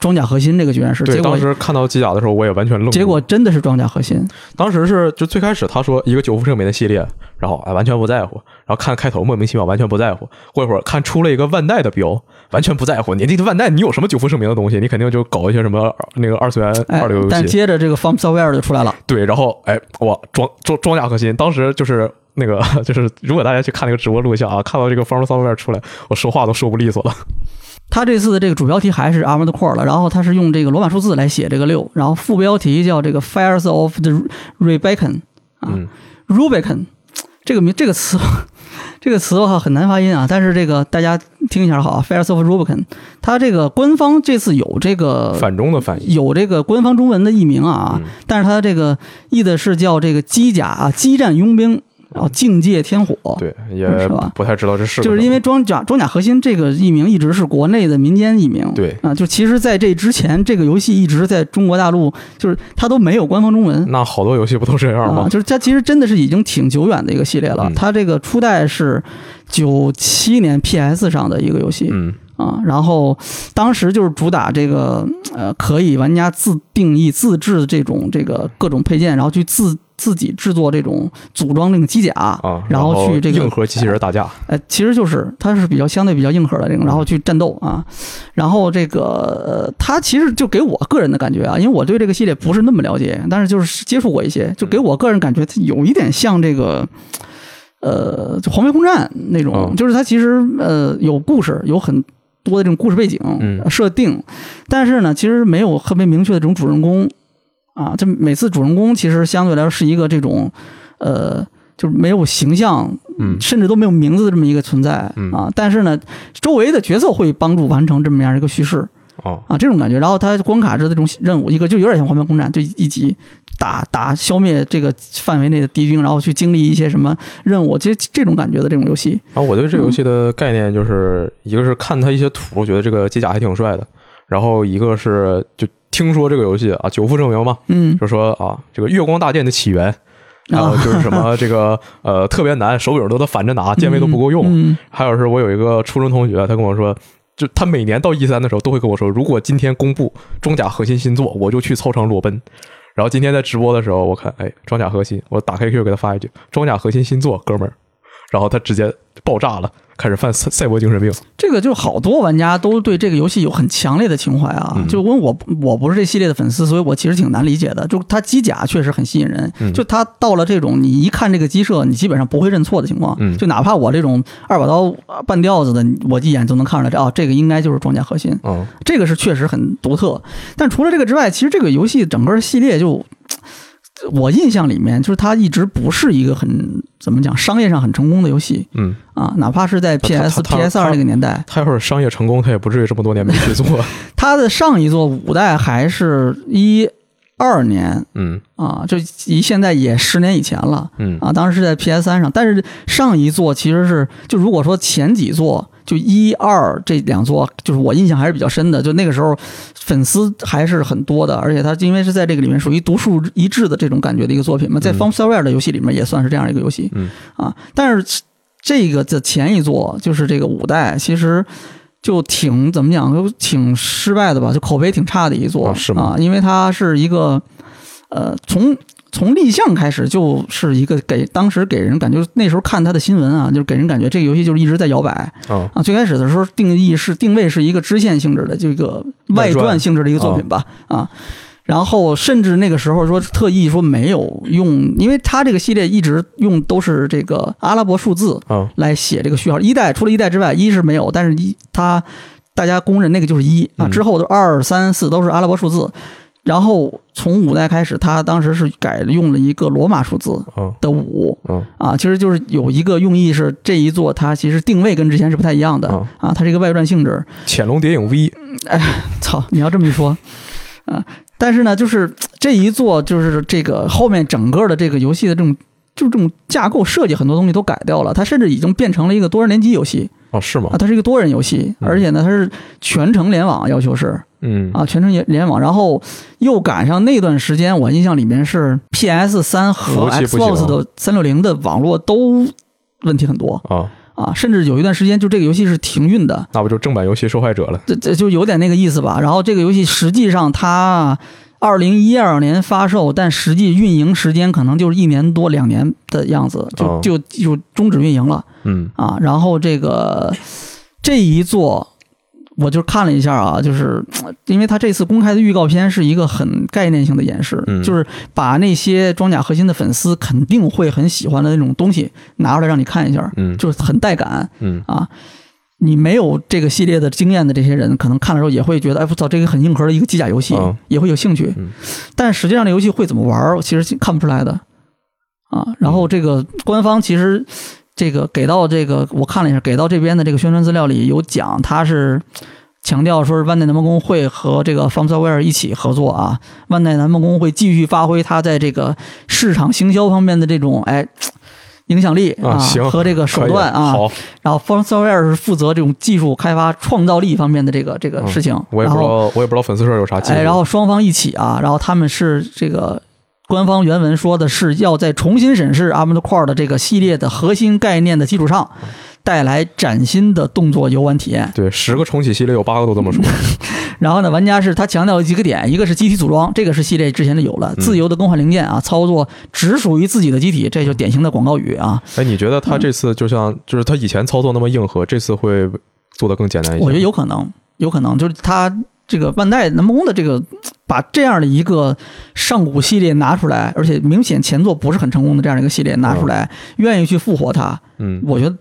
装甲核心这个居然是，对，当时看到机甲的时候，我也完全愣。结果真的是装甲核心。当时是就最开始他说一个久负盛名的系列，然后哎完全不在乎，然后看开头莫名其妙完全不在乎，过一会儿看出了一个万代的标，完全不在乎。你这个万代你有什么久负盛名的东西？你肯定就搞一些什么那个二次元二流游戏。但接着这个 From Software 就出来了，对，然后哎哇装装装甲核心，当时就是那个 就是如果大家去看那个直播录像啊，看到这个 From Software 出来，我说话都说不利索了。他这次的这个主标题还是 Armored Core 了，然后他是用这个罗马数字来写这个六，然后副标题叫这个 Fires of the Rubicon 啊，Rubicon 这个名这个词，这个词的话很难发音啊，但是这个大家听一下好，Fires of Rubicon，它这个官方这次有这个反中的翻译，有这个官方中文的译名啊，但是它这个译的是叫这个机甲啊，激战佣兵。然后境界天火，对，也是吧？不太知道这是，就是因为装甲装甲核心这个译名一直是国内的民间译名，对啊，就其实在这之前，这个游戏一直在中国大陆，就是它都没有官方中文。那好多游戏不都这样吗？就是它其实真的是已经挺久远的一个系列了。它这个初代是九七年 PS 上的一个游戏，嗯啊，然后当时就是主打这个呃，可以玩家自定义、自制这种这个各种配件，然后去自。自己制作这种组装那个机甲啊，然后去这个硬核机器人打架，哎，其实就是它是比较相对比较硬核的这种，然后去战斗啊，然后这个呃它其实就给我个人的感觉啊，因为我对这个系列不是那么了解，但是就是接触过一些，就给我个人感觉它有一点像这个，呃，就黄飞空战那种，就是它其实呃有故事，有很多的这种故事背景设定，但是呢，其实没有特别明确的这种主人公。啊，这每次主人公其实相对来说是一个这种，呃，就是没有形象，嗯，甚至都没有名字的这么一个存在，啊，但是呢，周围的角色会帮助完成这么样一个叙事，哦，啊，这种感觉。然后它关卡制的这种任务，一个就有点像《黄牌空战》，就一级打打消灭这个范围内的敌军，然后去经历一些什么任务，其实这种感觉的这种游戏。然后我对这个游戏的概念就是一个是看它一些图，觉得这个机甲还挺帅的，然后一个是就。听说这个游戏啊，久负盛名嘛，嗯，就说啊，这个月光大剑的起源，然后就是什么 这个呃特别难，手柄都得反着拿，键位都不够用。还有是我有一个初中同学，他跟我说，就他每年到一三的时候都会跟我说，如果今天公布装甲核心新作，我就去操场裸奔。然后今天在直播的时候，我看哎装甲核心，我打开 Q 给他发一句，装甲核心新作，哥们儿。然后他直接爆炸了，开始犯赛赛博精神病。这个就好多玩家都对这个游戏有很强烈的情怀啊。就问我，我不是这系列的粉丝，所以我其实挺难理解的。就它机甲确实很吸引人，就它到了这种你一看这个机设，你基本上不会认错的情况。就哪怕我这种二把刀半吊子的，我一眼就能看出来，哦，这个应该就是装甲核心。嗯，这个是确实很独特。但除了这个之外，其实这个游戏整个系列就。我印象里面，就是它一直不是一个很怎么讲商业上很成功的游戏。嗯啊，哪怕是在 PS、PS 二那个年代，它要是商业成功，它也不至于这么多年没去做。它的上一座五代还是一二年，嗯啊，就离现在也十年以前了。嗯啊，当时是在 PS 三上，但是上一座其实是就如果说前几座。就一二这两座，就是我印象还是比较深的。就那个时候，粉丝还是很多的，而且它因为是在这个里面属于独树一帜的这种感觉的一个作品嘛，在 From Software 的游戏里面也算是这样一个游戏。嗯啊，但是这个的前一座就是这个五代，其实就挺怎么讲，就挺失败的吧，就口碑挺差的一座？啊，因为它是一个呃从。从立项开始就是一个给当时给人感觉，那时候看他的新闻啊，就是给人感觉这个游戏就是一直在摇摆啊。最开始的时候定义是定位是一个支线性质的这个外传性质的一个作品吧啊。然后甚至那个时候说特意说没有用，因为他这个系列一直用都是这个阿拉伯数字来写这个序号。一代除了一代之外，一是没有，但是一他大家公认那个就是一啊。之后的二三四都是阿拉伯数字。然后从五代开始，他当时是改用了一个罗马数字的五，啊，其实就是有一个用意是这一座它其实定位跟之前是不太一样的啊，它是一个外传性质。潜龙谍影 V，哎，操！你要这么一说，啊，但是呢，就是这一座就是这个后面整个的这个游戏的这种就这种架构设计很多东西都改掉了，它甚至已经变成了一个多人联机游戏。哦，是吗？啊，它是一个多人游戏，而且呢，它是全程联网，要求是。嗯啊，全程联联网，然后又赶上那段时间，我印象里面是 PS 三和 Xbox 的三六零的网络都问题很多啊啊，甚至有一段时间就这个游戏是停运的，那不就正版游戏受害者了？这这就有点那个意思吧。然后这个游戏实际上它二零一二年发售，但实际运营时间可能就是一年多两年的样子，就就就终止运营了。嗯啊，然后这个这一座。我就看了一下啊，就是 因为他这次公开的预告片是一个很概念性的演示，就是把那些装甲核心的粉丝肯定会很喜欢的那种东西拿出来让你看一下，嗯，就是很带感，嗯。啊，你没有这个系列的经验的这些人，可能看的时候也会觉得，哎，我操，这个很硬核的一个机甲游戏，也会有兴趣，但实际上这游戏会怎么玩，其实看不出来的，啊，然后这个官方其实。这个给到这个我看了一下，给到这边的这个宣传资料里有讲，他是强调说是万代南梦宫会和这个 From Software 一起合作啊，万代南梦宫会继续发挥它在这个市场行销方面的这种哎影响力啊和这个手段啊。好，然后 From Software 是负责这种技术开发、创造力方面的这个这个事情。我也不知道，我也不知道粉丝社有啥哎，然后双方一起啊，然后他们是这个。官方原文说的是要在重新审视 Armored Core 的这个系列的核心概念的基础上，带来崭新的动作游玩体验。对，十个重启系列有八个都这么说。然后呢，玩家是他强调几个点，一个是机体组装，这个是系列之前就有了，自由的更换零件啊，操作只属于自己的机体，这就典型的广告语啊。哎，你觉得他这次就像就是他以前操作那么硬核，这次会做的更简单一些？我觉得有可能，有可能就是他。这个万代南梦宫的这个，把这样的一个上古系列拿出来，而且明显前作不是很成功的这样的一个系列拿出来，愿意去复活它，嗯，我觉得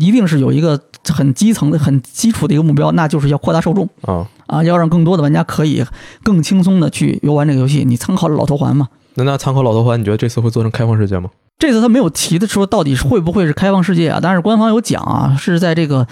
一定是有一个很基层的、很基础的一个目标，那就是要扩大受众啊啊，要让更多的玩家可以更轻松的去游玩这个游戏。你参考了老头环嘛？那那参考老头环，你觉得这次会做成开放世界吗？这次他没有提的说到底会不会是开放世界啊？但是官方有讲啊，是在这个。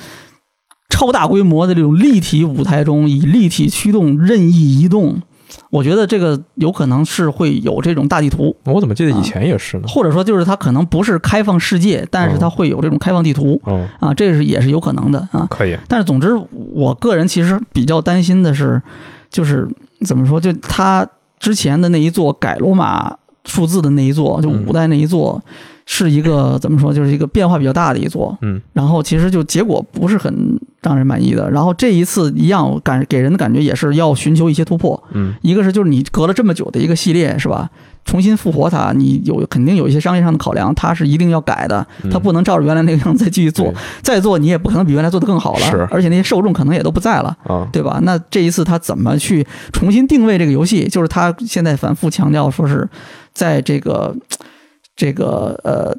超大规模的这种立体舞台中，以立体驱动任意移动，我觉得这个有可能是会有这种大地图。我怎么记得以前也是呢？或者说，就是它可能不是开放世界，但是它会有这种开放地图。啊，这是也是有可能的啊。可以。但是总之，我个人其实比较担心的是，就是怎么说，就它之前的那一座改罗马数字的那一座，就五代那一座。是一个怎么说，就是一个变化比较大的一座，嗯，然后其实就结果不是很让人满意的。然后这一次一样感给人的感觉也是要寻求一些突破，嗯，一个是就是你隔了这么久的一个系列是吧，重新复活它，你有肯定有一些商业上的考量，它是一定要改的，它不能照着原来那个样子再继续做，再做你也不可能比原来做的更好了，是，而且那些受众可能也都不在了，啊，对吧？那这一次他怎么去重新定位这个游戏？就是他现在反复强调说是在这个这个呃。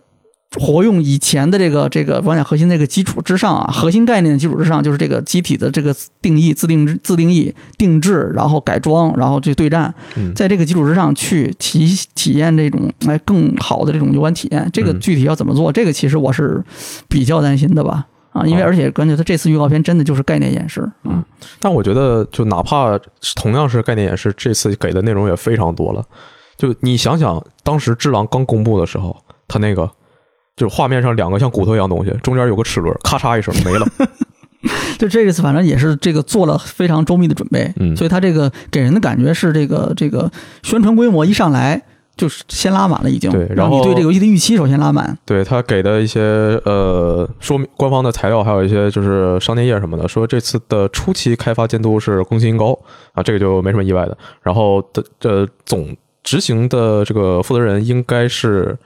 活用以前的这个这个玩家核心这个基础之上啊，核心概念的基础之上，就是这个机体的这个定义、自定自定义、定制，然后改装，然后去对战，在这个基础之上去体体验这种哎更好的这种游玩体验。这个具体要怎么做？这个其实我是比较担心的吧啊，因为而且关键他这次预告片真的就是概念演示嗯，但我觉得就哪怕同样是概念演示，这次给的内容也非常多了。就你想想，当时《智狼》刚公布的时候，他那个。就是画面上两个像骨头一样东西，中间有个齿轮，咔嚓一声没了。就这一次，反正也是这个做了非常周密的准备，嗯，所以他这个给人的感觉是这个这个宣传规模一上来就是先拉满了，已经对，然后你对这个游戏的预期首先拉满。对他给的一些呃说明官方的材料，还有一些就是商店页什么的，说这次的初期开发监督是更新高啊，这个就没什么意外的。然后的呃总执行的这个负责人应该是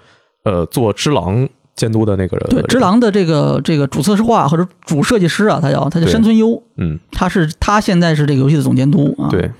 呃做只狼。监督的那个人，对《只狼》的这个这个主策划或者主设计师啊，他叫他叫山村优，嗯，他是他现在是这个游戏的总监督啊。对，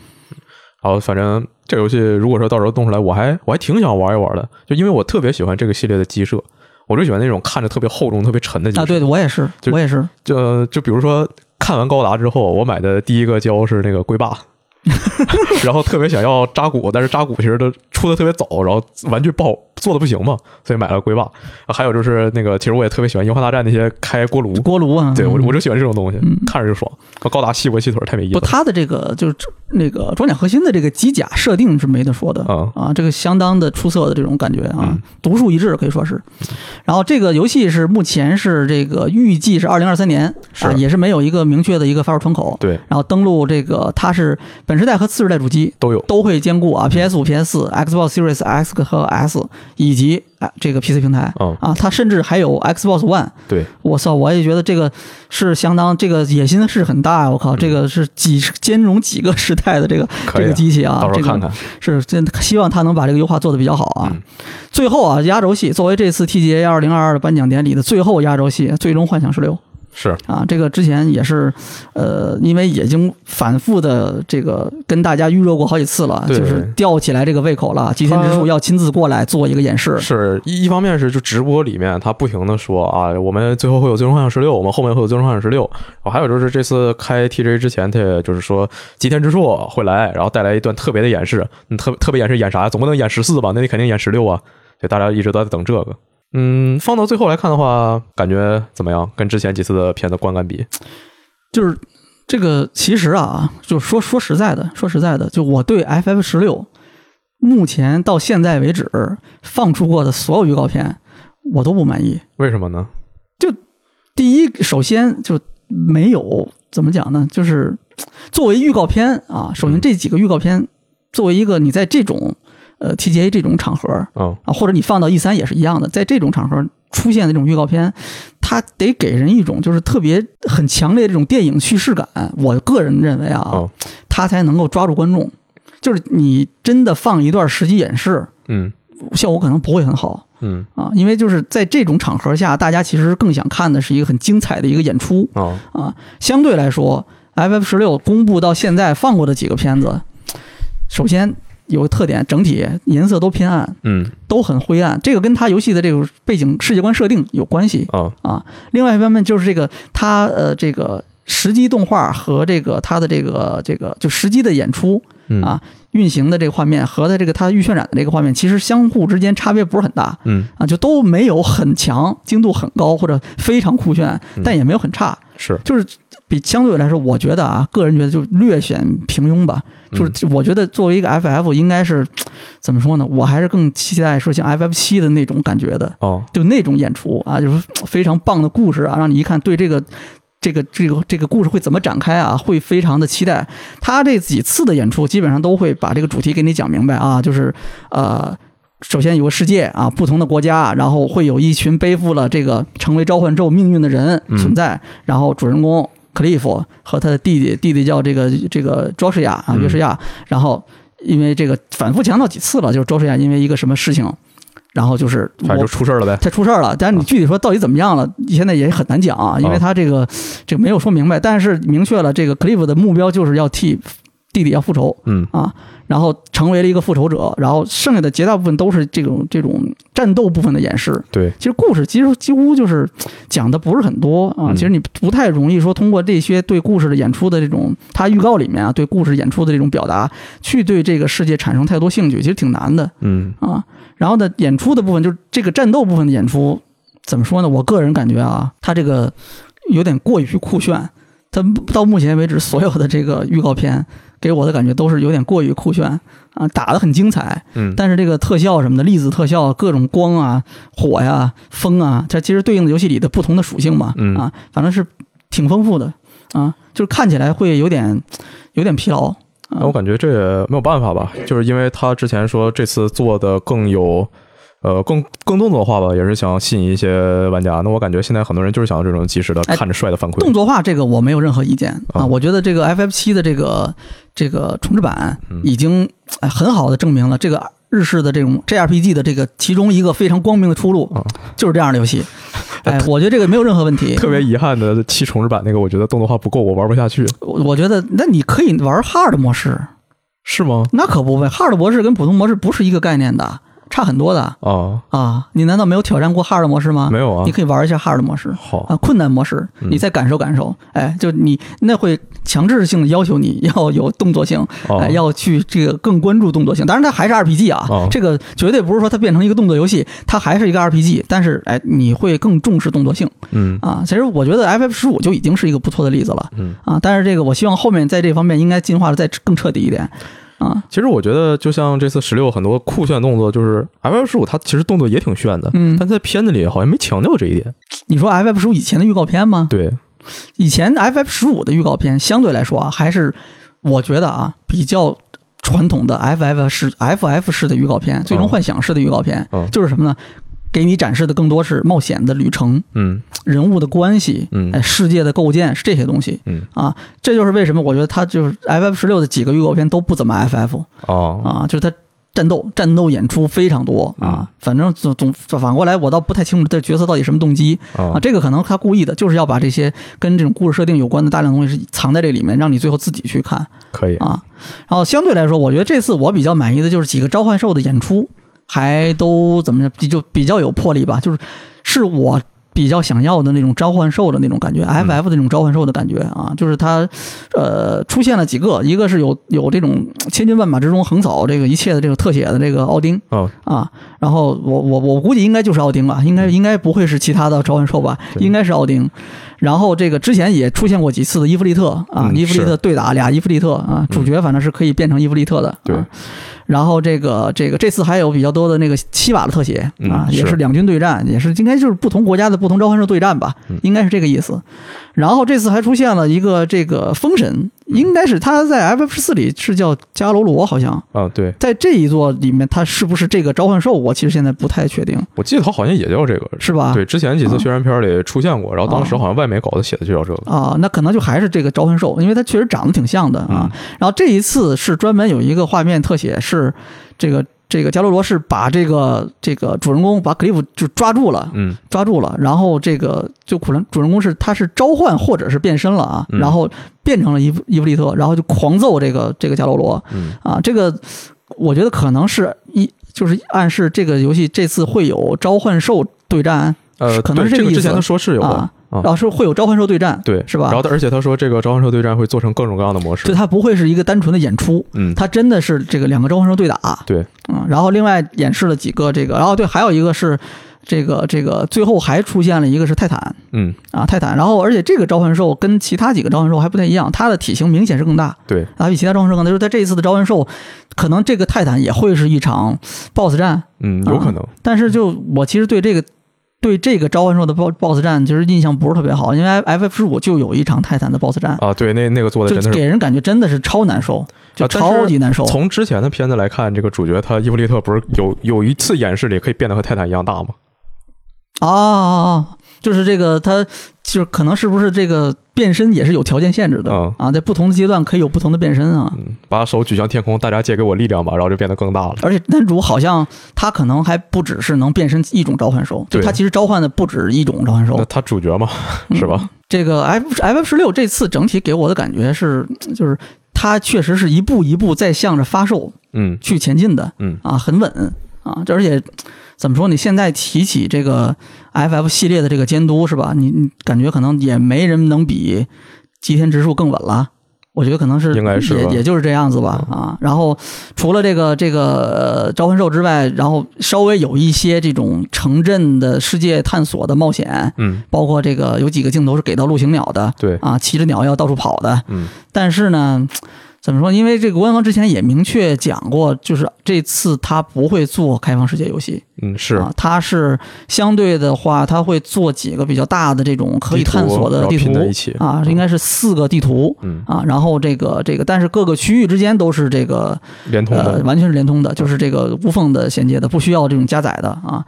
好，反正这个游戏如果说到时候动出来，我还我还挺想玩一玩的，就因为我特别喜欢这个系列的机设，我就喜欢那种看着特别厚重、特别沉的机啊。对，我也是，我也是。就就比如说看完高达之后，我买的第一个胶是那个龟爸。然后特别想要扎古，但是扎古其实都出的特别早，然后玩具不好做的不行嘛，所以买了龟爸。还有就是那个，其实我也特别喜欢《樱花大战》那些开锅炉锅炉啊，对我我就喜欢这种东西，看着就爽。高达细脖细腿太没意思。不，它的这个就是那个装甲核心的这个机甲设定是没得说的啊啊，这个相当的出色的这种感觉啊，独树一帜可以说是。然后这个游戏是目前是这个预计是二零二三年啊，也是没有一个明确的一个发售窗口。对，然后登录这个它是本时代和次世代主机都有，都会兼顾啊，PS 五、PS 四、Xbox Series X 和 S 以及啊这个 PC 平台。嗯啊，它甚至还有 Xbox One。对，我操，我也觉得这个是相当这个野心是很大啊。我靠，这个是几兼容几个时代的这个这个机器啊，到时候看看。是真希望它能把这个优化做的比较好啊。最后啊，压轴戏作为这次 TGA 二零二二的颁奖典礼的最后压轴戏，《最终幻想十六》。是啊，这个之前也是，呃，因为已经反复的这个跟大家预热过好几次了，就是吊起来这个胃口了。吉田直树要亲自过来做一个演示，是一一方面是就直播里面他不停的说啊，我们最后会有最终幻想十六，我们后面会有最终幻想十六。然后还有就是这次开 TJ 之前，他也就是说吉田直树会来，然后带来一段特别的演示。你特特别演示演啥？总不能演十四吧？那你肯定演十六啊。所以大家一直都在等这个。嗯，放到最后来看的话，感觉怎么样？跟之前几次的片子观感比，就是这个其实啊，就说说实在的，说实在的，就我对 FF 十六目前到现在为止放出过的所有预告片，我都不满意。为什么呢？就第一，首先就没有怎么讲呢？就是作为预告片啊，首先这几个预告片作为一个你在这种。呃，TGA 这种场合啊，或者你放到 E 三也是一样的，在这种场合出现的这种预告片，它得给人一种就是特别很强烈的这种电影叙事感。我个人认为啊，它才能够抓住观众。就是你真的放一段实际演示，嗯，效果可能不会很好，嗯啊，因为就是在这种场合下，大家其实更想看的是一个很精彩的一个演出啊啊。相对来说，FF 十六公布到现在放过的几个片子，首先。有个特点，整体颜色都偏暗，嗯，都很灰暗。这个跟它游戏的这个背景世界观设定有关系啊啊。另外一方面就是这个它呃这个实机动画和这个它的这个这个就实机的演出啊运行的这个画面和它这个它预渲染的这个画面，其实相互之间差别不是很大，嗯。啊就都没有很强精度很高或者非常酷炫，但也没有很差，是。就是比相对来说，我觉得啊个人觉得就略显平庸吧。就是我觉得作为一个 FF，应该是怎么说呢？我还是更期待说像 FF 七的那种感觉的哦，就那种演出啊，就是非常棒的故事啊，让你一看对这个这个这个这个故事会怎么展开啊，会非常的期待。他这几次的演出基本上都会把这个主题给你讲明白啊，就是呃，首先有个世界啊，不同的国家，然后会有一群背负了这个成为召唤咒命运的人存在，然后主人公。克利夫和他的弟弟，弟弟叫这个这个卓士亚啊，约什亚。然后因为这个反复强调几次了，就是卓士亚因为一个什么事情，然后就是反正就出事了呗。他出事了，但是你具体说到底怎么样了，现在也很难讲啊，因为他这个这个没有说明白。但是明确了，这个 Cliff 的目标就是要替弟弟要复仇，嗯啊。然后成为了一个复仇者，然后剩下的绝大部分都是这种这种战斗部分的演示。对，其实故事其实几乎就是讲的不是很多啊。其实你不太容易说通过这些对故事的演出的这种，他预告里面啊对故事演出的这种表达，去对这个世界产生太多兴趣，其实挺难的。嗯啊，然后呢，演出的部分就是这个战斗部分的演出，怎么说呢？我个人感觉啊，他这个有点过于酷炫。他到目前为止所有的这个预告片。给我的感觉都是有点过于酷炫啊，打得很精彩，嗯，但是这个特效什么的，粒子特效，各种光啊、火呀、风啊，它其实对应的游戏里的不同的属性嘛，嗯啊，反正是挺丰富的啊，就是看起来会有点有点疲劳。那我感觉这也没有办法吧，就是因为他之前说这次做的更有。呃，更更动作化吧，也是想吸引一些玩家。那我感觉现在很多人就是想要这种及时的看着帅的反馈。动作化这个我没有任何意见啊，我觉得这个 FF 七的这个这个重置版已经很好的证明了这个日式的这种 JRPG 的这个其中一个非常光明的出路，就是这样的游戏。哎，我觉得这个没有任何问题。特别遗憾的七重置版那个，我觉得动作化不够，我玩不下去。我我觉得那你可以玩 Hard 模式，是吗？那可不呗，Hard 模式跟普通模式不是一个概念的。差很多的啊啊！你难道没有挑战过 hard 模式吗？没有啊！你可以玩一下 hard 模式，好啊，困难模式，你再感受感受。哎，就你那会强制性的要求你要有动作性，哎，要去这个更关注动作性。当然，它还是 RPG 啊，这个绝对不是说它变成一个动作游戏，它还是一个 RPG。但是，哎，你会更重视动作性，嗯啊。其实我觉得 FF 十五就已经是一个不错的例子了，嗯啊。但是这个我希望后面在这方面应该进化的再更彻底一点。啊，其实我觉得，就像这次十六很多酷炫动作，就是 F F 十五，它其实动作也挺炫的，嗯，但在片子里好像没强调这一点。你说 F F 十五以前的预告片吗？对，以前 F F 十五的预告片相对来说啊，还是我觉得啊比较传统的 F F 式 F F 式的预告片，最终幻想式的预告片，就是什么呢？给你展示的更多是冒险的旅程，嗯，人物的关系，嗯，哎，世界的构建是这些东西，嗯。啊，这就是为什么我觉得它就是 F F 十六的几个预告片都不怎么 F F 哦。啊，就是它战斗战斗演出非常多啊，反正总总反过来我倒不太清楚这角色到底什么动机啊，这个可能他故意的，就是要把这些跟这种故事设定有关的大量东西是藏在这里面，让你最后自己去看，可以。啊，然后相对来说，我觉得这次我比较满意的就是几个召唤兽的演出。还都怎么着，就比较有魄力吧，就是是我比较想要的那种召唤兽的那种感觉，FF 的那种召唤兽的感觉啊，就是它，呃，出现了几个，一个是有有这种千军万马之中横扫这个一切的这个特写的这个奥丁，啊，然后我我我估计应该就是奥丁吧，应该应该不会是其他的召唤兽吧，应该是奥丁。然后这个之前也出现过几次的伊芙利特啊，伊芙利特对打俩伊芙利特啊，主角反正是可以变成伊芙利特的，对。然后这个这个这次还有比较多的那个七瓦的特写啊，也是两军对战，也是应该就是不同国家的不同召唤兽对战吧，应该是这个意思。然后这次还出现了一个这个风神，应该是他在 FF 十四里是叫加罗罗，好像啊，对，在这一座里面他是不是这个召唤兽？我其实现在不太确定。我记得他好像也叫这个，是吧？对，之前几次宣传片里出现过，然后当时好像外媒稿子写的就叫这个啊，那可能就还是这个召唤兽，因为它确实长得挺像的啊。然后这一次是专门有一个画面特写是。这个这个加罗罗是把这个这个主人公把克利夫就抓住了，嗯，抓住了，然后这个就可能主人公是他是召唤或者是变身了啊，然后变成了伊伊芙利特，然后就狂揍这个这个加罗罗，嗯啊，这个我觉得可能是一就是暗示这个游戏这次会有召唤兽对战，呃，可能是这个意思。之前他说是有啊。然后是会有召唤兽对战，对，是吧？然后而且他说这个召唤兽对战会做成各种各样的模式，对它不会是一个单纯的演出，嗯，它真的是这个两个召唤兽对打，对，嗯，然后另外演示了几个这个，然后对，还有一个是这个这个最后还出现了一个是泰坦，嗯，啊泰坦，然后而且这个召唤兽跟其他几个召唤兽还不太一样，它的体型明显是更大，对，啊比其他召唤兽更大，就是在这一次的召唤兽，可能这个泰坦也会是一场 BOSS 战，嗯，有可能，但是就我其实对这个。对这个召唤兽的 BOSS BOSS 战，其实印象不是特别好，因为 FF 十五就有一场泰坦的 BOSS 战啊，对，那那个做的真的是给人感觉真的是超难受，就超级难受。从之前的片子来看，这个主角他伊芙利特不是有有一次演示里可以变得和泰坦一样大吗？啊，就是这个他就是可能是不是这个。变身也是有条件限制的啊，在不同的阶段可以有不同的变身啊。把手举向天空，大家借给我力量吧，然后就变得更大了。而且男主好像他可能还不只是能变身一种召唤兽，就他其实召唤的不止一种召唤兽。他主角嘛，是吧？这个 F F 十六这次整体给我的感觉是，就是他确实是一步一步在向着发售嗯去前进的嗯啊，很稳啊，这而且。怎么说？你现在提起这个 FF 系列的这个监督是吧？你你感觉可能也没人能比吉田直树更稳了。我觉得可能是应该是也也就是这样子吧啊。然后除了这个这个召唤兽之外，然后稍微有一些这种城镇的世界探索的冒险，嗯，包括这个有几个镜头是给到陆行鸟的，对啊，骑着鸟要到处跑的，嗯，但是呢。怎么说？因为这个官方之前也明确讲过，就是这次他不会做开放世界游戏。嗯，是啊，他是相对的话，他会做几个比较大的这种可以探索的地图啊，应该是四个地图。嗯啊，然后这个这个，但是各个区域之间都是这个连通的，完全是连通的，就是这个无缝的衔接的，不需要这种加载的啊。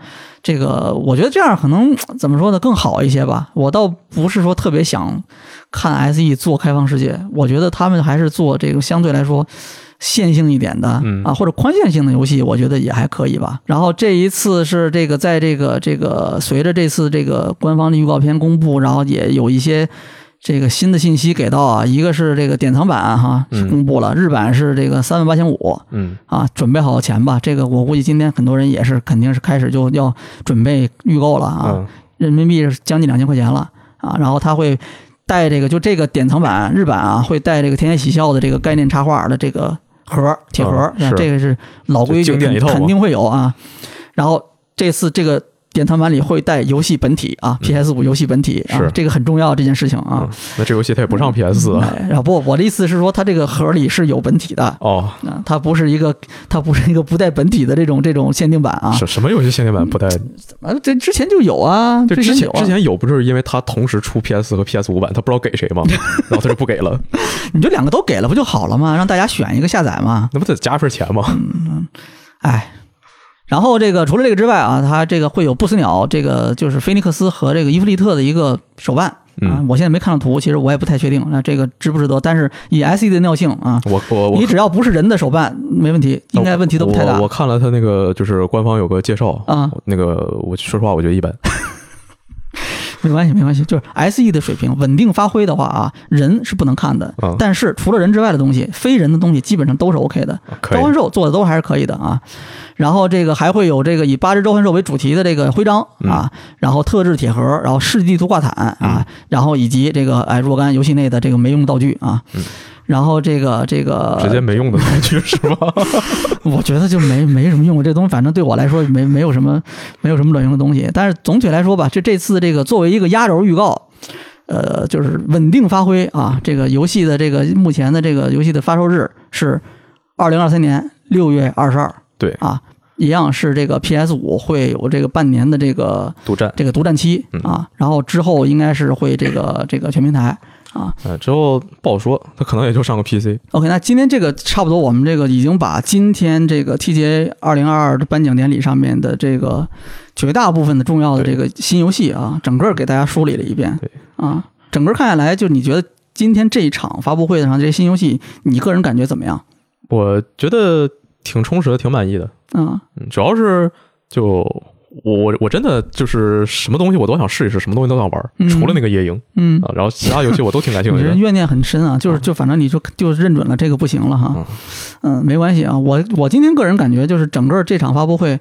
这个我觉得这样可能怎么说呢，更好一些吧。我倒不是说特别想。看 SE 做开放世界，我觉得他们还是做这个相对来说线性一点的啊，或者宽线性的游戏，我觉得也还可以吧。然后这一次是这个，在这个这个随着这次这个官方的预告片公布，然后也有一些这个新的信息给到啊。一个是这个典藏版哈是公布了，日版是这个三万八千五，嗯啊，准备好钱吧。这个我估计今天很多人也是肯定是开始就要准备预购了啊。人民币是将近两千块钱了啊，然后他会。带这个就这个典藏版日版啊，会带这个天天喜笑的这个概念插画的这个盒铁盒，这个是老规矩，肯定会有啊。然后这次这个。典藏版里会带游戏本体啊，PS 五游戏本体是这个很重要这件事情啊。那这游戏它也不上 PS 四啊？不，我的意思是说，它这个盒里是有本体的哦。啊，它不是一个，它不是一个不带本体的这种这种限定版啊。什什么游戏限定版不带？啊，这之前就有啊，之前之前有，不就是因为它同时出 PS 和 PS 五版，它不知道给谁吗？然后它就不给了。你就两个都给了不就好了吗？让大家选一个下载嘛。那不得加份钱吗？嗯，哎。然后这个除了这个之外啊，它这个会有不死鸟，这个就是菲尼克斯和这个伊芙利特的一个手办啊。我现在没看到图，其实我也不太确定，那这个值不值得？但是以 SE 的尿性啊，我我你只要不是人的手办，没问题，应该问题都不太大。我看了他那个就是官方有个介绍啊，那个我说实话我觉得一般。没关系，没关系，就是 SE 的水平稳定发挥的话啊，人是不能看的，但是除了人之外的东西，非人的东西基本上都是 OK 的。召唤兽做的都还是可以的啊。然后这个还会有这个以八只召唤兽为主题的这个徽章啊，然后特制铁盒，然后世纪地图挂毯啊，然后以及这个哎若干游戏内的这个没用道具啊。然后这个这个直接没用的道具 是吧？我觉得就没没什么用，这东西反正对我来说没没有什么没有什么卵用的东西。但是总体来说吧，这这次这个作为一个压轴预告，呃，就是稳定发挥啊。这个游戏的这个目前的这个游戏的发售日是二零二三年六月二十二。对啊，一样是这个 PS 五会有这个半年的这个独占这个独占期啊，然后之后应该是会这个这个全平台。啊，之后不好说，他可能也就上个 PC。OK，那今天这个差不多，我们这个已经把今天这个 TGA 二零二二的颁奖典礼上面的这个绝大部分的重要的这个新游戏啊，整个给大家梳理了一遍。对啊，整个看下来，就你觉得今天这一场发布会上这些新游戏，你个人感觉怎么样？我觉得挺充实的，挺满意的。嗯，主要是就。我我我真的就是什么东西我都想试一试，什么东西都想玩，除了那个夜莺，嗯啊，然后其他游戏我都挺感兴趣。的。怨念很深啊，就是就反正你就就认准了这个不行了哈，嗯，没关系啊，我我今天个人感觉就是整个这场发布会。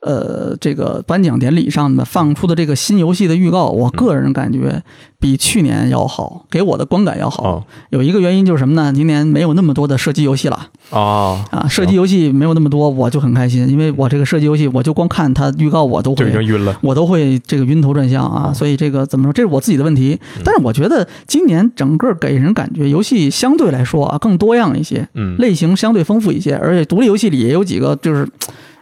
呃，这个颁奖典礼上的放出的这个新游戏的预告，我个人感觉比去年要好，给我的观感要好。有一个原因就是什么呢？今年没有那么多的射击游戏了啊啊！射击游戏没有那么多，我就很开心，因为我这个射击游戏，我就光看它预告，我都会已经晕了，我都会这个晕头转向啊。所以这个怎么说？这是我自己的问题。但是我觉得今年整个给人感觉游戏相对来说啊更多样一些，嗯，类型相对丰富一些，而且独立游戏里也有几个就是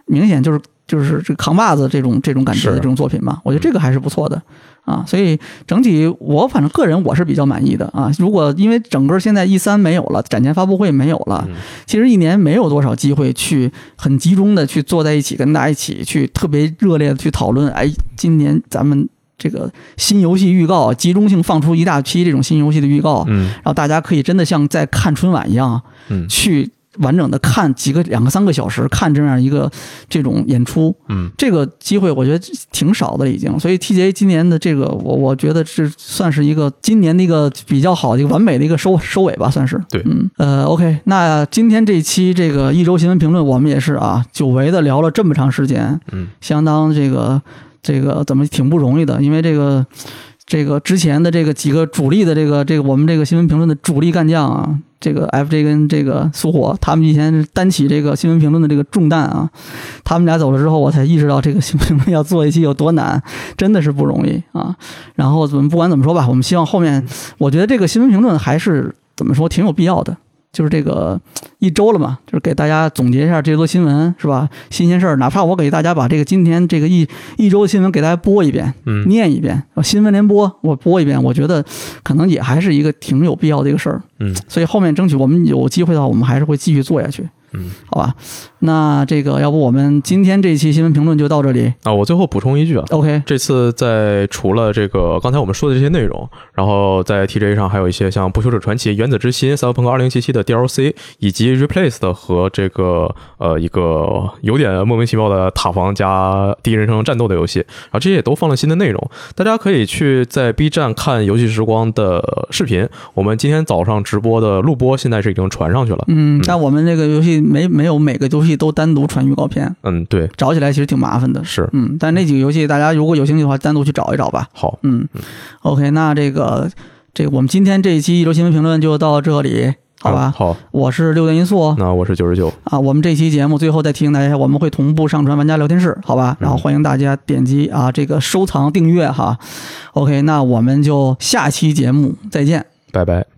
明显就是。就是这扛把子这种这种感觉的这种作品嘛，我觉得这个还是不错的啊，所以整体我反正个人我是比较满意的啊。如果因为整个现在 E 三没有了，展前发布会没有了，其实一年没有多少机会去很集中的去坐在一起跟大家一起去特别热烈的去讨论。哎，今年咱们这个新游戏预告集中性放出一大批这种新游戏的预告，嗯，然后大家可以真的像在看春晚一样，嗯，去。完整的看几个两个三个小时看这样一个这种演出，嗯，这个机会我觉得挺少的已经，所以 TGA 今年的这个我我觉得是算是一个今年的一个比较好的一个完美的一个收收尾吧，算是。对，嗯。呃 OK，那今天这期这个一周新闻评论我们也是啊久违的聊了这么长时间，嗯，相当这个这个怎么挺不容易的，因为这个。这个之前的这个几个主力的这个这个我们这个新闻评论的主力干将啊，这个 FJ 跟这个苏火，他们以前担起这个新闻评论的这个重担啊，他们俩走了之后，我才意识到这个新闻评论要做一期有多难，真的是不容易啊。然后怎么不管怎么说吧，我们希望后面，我觉得这个新闻评论还是怎么说挺有必要的。就是这个一周了嘛，就是给大家总结一下这多新闻是吧？新鲜事儿，哪怕我给大家把这个今天这个一一周的新闻给大家播一遍，嗯，念一遍，新闻联播我播一遍，我觉得可能也还是一个挺有必要的一个事儿，嗯，所以后面争取我们有机会的话，我们还是会继续做下去。嗯，好吧，那这个要不我们今天这一期新闻评论就到这里啊。我最后补充一句啊，OK，这次在除了这个刚才我们说的这些内容，然后在 TJ 上还有一些像《不朽者传奇》《原子之心》《赛博朋克2077》的 DLC，以及 Replaced 和这个呃一个有点莫名其妙的塔防加第一人称战斗的游戏，然后这些也都放了新的内容，大家可以去在 B 站看游戏时光的视频。我们今天早上直播的录播现在是已经传上去了，嗯，但我们这个游戏。没没有每个游戏都单独传预告片，嗯，对，找起来其实挺麻烦的，是，嗯，但那几个游戏大家如果有兴趣的话，单独去找一找吧。好，嗯，OK，那这个这个我们今天这一期一周新闻评论就到这里，好吧？好，我是六段因素，那我是九十九啊。我们这期节目最后再提醒大家，我们会同步上传玩家聊天室，好吧？然后欢迎大家点击啊这个收藏订阅哈。OK，那我们就下期节目再见，拜拜。